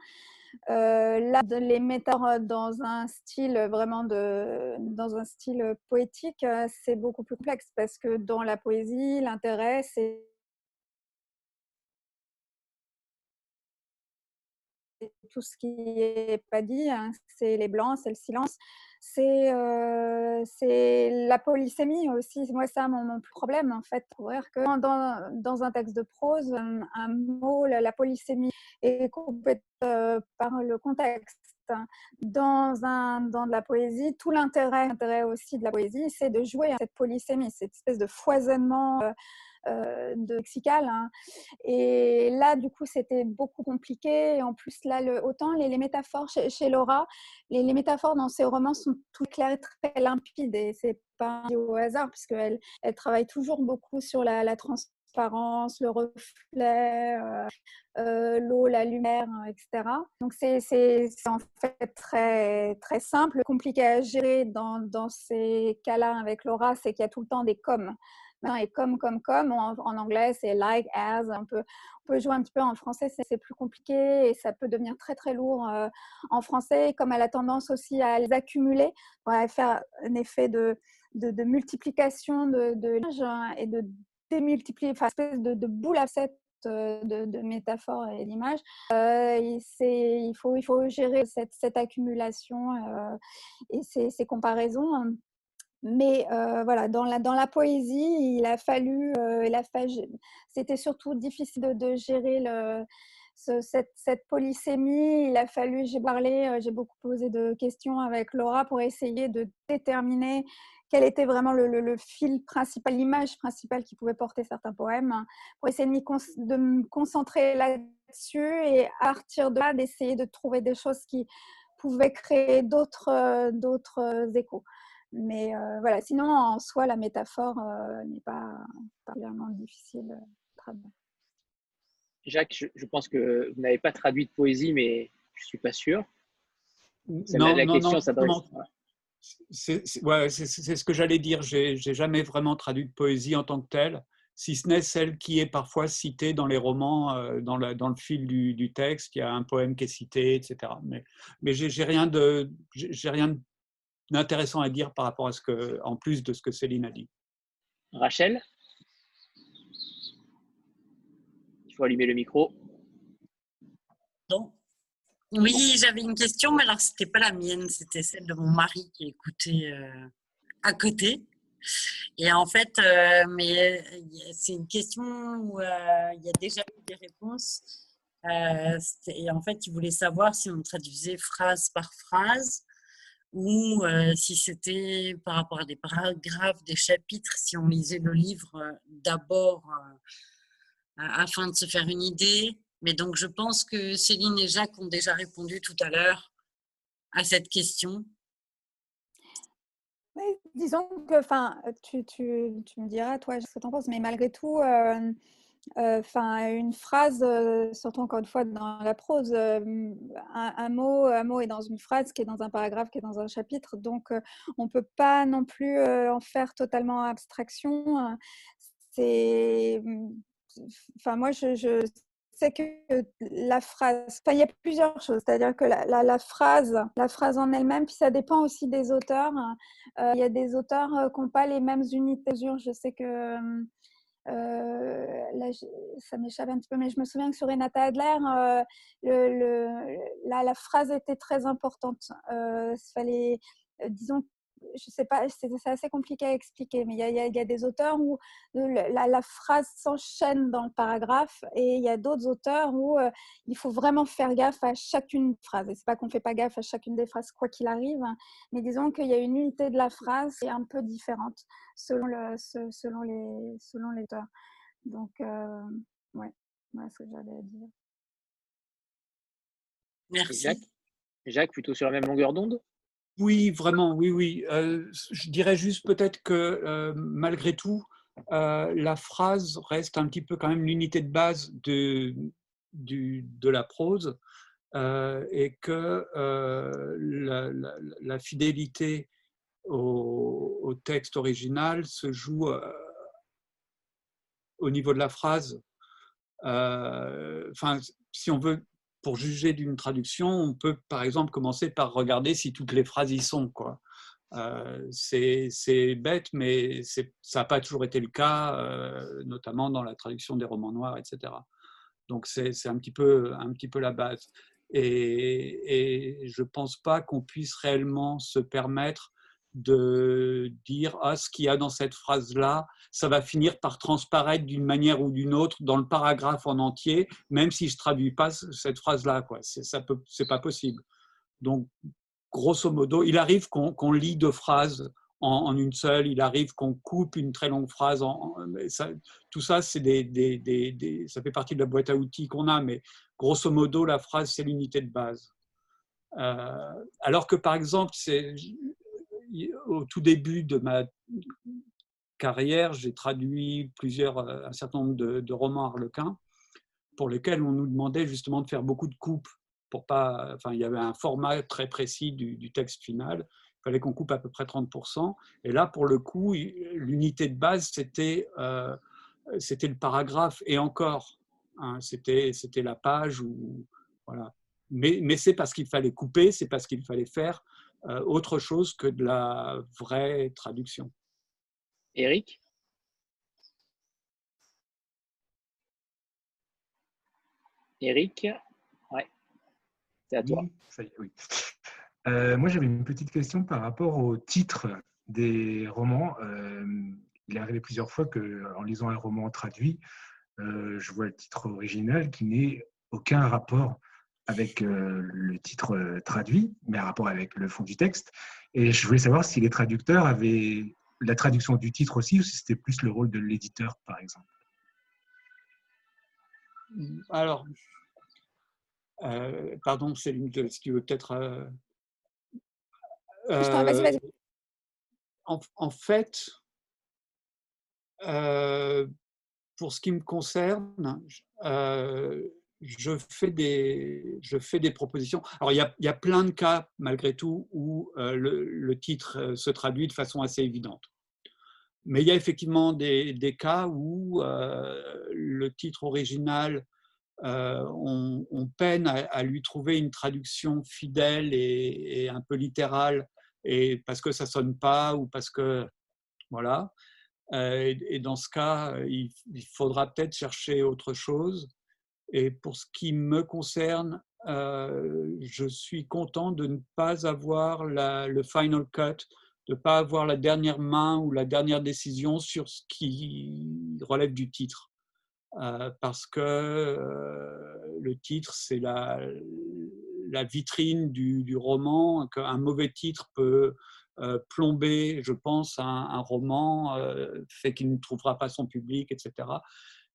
euh, là, de les mettre dans un style vraiment de, dans un style poétique, c'est beaucoup plus complexe parce que dans la poésie, l'intérêt, c'est tout ce qui n'est pas dit, hein. c'est les blancs, c'est le silence c'est c'est la polysémie aussi. Moi, c'est mon, mon problème, en fait, voir que dans, dans, un texte de prose, un, mot, la, polysémie est coupée par le contexte. Dans, un, dans de la poésie, tout l'intérêt aussi de la poésie, c'est de jouer à cette polysémie, cette espèce de foisonnement euh, de lexical. Hein. Et là, du coup, c'était beaucoup compliqué. Et en plus, là, le, autant les, métaphores chez, Laura, les, métaphores dans ses romans sont toutes claires et très limpides. Et c'est pas au hasard, puisqu'elle elle travaille toujours beaucoup sur la, transparence, le reflet, l'eau, la lumière, etc. Donc c'est en fait très, très simple. Compliqué à gérer dans, dans ces cas-là avec Laura, c'est qu'il y a tout le temps des coms et comme, comme, comme, en, anglais, c'est like, as. On peut, on peut jouer un petit peu en français, c'est plus compliqué et ça peut devenir très, très lourd euh, en français, comme elle a tendance aussi à les accumuler, pour faire un effet de, de, multiplication de, de et de démultiplier, enfin, espèce de, de boule à sept euh, de, métaphores et d'images. Euh, il, faut, il faut gérer cette, cette accumulation et ces, ces comparaisons. Hein. Mais euh, voilà, dans la, dans la poésie, il a fallu, euh, c'était surtout difficile de, gérer cette, polysémie. Il a fallu, j'ai parlé, euh, j'ai beaucoup posé de questions avec Laura pour essayer de déterminer quel était vraiment le, fil principal, l'image principale qui pouvait porter certains poèmes, pour essayer de, me concentrer là-dessus et à partir de là, d'essayer de trouver des choses qui pouvaient créer d'autres, d'autres échos. Mais euh, voilà, sinon, en soi, la métaphore euh, n'est pas particulièrement difficile à traduire. Jacques, je, pense que vous n'avez pas traduit de poésie, mais je ne suis pas sûr. non, la non, question C'est ce que j'allais dire. J'ai jamais vraiment traduit de poésie en tant que telle, si ce n'est celle qui est parfois citée dans les romans, euh, dans, le, dans, le, fil du, du, texte. Il y a un poème qui est cité, etc. Mais, mais j'ai rien de, j'ai rien de intéressant à dire par rapport à ce que, en plus de ce que Céline a dit. Rachel? Il faut allumer le micro. Oui, j'avais une question, mais alors c'était pas la mienne, c'était celle de mon mari qui écoutait euh, à côté. Et en fait, euh, mais c'est une question où euh, il y a déjà eu des réponses. et en fait, il voulait savoir si on traduisait phrase par phrase ou si c'était par rapport à des paragraphes, des chapitres, si on lisait le livre d'abord afin de se faire une idée. Mais donc je pense que Céline et Jacques ont déjà répondu tout à l'heure à cette question. disons que, enfin, tu, me diras, toi, ce que tu en penses, mais malgré tout, Enfin, une phrase, surtout encore une fois dans la prose, un, mot, un mot est dans une phrase qui est dans un paragraphe, qui est dans un chapitre, donc on peut pas non plus en faire totalement abstraction. C'est, enfin, moi, je, sais que la phrase, enfin, il y a plusieurs choses, c'est-à-dire que la, phrase, la phrase en elle-même, puis ça dépend aussi des auteurs. Il y a des auteurs qui n'ont pas les mêmes unités Je sais que euh, là, ça m'échappe un petit peu, mais je me souviens que sur Renata Adler, euh, le, la, phrase était très importante. Euh, fallait, disons, je sais pas, c'est assez compliqué à expliquer, mais il y a, y a, des auteurs où la, la phrase s'enchaîne dans le paragraphe et il y a d'autres auteurs où euh, il faut vraiment faire gaffe à chacune phrase. Et c'est pas qu'on fait pas gaffe à chacune des phrases quoi qu'il arrive, hein, mais disons qu'il y a une unité de la phrase qui est un peu différente selon, le, selon, les, selon les auteurs. Donc, euh, ouais, voilà ce que j'avais à dire. Merci. Jacques, Jacques, plutôt sur la même longueur d'onde? Oui, vraiment, oui, oui. Euh, je dirais juste peut-être que euh, malgré tout, euh, la phrase reste un petit peu quand même l'unité de base de, de la prose et que la, fidélité au, texte original se joue au niveau de la phrase. Enfin, si on veut pour juger d'une traduction, on peut par exemple commencer par regarder si toutes les phrases y sont. Quoi. Euh, c'est bête, mais ça n'a pas toujours été le cas, euh, notamment dans la traduction des romans noirs, etc. Donc c'est un, petit peu, un petit peu la base. Et, et je ne pense pas qu'on puisse réellement se permettre de dire ah, ce qu'il y a dans cette phrase-là, ça va finir par transparaître d'une manière ou d'une autre dans le paragraphe en entier, même si je ne traduis pas cette phrase-là. Ce n'est pas possible. Donc, grosso modo, il arrive qu'on lit deux phrases en, une seule, il arrive qu'on coupe une très longue phrase. En, tout ça, des, des, des, ça fait partie de la boîte à outils qu'on a, mais grosso modo, la phrase, c'est l'unité de base. Euh, alors que, par exemple, c'est au tout début de ma carrière, j'ai traduit plusieurs, un certain nombre de, romans harlequins pour lesquels on nous demandait justement de faire beaucoup de coupes. Pour pas, enfin, il y avait un format très précis du, texte final. Il fallait qu'on coupe à peu près 30%. Et là, pour le coup, l'unité de base, c'était c'était le paragraphe. Et encore, hein, c'était la page. Ou, voilà. Mais, mais c'est parce qu'il fallait couper, c'est parce qu'il fallait faire autre chose que de la vraie traduction. Eric Eric Ouais, c'est à toi. Euh, moi, j'avais une petite question par rapport au titre des romans. Euh, il est arrivé plusieurs fois qu'en lisant un roman traduit, euh, je vois le titre original qui n'est aucun rapport avec le titre traduit, mais un rapport avec le fond du texte. Et je voulais savoir si les traducteurs avaient la traduction du titre aussi, ou si c'était plus le rôle de l'éditeur, par exemple Alors, euh, pardon, Céline, si tu veux peut-être. Euh, euh, en, fait, pour ce qui me concerne, je fais, des, propositions. Alors, il y, a, plein de cas, malgré tout, où le, le, titre se traduit de façon assez évidente. Mais il y a effectivement des, cas où le titre original euh, on, peine à, lui trouver une traduction fidèle et, un peu littérale, et parce que ça sonne pas ou parce que voilà. Euh, et, dans ce cas, il, faudra peut-être chercher autre chose. Et pour ce qui me concerne, euh, je suis content de ne pas avoir le final cut, de ne pas avoir la dernière main ou la dernière décision sur ce qui relève du titre. Euh, parce que euh, le titre, c'est la, vitrine du, roman, qu'un mauvais titre peut plomber, je pense, un, un roman, fait qu'il ne trouvera pas son public, etc.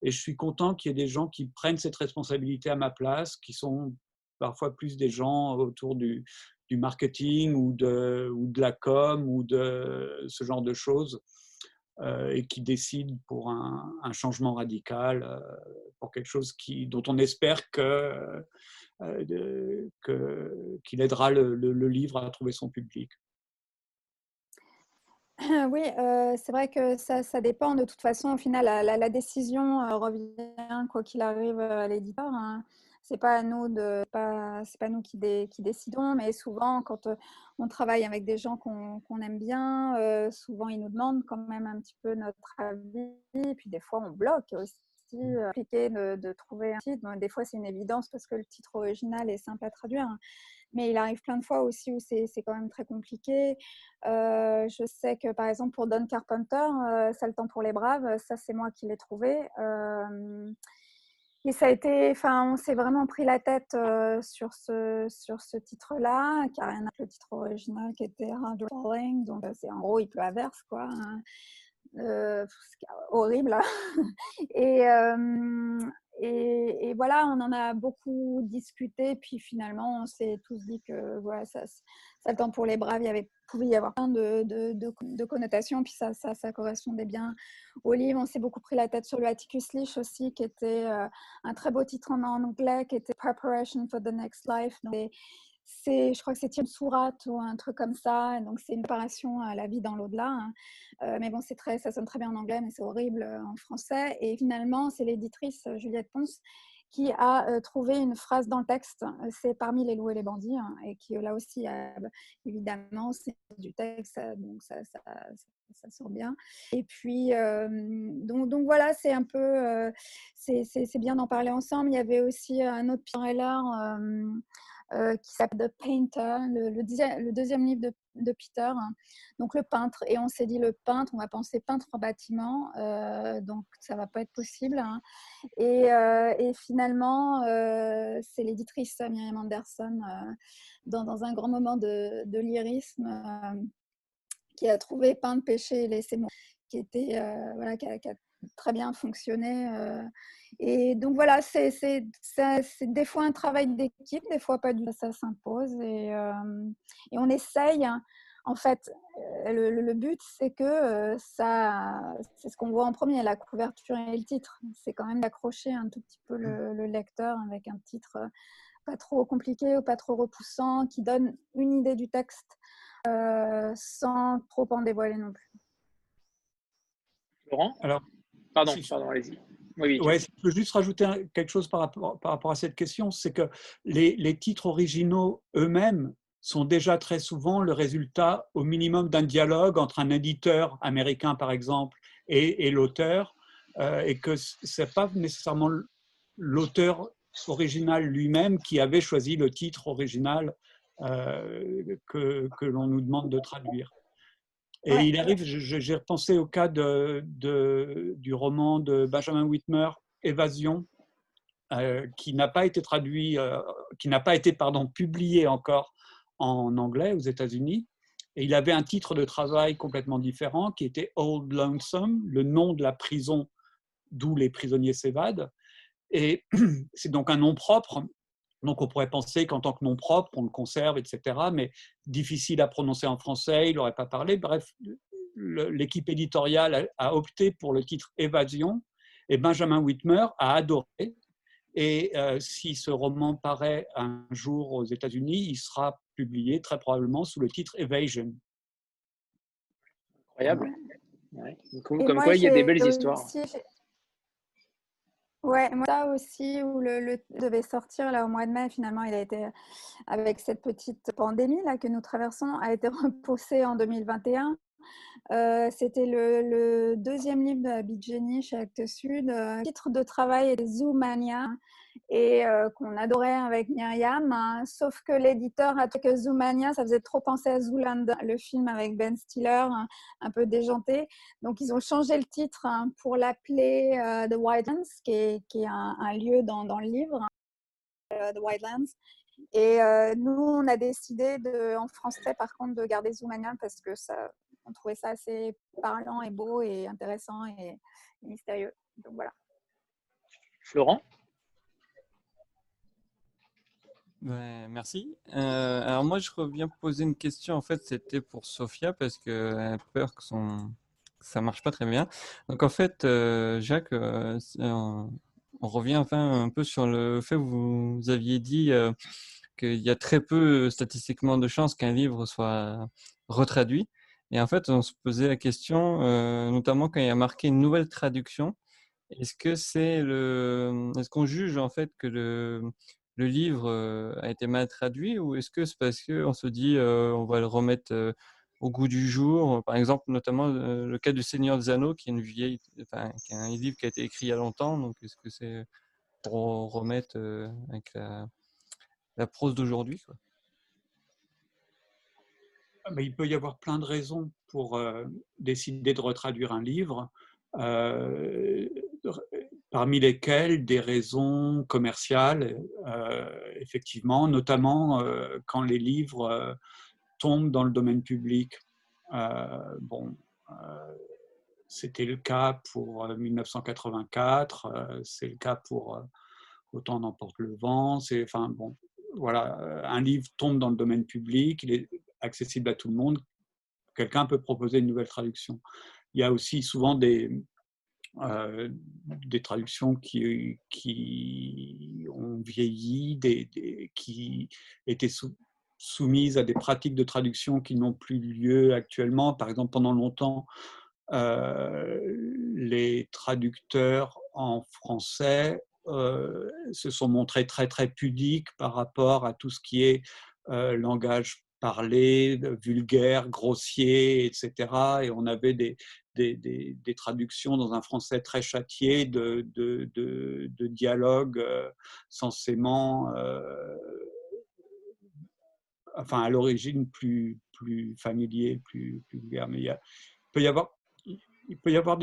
Et je suis content qu'il y ait des gens qui prennent cette responsabilité à ma place, qui sont parfois plus des gens autour du, marketing ou de, ou de la com ou de ce genre de choses. Euh, et qui décide pour un, changement radical, euh, pour quelque chose qui, dont on espère que, euh, qu'il aidera le, livre à trouver son public. Oui, c'est vrai que ça, dépend. De toute façon, au final, la, décision revient, quoi qu'il arrive, à l'éditeur. Hein c'est pas nous de pas pas nous qui, décidons mais souvent quand euh, on travaille avec des gens qu'on aime bien euh, souvent ils nous demandent quand même un petit peu notre avis puis des fois on bloque aussi euh, compliqué de, trouver un titre des fois c'est une évidence parce que le titre original est simple à traduire hein. mais il arrive plein de fois aussi où c'est quand même très compliqué je sais que par exemple pour Don Carpenter le temps pour les braves ça c'est moi qui l'ai trouvé et ça a été, enfin, on s'est vraiment pris la tête euh, sur ce, sur ce titre-là, qui n'a rien à le titre original qui était Hard. Donc, euh, c'est en gros, il pleut à verse, quoi. Euh, horrible. Hein. et, et, voilà, on en a beaucoup discuté. Puis finalement, on s'est tous dit que voilà, ça, le temps pour les braves, il y avait pouvait y avoir plein de, de, de, connotations, puis ça, ça, ça, correspondait bien au livre. On s'est beaucoup pris la tête sur le Atticus aussi, qui était euh, un très beau titre en, anglais, qui était Preparation for the Next Life. C'est, je crois que c'est Tim Surat ou un truc comme ça. Donc, c'est une préparation à la vie dans l'au-delà. Hein. Euh, mais bon, c'est très, ça sonne très bien en anglais, mais c'est horrible euh, en français. Et finalement, c'est l'éditrice Juliette Ponce qui a euh, trouvé une phrase dans le texte, euh, c'est parmi les loups et les bandits, hein, et qui là aussi, évidemment, c'est du texte, donc ça, ça, sort bien. Et puis, euh, donc, donc, voilà, c'est un peu, c'est bien d'en parler ensemble. Il y avait aussi un autre Pierre euh, qui s'appelle The Painter, le, deuxième livre de, de, Peter, hein. donc le peintre. Et on s'est dit le peintre, on va penser peintre en bâtiment, euh, donc ça va pas être possible. Hein. Et, euh, et, finalement, c'est l'éditrice Myriam Anderson, dans, un grand moment de, de lyrisme, qui a trouvé Peintre, péché et laisser qui était voilà, qui a, très bien fonctionné. Et donc voilà, c'est des fois un travail d'équipe, des fois pas du tout, ça s'impose. Et, et, on essaye, hein. en fait, le, but, c'est que ça, c'est ce qu'on voit en premier, la couverture et le titre. C'est quand même d'accrocher un tout petit peu le, le, lecteur avec un titre pas trop compliqué ou pas trop repoussant, qui donne une idée du texte sans trop en dévoiler non plus. Laurent? Alors, pardon, pardon, allez-y. Oui, je peux juste rajouter quelque chose par rapport, par rapport à cette question, c'est que les, les, titres originaux eux-mêmes sont déjà très souvent le résultat au minimum d'un dialogue entre un éditeur américain, par exemple, et, et l'auteur, euh, et que ce n'est pas nécessairement l'auteur original lui-même qui avait choisi le titre original euh, que, que l'on nous demande de traduire. Et il arrive, j'ai repensé au cas de, du roman de Benjamin Whitmer, Évasion, euh, qui n'a pas été traduit, euh, qui n'a pas été pardon, publié encore en anglais aux États-Unis. Et il avait un titre de travail complètement différent qui était Old Lonesome, le nom de la prison d'où les prisonniers s'évadent. Et c'est donc un nom propre. Donc on pourrait penser qu'en tant que nom propre, on le conserve, etc. Mais difficile à prononcer en français, il n'aurait pas parlé. Bref, l'équipe éditoriale a opté pour le titre Évasion et Benjamin Whitmer a adoré. Et euh, si ce roman paraît un jour aux États-Unis, il sera publié très probablement sous le titre Evasion. Incroyable. comme quoi, il y a des belles histoires. Ouais, moi ça aussi, où le, le, devait sortir là au mois de mai, finalement, il a été, avec cette petite pandémie là que nous traversons, a été repoussé en 2021. Euh, c'était le, deuxième livre de Abidjani chez Actes Sud. Euh, titre de travail est Zoomania et euh, qu'on adorait avec Myriam. Hein. sauf que l'éditeur a trouvé que Zoomania, ça faisait trop penser à Zooland, le film avec Ben Stiller, hein, un peu déjanté. Donc ils ont changé le titre hein, pour l'appeler The Wildlands, qui est, un, lieu dans, le livre, The Wildlands. Et nous, on a décidé en français, par contre, de garder Zoomania parce que ça, on trouvait ça assez parlant et beau et intéressant et, mystérieux. Donc voilà. Florent? Merci. Euh, alors moi, je reviens poser une question. En fait, c'était pour Sophia parce qu'elle a peur que son ça marche pas très bien. Donc en fait, euh, Jacques, euh, on, revient enfin un peu sur le fait que vous, vous aviez dit qu'il y a très peu statistiquement de chances qu'un livre soit retraduit. Et en fait, on se posait la question, euh, notamment quand il y a marqué une nouvelle traduction, est-ce que c'est le, est-ce qu'on juge en fait que le, livre euh, a été mal traduit ou est-ce que c'est parce qu'on se dit euh, on va le remettre au goût du jour? Par exemple, notamment le cas du Seigneur des Anneaux, qui est une vieille, enfin, qui est un livre qui a été écrit il y a longtemps, donc est-ce que c'est pour remettre avec la prose d'aujourd'hui il peut y avoir plein de raisons pour euh, décider de retraduire un livre, euh, parmi lesquelles des raisons commerciales, euh, effectivement, notamment quand les livres tombent dans le domaine public. bon, c'était le cas pour 1984, c'est le cas pour Autant n'emporte le vent. C'est, enfin, bon, voilà, un livre tombe dans le domaine public, accessible à tout le monde, quelqu'un peut proposer une nouvelle traduction. Il y a aussi souvent des, euh, des traductions qui, qui ont vieilli, qui étaient soumises à des pratiques de traduction qui n'ont plus lieu actuellement. Par exemple, pendant longtemps, euh, les traducteurs en français euh, se sont montrés très très pudiques par rapport à tout ce qui est langage parler, vulgaire, grossier, etc. Et on avait des, des, des, traductions dans un français très châtié de, de, de, dialogues euh, censément, euh, enfin à l'origine plus, plus familier, plus, vulgaire. Mais il, peut y avoir, il peut y avoir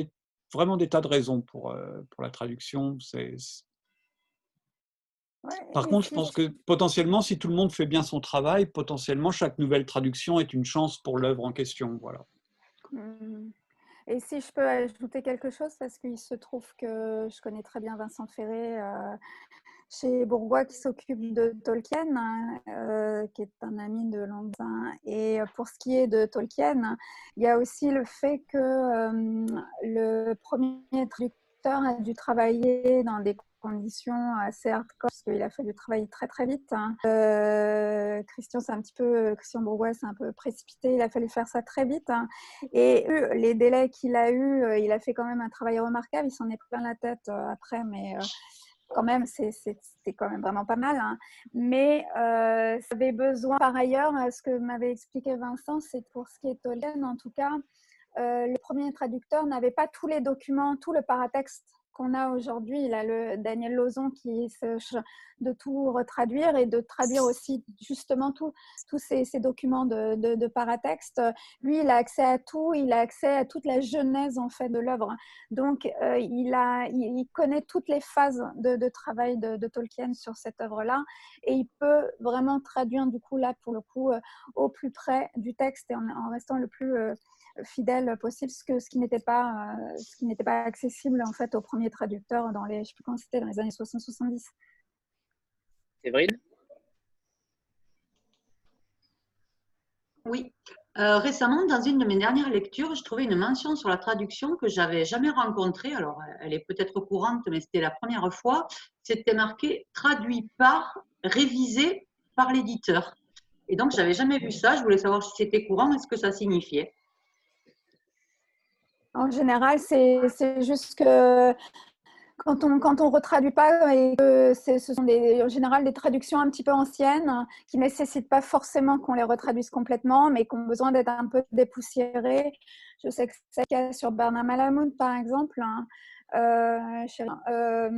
vraiment des tas de raisons pour, euh, pour la traduction. C'est par contre, je pense que potentiellement, si tout le monde fait bien son travail, potentiellement, chaque nouvelle traduction est une chance pour l'œuvre en question. Voilà. Mmh. Et si je peux ajouter quelque chose, parce qu'il se trouve que je connais très bien Vincent Ferré, euh, chez Bourgois qui s'occupe de Tolkien, euh, qui est un ami de longue Et pour ce qui est de Tolkien, il y a aussi le fait que euh, le premier traducteur a dû travailler dans des conditions assez hardcore parce qu'il a fallu travailler très très vite. Hein. Euh, Christian, c'est un petit peu Christian Bourgois, c'est un peu précipité. Il a fallu faire ça très vite. Hein. Et les délais qu'il a eu, il a fait quand même un travail remarquable. Il s'en est plein la tête après, mais quand même, c'était quand même vraiment pas mal. Hein. Mais euh, ça avait besoin, par ailleurs, ce que m'avait expliqué Vincent, c'est pour ce qui est Tolkien, en tout cas, euh, le premier traducteur n'avait pas tous les documents, tout le paratexte qu'on a aujourd'hui. Il a le Daniel Lozon qui se de tout retraduire et de traduire aussi justement tous ces, documents de, paratexte. Lui, il a accès à tout, il a accès à toute la genèse en fait de l'œuvre. Donc, euh, il, a, il, connaît toutes les phases de, travail de, Tolkien sur cette œuvre-là et il peut vraiment traduire du coup là pour le coup euh, au plus près du texte et en, restant le plus euh, fidèle possible, ce, que, ce qui n'était pas, ce pas accessible en fait au premier traducteur dans les, je sais plus quand c'était, dans les années 60-70. Séverine? Oui. Euh, récemment, dans une de mes dernières lectures, je trouvais une mention sur la traduction que j'avais jamais rencontrée. Alors, elle est peut-être courante, mais c'était la première fois. C'était marqué traduit par, révisé par l'éditeur. Et donc, j'avais jamais vu ça. Je voulais savoir si c'était courant et ce que ça signifiait. En général, c'est juste que quand on quand on retraduit pas et que ce sont en général des traductions un petit peu anciennes qui nécessitent pas forcément qu'on les retraduise complètement, mais qui ont besoin d'être un peu dépoussiérées. Je sais que c'est le cas sur Bernard Malamud, par exemple. Hein, euh, euh,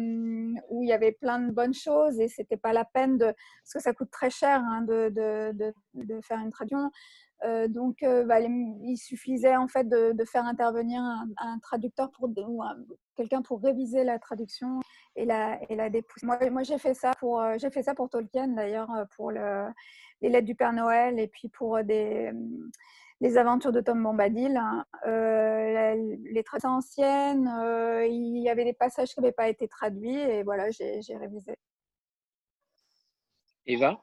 où il y avait plein de bonnes choses et c'était pas la peine parce que ça coûte très cher hein, de, de, de, faire une traduction euh, donc, euh, bah, il suffisait en fait de, faire intervenir un, traducteur pour, ou quelqu'un pour réviser la traduction et la, et dépousser. Moi, j'ai fait ça pour euh, fait ça pour Tolkien d'ailleurs pour le, les lettres du Père Noël et puis pour les aventures de Tom Bombadil. Hein. les traductions anciennes, il y avait des passages qui n'avaient pas été traduits et voilà, j'ai révisé. Eva?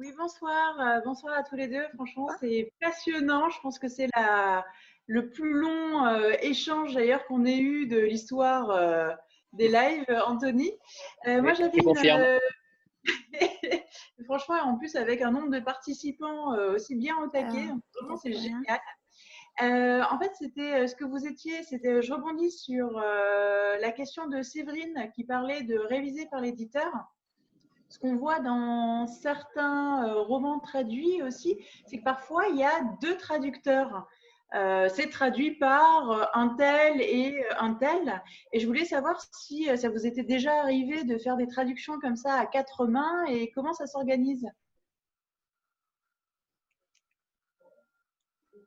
Oui, bonsoir. Euh, bonsoir à tous les deux. Franchement, c'est passionnant. Je pense que c'est le plus long euh, échange d'ailleurs qu'on ait eu de l'histoire euh, des lives, Anthony. moi, j'avais Franchement, en plus, avec un nombre de participants aussi bien au taquet, ah, c'est génial. en fait, c'était ce que vous étiez, c'était, je rebondis sur la question de Séverine qui parlait de réviser par l'éditeur ce qu'on voit dans certains euh, romans traduits aussi, c'est que parfois il y a deux traducteurs. Euh, c'est traduit par euh, un tel et un tel. Et je voulais savoir si ça vous était déjà arrivé de faire des traductions comme ça à quatre mains et comment ça s'organise?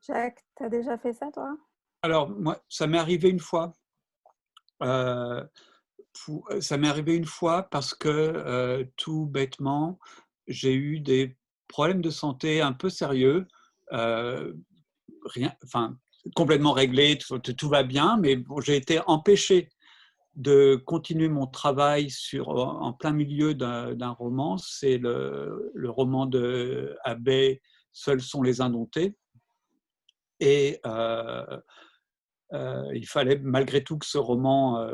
Jacques, tu as déjà fait ça, toi? Alors, moi, ça m'est arrivé une fois. Euh, ça m'est arrivé une fois parce que euh, tout bêtement, j'ai eu des problèmes de santé un peu sérieux, euh, rien, enfin complètement réglés, tout, va bien, mais j'ai été empêché de continuer mon travail sur, en plein milieu d'un roman. C'est le, le, roman de Abbé, Seuls sont les indomptés. Et il fallait malgré tout que ce roman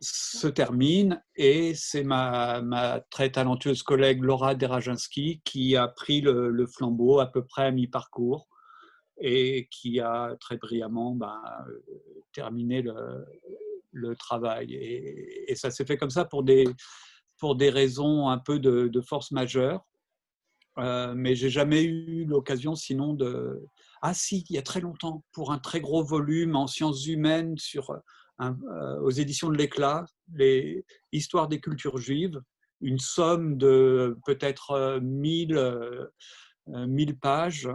se termine et c'est ma, très talentueuse collègue Laura Derajinski qui a pris le, flambeau à peu près à mi-parcours et qui a très brillamment ben, terminé le, travail. Et, ça s'est fait comme ça pour des, pour des raisons un peu de, de force majeure. Euh, mais j'ai jamais eu l'occasion sinon de... Ah si, il y a très longtemps, pour un très gros volume en sciences humaines sur euh, aux éditions de l'Éclat, les histoires des cultures juives, une somme de peut-être 1000, euh, 1000 euh, pages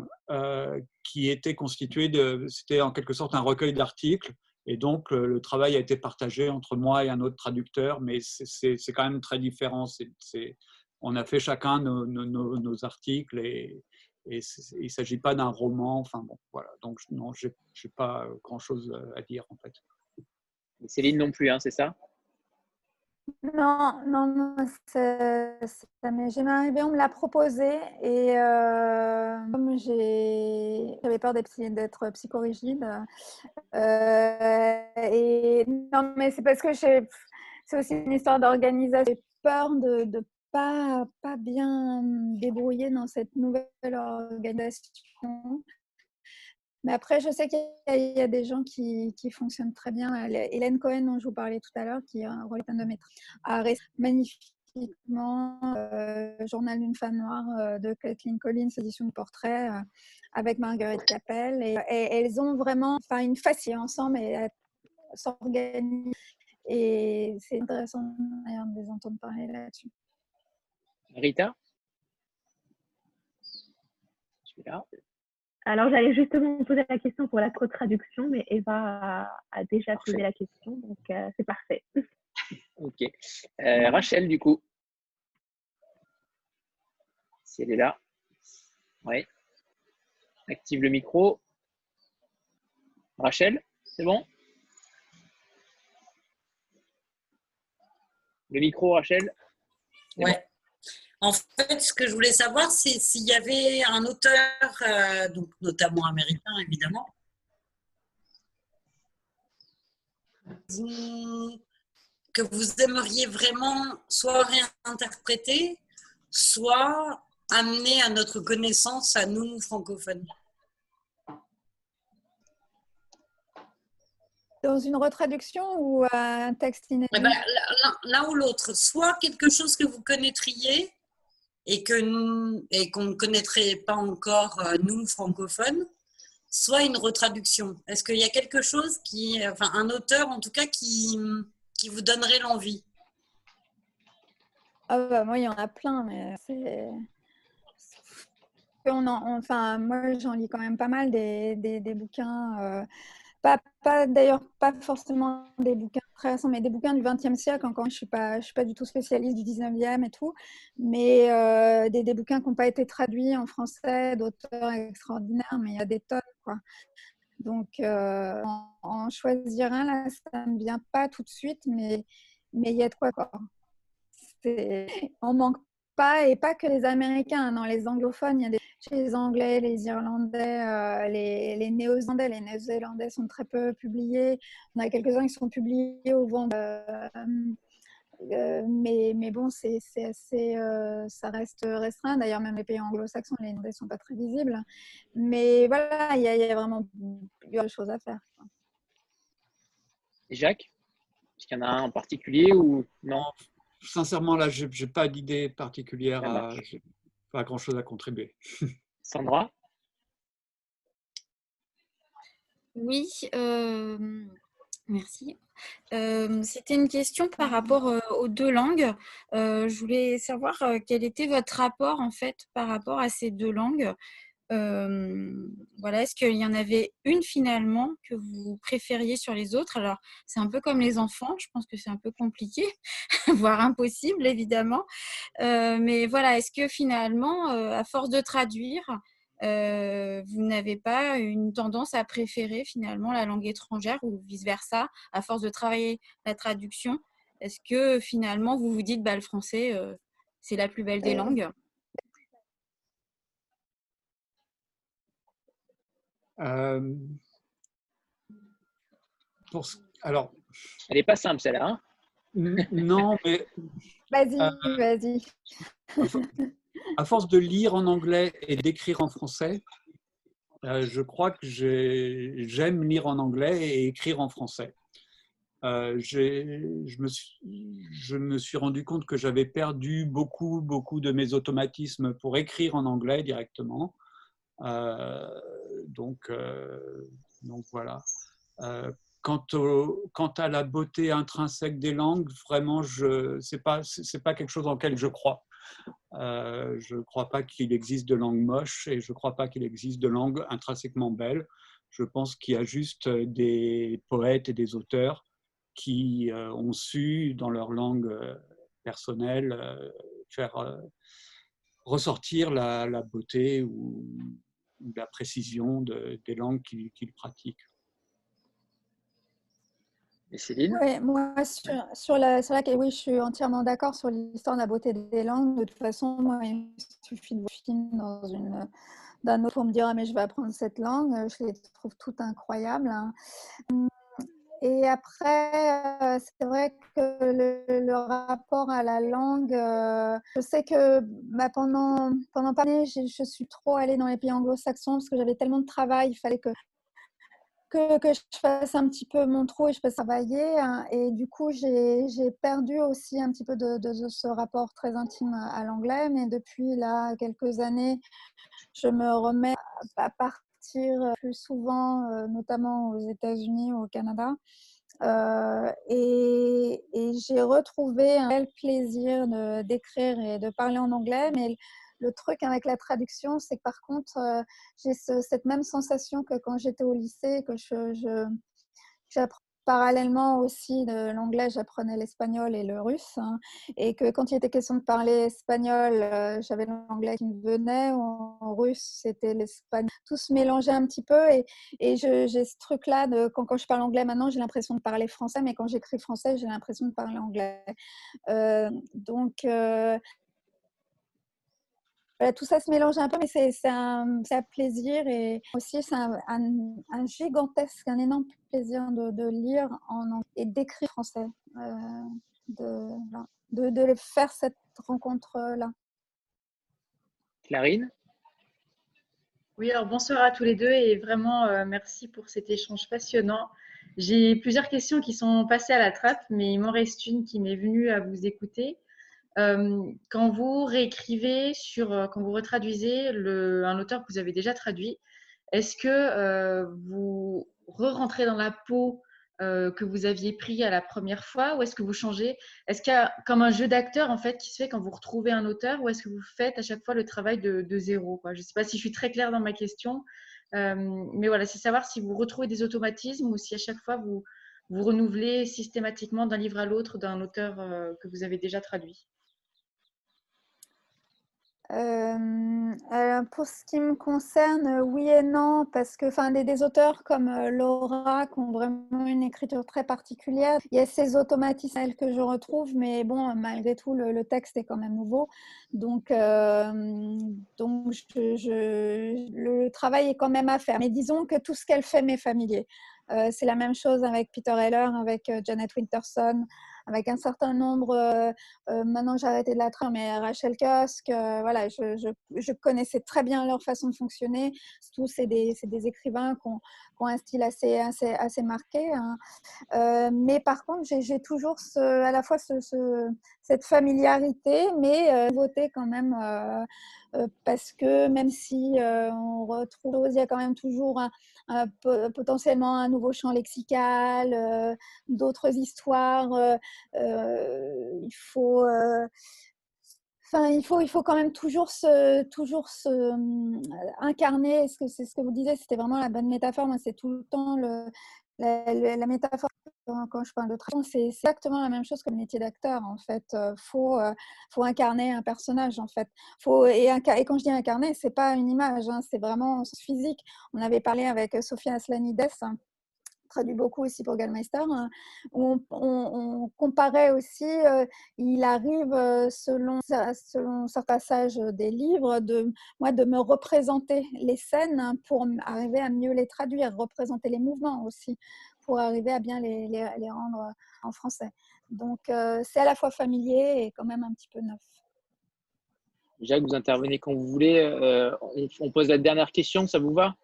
qui était constituée de, c'était en quelque sorte un recueil d'articles. Et donc, le, travail a été partagé entre moi et un autre traducteur, mais c'est quand même très différent. on a fait chacun nos, nos, nos articles et, et il ne s'agit pas d'un roman. Enfin bon, voilà. Donc, non, je n'ai pas grand-chose à dire en fait. Céline non plus, hein, c'est ça? Non, non, non, ça m'est arrivé. On me l'a proposé et euh, comme j'avais peur d'être psychorigide. Euh, et non, mais c'est parce que c'est aussi une histoire d'organisation. J'ai peur de ne pas, pas bien débrouiller dans cette nouvelle organisation. Mais après, je sais qu'il y, a des gens qui, qui, fonctionnent très bien. Hélène Cohen, dont je vous parlais tout à l'heure, qui est un rôle de maître, a magnifiquement euh, Journal d'une femme noire euh, de Kathleen Collins, édition de portrait, euh, avec Marguerite Capel. Et, elles ont vraiment une facile ensemble et s'organisent. Et c'est intéressant de les entendre parler là-dessus. Rita? Je suis là. Alors, j'allais justement poser la question pour la co-traduction, mais Eva a, déjà posé la question, donc euh, c'est parfait. Ok. Euh, Rachel, du coup. Si elle est là. Oui. Active le micro. Rachel, c'est bon? Le micro, Rachel? Ouais. En fait, ce que je voulais savoir, c'est s'il y avait un auteur, euh, donc notamment américain évidemment, que vous aimeriez vraiment soit réinterpréter, soit amener à notre connaissance, à nous francophones. Dans une retraduction ou un texte inédit? Eh ben, L'un ou l'autre. Soit quelque chose que vous connaîtriez, et que et qu'on ne connaîtrait pas encore euh, nous francophones, soit une retraduction. Est-ce qu'il y a quelque chose qui, enfin un auteur en tout cas qui qui vous donnerait l'envie? Ah bah, moi il y en a plein, mais c'est on enfin moi j'en lis quand même pas mal des, des, des bouquins. Euh, pas, pas d'ailleurs pas forcément des bouquins très récents, mais des bouquins du XXe siècle. Encore, je suis, pas, je suis pas du tout spécialiste du XIXe et tout, mais euh, des, des, bouquins qui n'ont pas été traduits en français, d'auteurs extraordinaires, mais il y a des tonnes. Quoi. Donc, euh, en, choisir un, là, ça ne vient pas tout de suite, mais mais il y a de quoi. quoi. On manque pas, et pas que les Américains, dans les anglophones, il y a des, les Anglais, les Irlandais, euh, les, les Néo-Zélandais, les Néo-Zélandais sont très peu publiés. On a quelques-uns qui sont publiés au vent. Euh, euh, mais, mais bon, c'est assez, ça reste restreint. D'ailleurs, même les pays anglo-saxons, les Néo-Zélandais sont pas très visibles. Mais voilà, il y, a vraiment plusieurs choses à faire. Et Jacques Est-ce qu'il y en a un en particulier ou non? Sincèrement, là, je n'ai pas d'idée particulière. pas grand-chose à contribuer. Sandra? Oui, euh, merci. Euh, c'était une question par rapport euh, aux deux langues. je voulais savoir quel était votre rapport en fait par rapport à ces deux langues? Voilà, est-ce qu'il y en avait une finalement que vous préfériez sur les autres? Alors, c'est un peu comme les enfants, je pense que c'est un peu compliqué, voire impossible évidemment. mais voilà, est-ce que finalement, à force de traduire, vous n'avez pas une tendance à préférer finalement la langue étrangère ou vice-versa, à force de travailler la traduction Est-ce que finalement vous vous dites, bah, le français, c'est la plus belle des langues? Euh, alors, elle n'est pas simple celle-là. Hein non, mais. Vas-y, euh, vas-y. À force de lire en anglais et d'écrire en français, euh, je crois que j'aime lire en anglais et écrire en français. je, me suis, je me suis rendu compte que j'avais perdu beaucoup, beaucoup de mes automatismes pour écrire en anglais directement. Euh, donc, euh, donc voilà. Euh, quant, à la beauté intrinsèque des langues, vraiment, ce n'est pas, pas quelque chose en lequel je crois. je ne crois pas qu'il existe de langues moches et je ne crois pas qu'il existe de langues intrinsèquement belles. Je pense qu'il y a juste des poètes et des auteurs qui ont su, dans leur langue personnelle, faire ressortir la, la beauté ou, la précision de, des langues qu'ils pratiquent. Et Céline? Oui, moi, sur, sur la, sur la, oui, je suis entièrement d'accord sur l'histoire de la beauté des langues. De toute façon, moi, il suffit de voir film dans une d'un autre pour me dire ah, mais je vais apprendre cette langue. Je les trouve toutes incroyables. Et après, euh, c'est vrai que le, rapport à la langue, euh, je sais que bah, pendant, pendant pas d'années, je suis trop allée dans les pays anglo-saxons parce que j'avais tellement de travail, il fallait que, que, je fasse un petit peu mon trou et je peux travailler. Hein. et du coup, j'ai perdu aussi un petit peu de, ce rapport très intime à l'anglais. Mais depuis là, quelques années, je me remets à partir plus souvent, euh, notamment aux États-Unis ou au Canada. Euh, et, j'ai retrouvé un bel plaisir d'écrire et de parler en anglais, mais le truc avec la traduction, c'est que par contre, euh, j'ai cette même sensation que quand j'étais au lycée, que je, je Parallèlement aussi de l'anglais, j'apprenais l'espagnol et le russe. Hein, et que quand il était question de parler espagnol, euh, j'avais l'anglais qui me venait. En, russe, c'était l'espagnol. Tout se mélangeait un petit peu. Et, et j'ai ce truc-là quand, quand, je parle anglais maintenant, j'ai l'impression de parler français. Mais quand j'écris français, j'ai l'impression de parler anglais. Euh, donc, euh, tout ça se mélange un peu, mais c'est un, plaisir et aussi c'est un, gigantesque, un énorme plaisir de, lire en et d'écrire français, euh, de, de, de, faire cette rencontre-là. Clarine? Oui, alors bonsoir à tous les deux et vraiment euh, merci pour cet échange passionnant. J'ai plusieurs questions qui sont passées à la trappe, mais il m'en reste une qui m'est venue à vous écouter. Quand vous réécrivez sur, quand vous retraduisez un auteur que vous avez déjà traduit, est-ce que vous re-rentrez dans la peau que vous aviez pris à la première fois ou est-ce que vous changez? Est-ce qu'il y a comme un jeu d'acteur en fait qui se fait quand vous retrouvez un auteur ou est-ce que vous faites à chaque fois le travail de, zéro Je ne sais pas si je suis très claire dans ma question, mais voilà, c'est savoir si vous retrouvez des automatismes ou si à chaque fois vous, vous renouvelez systématiquement d'un livre à l'autre d'un auteur que vous avez déjà traduit. Euh, pour ce qui me concerne, oui et non, parce que enfin, des, auteurs comme euh, Laura qui ont vraiment une écriture très particulière, il y a ces automatismes que je retrouve, mais bon, malgré tout, le, texte est quand même nouveau. Donc, euh, donc le travail est quand même à faire. Mais disons que tout ce qu'elle fait m'est familier. c'est la même chose avec Peter Heller, avec Janet Winterson avec un certain nombre, euh, euh, maintenant j'ai arrêté de la train, mais Rachel Cusk, euh, voilà, je, connaissais très bien leur façon de fonctionner. Tous, c'est des, des, écrivains qui ont, qui un style assez, assez, assez marqué. Hein. mais par contre, j'ai toujours ce, à la fois ce, cette familiarité, mais nouveauté quand même. Parce que même si on retrouve, il y a quand même toujours potentiellement un nouveau champ lexical, d'autres histoires, euh, il faut euh, Enfin, il faut, il faut quand même toujours se, toujours se euh, incarner. C'est ce que vous disiez, c'était vraiment la bonne métaphore. C'est tout le temps la, métaphore quand je parle de traduction, c'est exactement la même chose que le métier d'acteur. En fait, faut, faut incarner un personnage. En fait, faut et, quand je dis incarner, c'est pas une image, hein, c'est vraiment physique. On avait parlé avec Sophia Aslanides traduit beaucoup aussi pour Gallmeister, hein, on, comparait aussi, euh, il arrive euh, selon, selon certains passages des livres, de, moi, de me représenter les scènes pour arriver à mieux les traduire, représenter les mouvements aussi, pour arriver à bien les, les, rendre en français. Donc, euh, c'est à la fois familier et quand même un petit peu neuf. Jacques, vous intervenez quand vous voulez. on, on, pose la dernière question, ça vous va?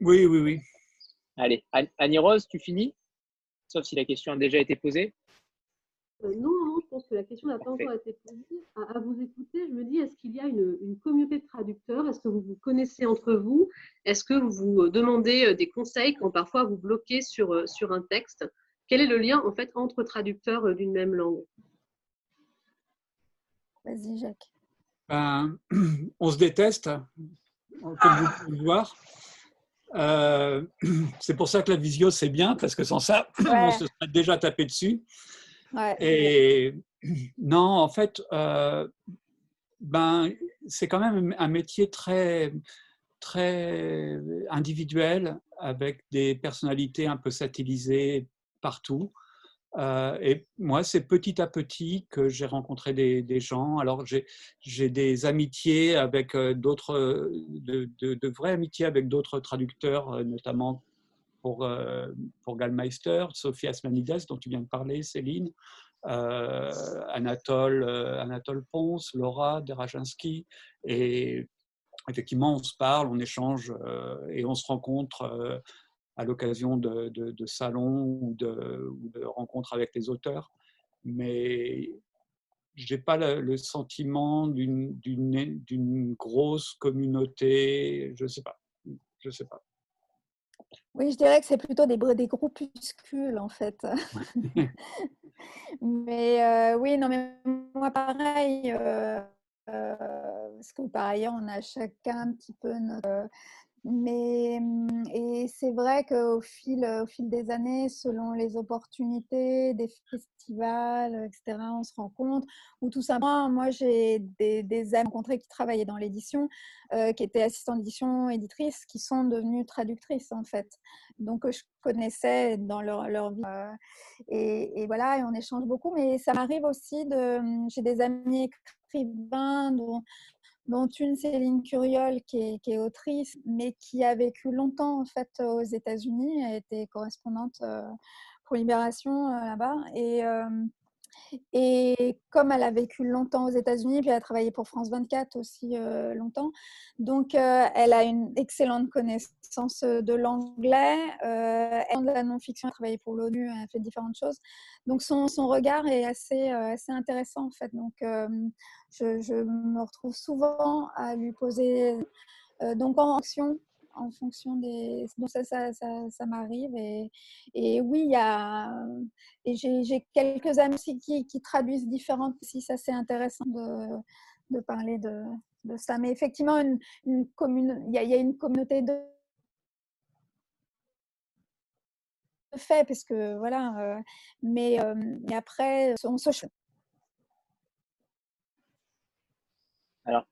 Oui, oui, oui. Allez, Annie Rose, tu finis? Sauf si la question a déjà été posée. Euh, non, pense que la question n'a pas encore été posée. À, vous écouter, je me dis, est-ce qu'il y a une, communauté de traducteurs? Est-ce que vous vous connaissez entre vous? Est-ce que vous vous euh, demandez euh, des conseils quand parfois vous bloquez sur, sur un texte? Quel est le lien en fait entre traducteurs d'une même langue? Vas-y, Jacques. Ben, on se déteste, comme vous pouvez le voir. Euh, c'est pour ça que la visio, c'est bien, parce que sans ça, on se serait déjà tapé dessus. Et non, en fait, euh, ben, c'est quand même un métier très, très individuel, avec des personnalités un peu satellisées partout. Euh, et moi, c'est petit à petit que j'ai rencontré des, gens. Alors, j'ai des amitiés avec d'autres, de, de, de, vraies amitiés avec d'autres traducteurs, notamment pour, pour Gallmeister, Sophie Asmanides, dont tu viens de parler, Céline, euh, Anatole, Anatole Ponce, Laura Derajinsky. Et effectivement, on se parle, on échange et on se rencontre à l'occasion de, salons ou de, rencontres avec les auteurs. Mais je n'ai pas le, sentiment d'une grosse communauté, je ne sais pas. Je sais pas. Oui, je dirais que c'est plutôt des, des groupuscules en fait. mais euh, oui, non, mais moi pareil, euh, euh, parce que par ailleurs, on a chacun un petit peu notre, mais mmh, et c'est vrai qu'au fil, au fil des années, selon les opportunités, des festivals, etc., on se rend compte. Ou tout simplement, moi, j'ai des, amis rencontrés qui travaillaient dans l'édition, euh, qui étaient assistants d'édition, éditrices, qui sont devenues traductrices, en fait. Donc, je connaissais dans leur, leur vie. Euh, et, et, voilà, et on échange beaucoup. Mais ça m'arrive aussi de... Mmh, j'ai des amis écrivains dont dont une Céline Curiol qui est, autrice, mais qui a vécu longtemps en fait aux États-Unis, a été correspondante euh, pour Libération euh, là-bas. Et, euh, et comme elle a vécu longtemps aux États-Unis, puis elle a travaillé pour France 24 aussi longtemps, donc elle a une excellente connaissance de l'anglais. elle de la non-fiction, elle a travaillé pour l'ONU, elle a fait différentes choses. Donc son, son regard est assez, assez intéressant en fait. Donc je, je, me retrouve souvent à lui poser donc en action en fonction des. Donc, ça, ça, ça, m'arrive. Et, et, oui, il y a. Et j'ai quelques amis qui, qui traduisent différentes. Si ça, c'est intéressant de, de parler de, de, ça. Mais effectivement, une, une commune, il, y y a une communauté de fait parce que voilà euh, mais, euh, mais, après on se alors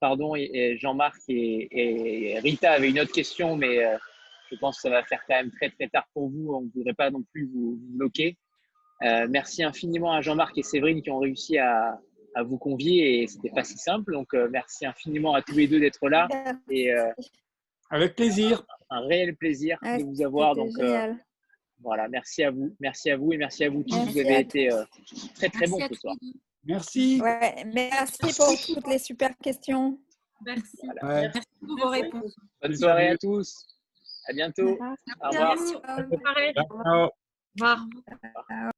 pardon, et, Jean-Marc et, Rita avaient une autre question, mais euh, je pense que ça va faire quand même très très tard pour vous. On ne voudrait pas non plus vous, bloquer. Euh, merci infiniment à Jean-Marc et Séverine qui ont réussi à, vous convier et c'était pas si simple. Donc euh, merci infiniment à tous les deux d'être là. Et, Avec plaisir. Un, réel plaisir de vous avoir. Donc voilà, merci à vous, merci à vous et merci à vous tous. vous avez été très très bons ce soir. Merci. Ouais, merci pour toutes les super questions. Merci. Merci pour vos réponses. Bonne soirée à tous. À bientôt. Au revoir. Au revoir. Au revoir.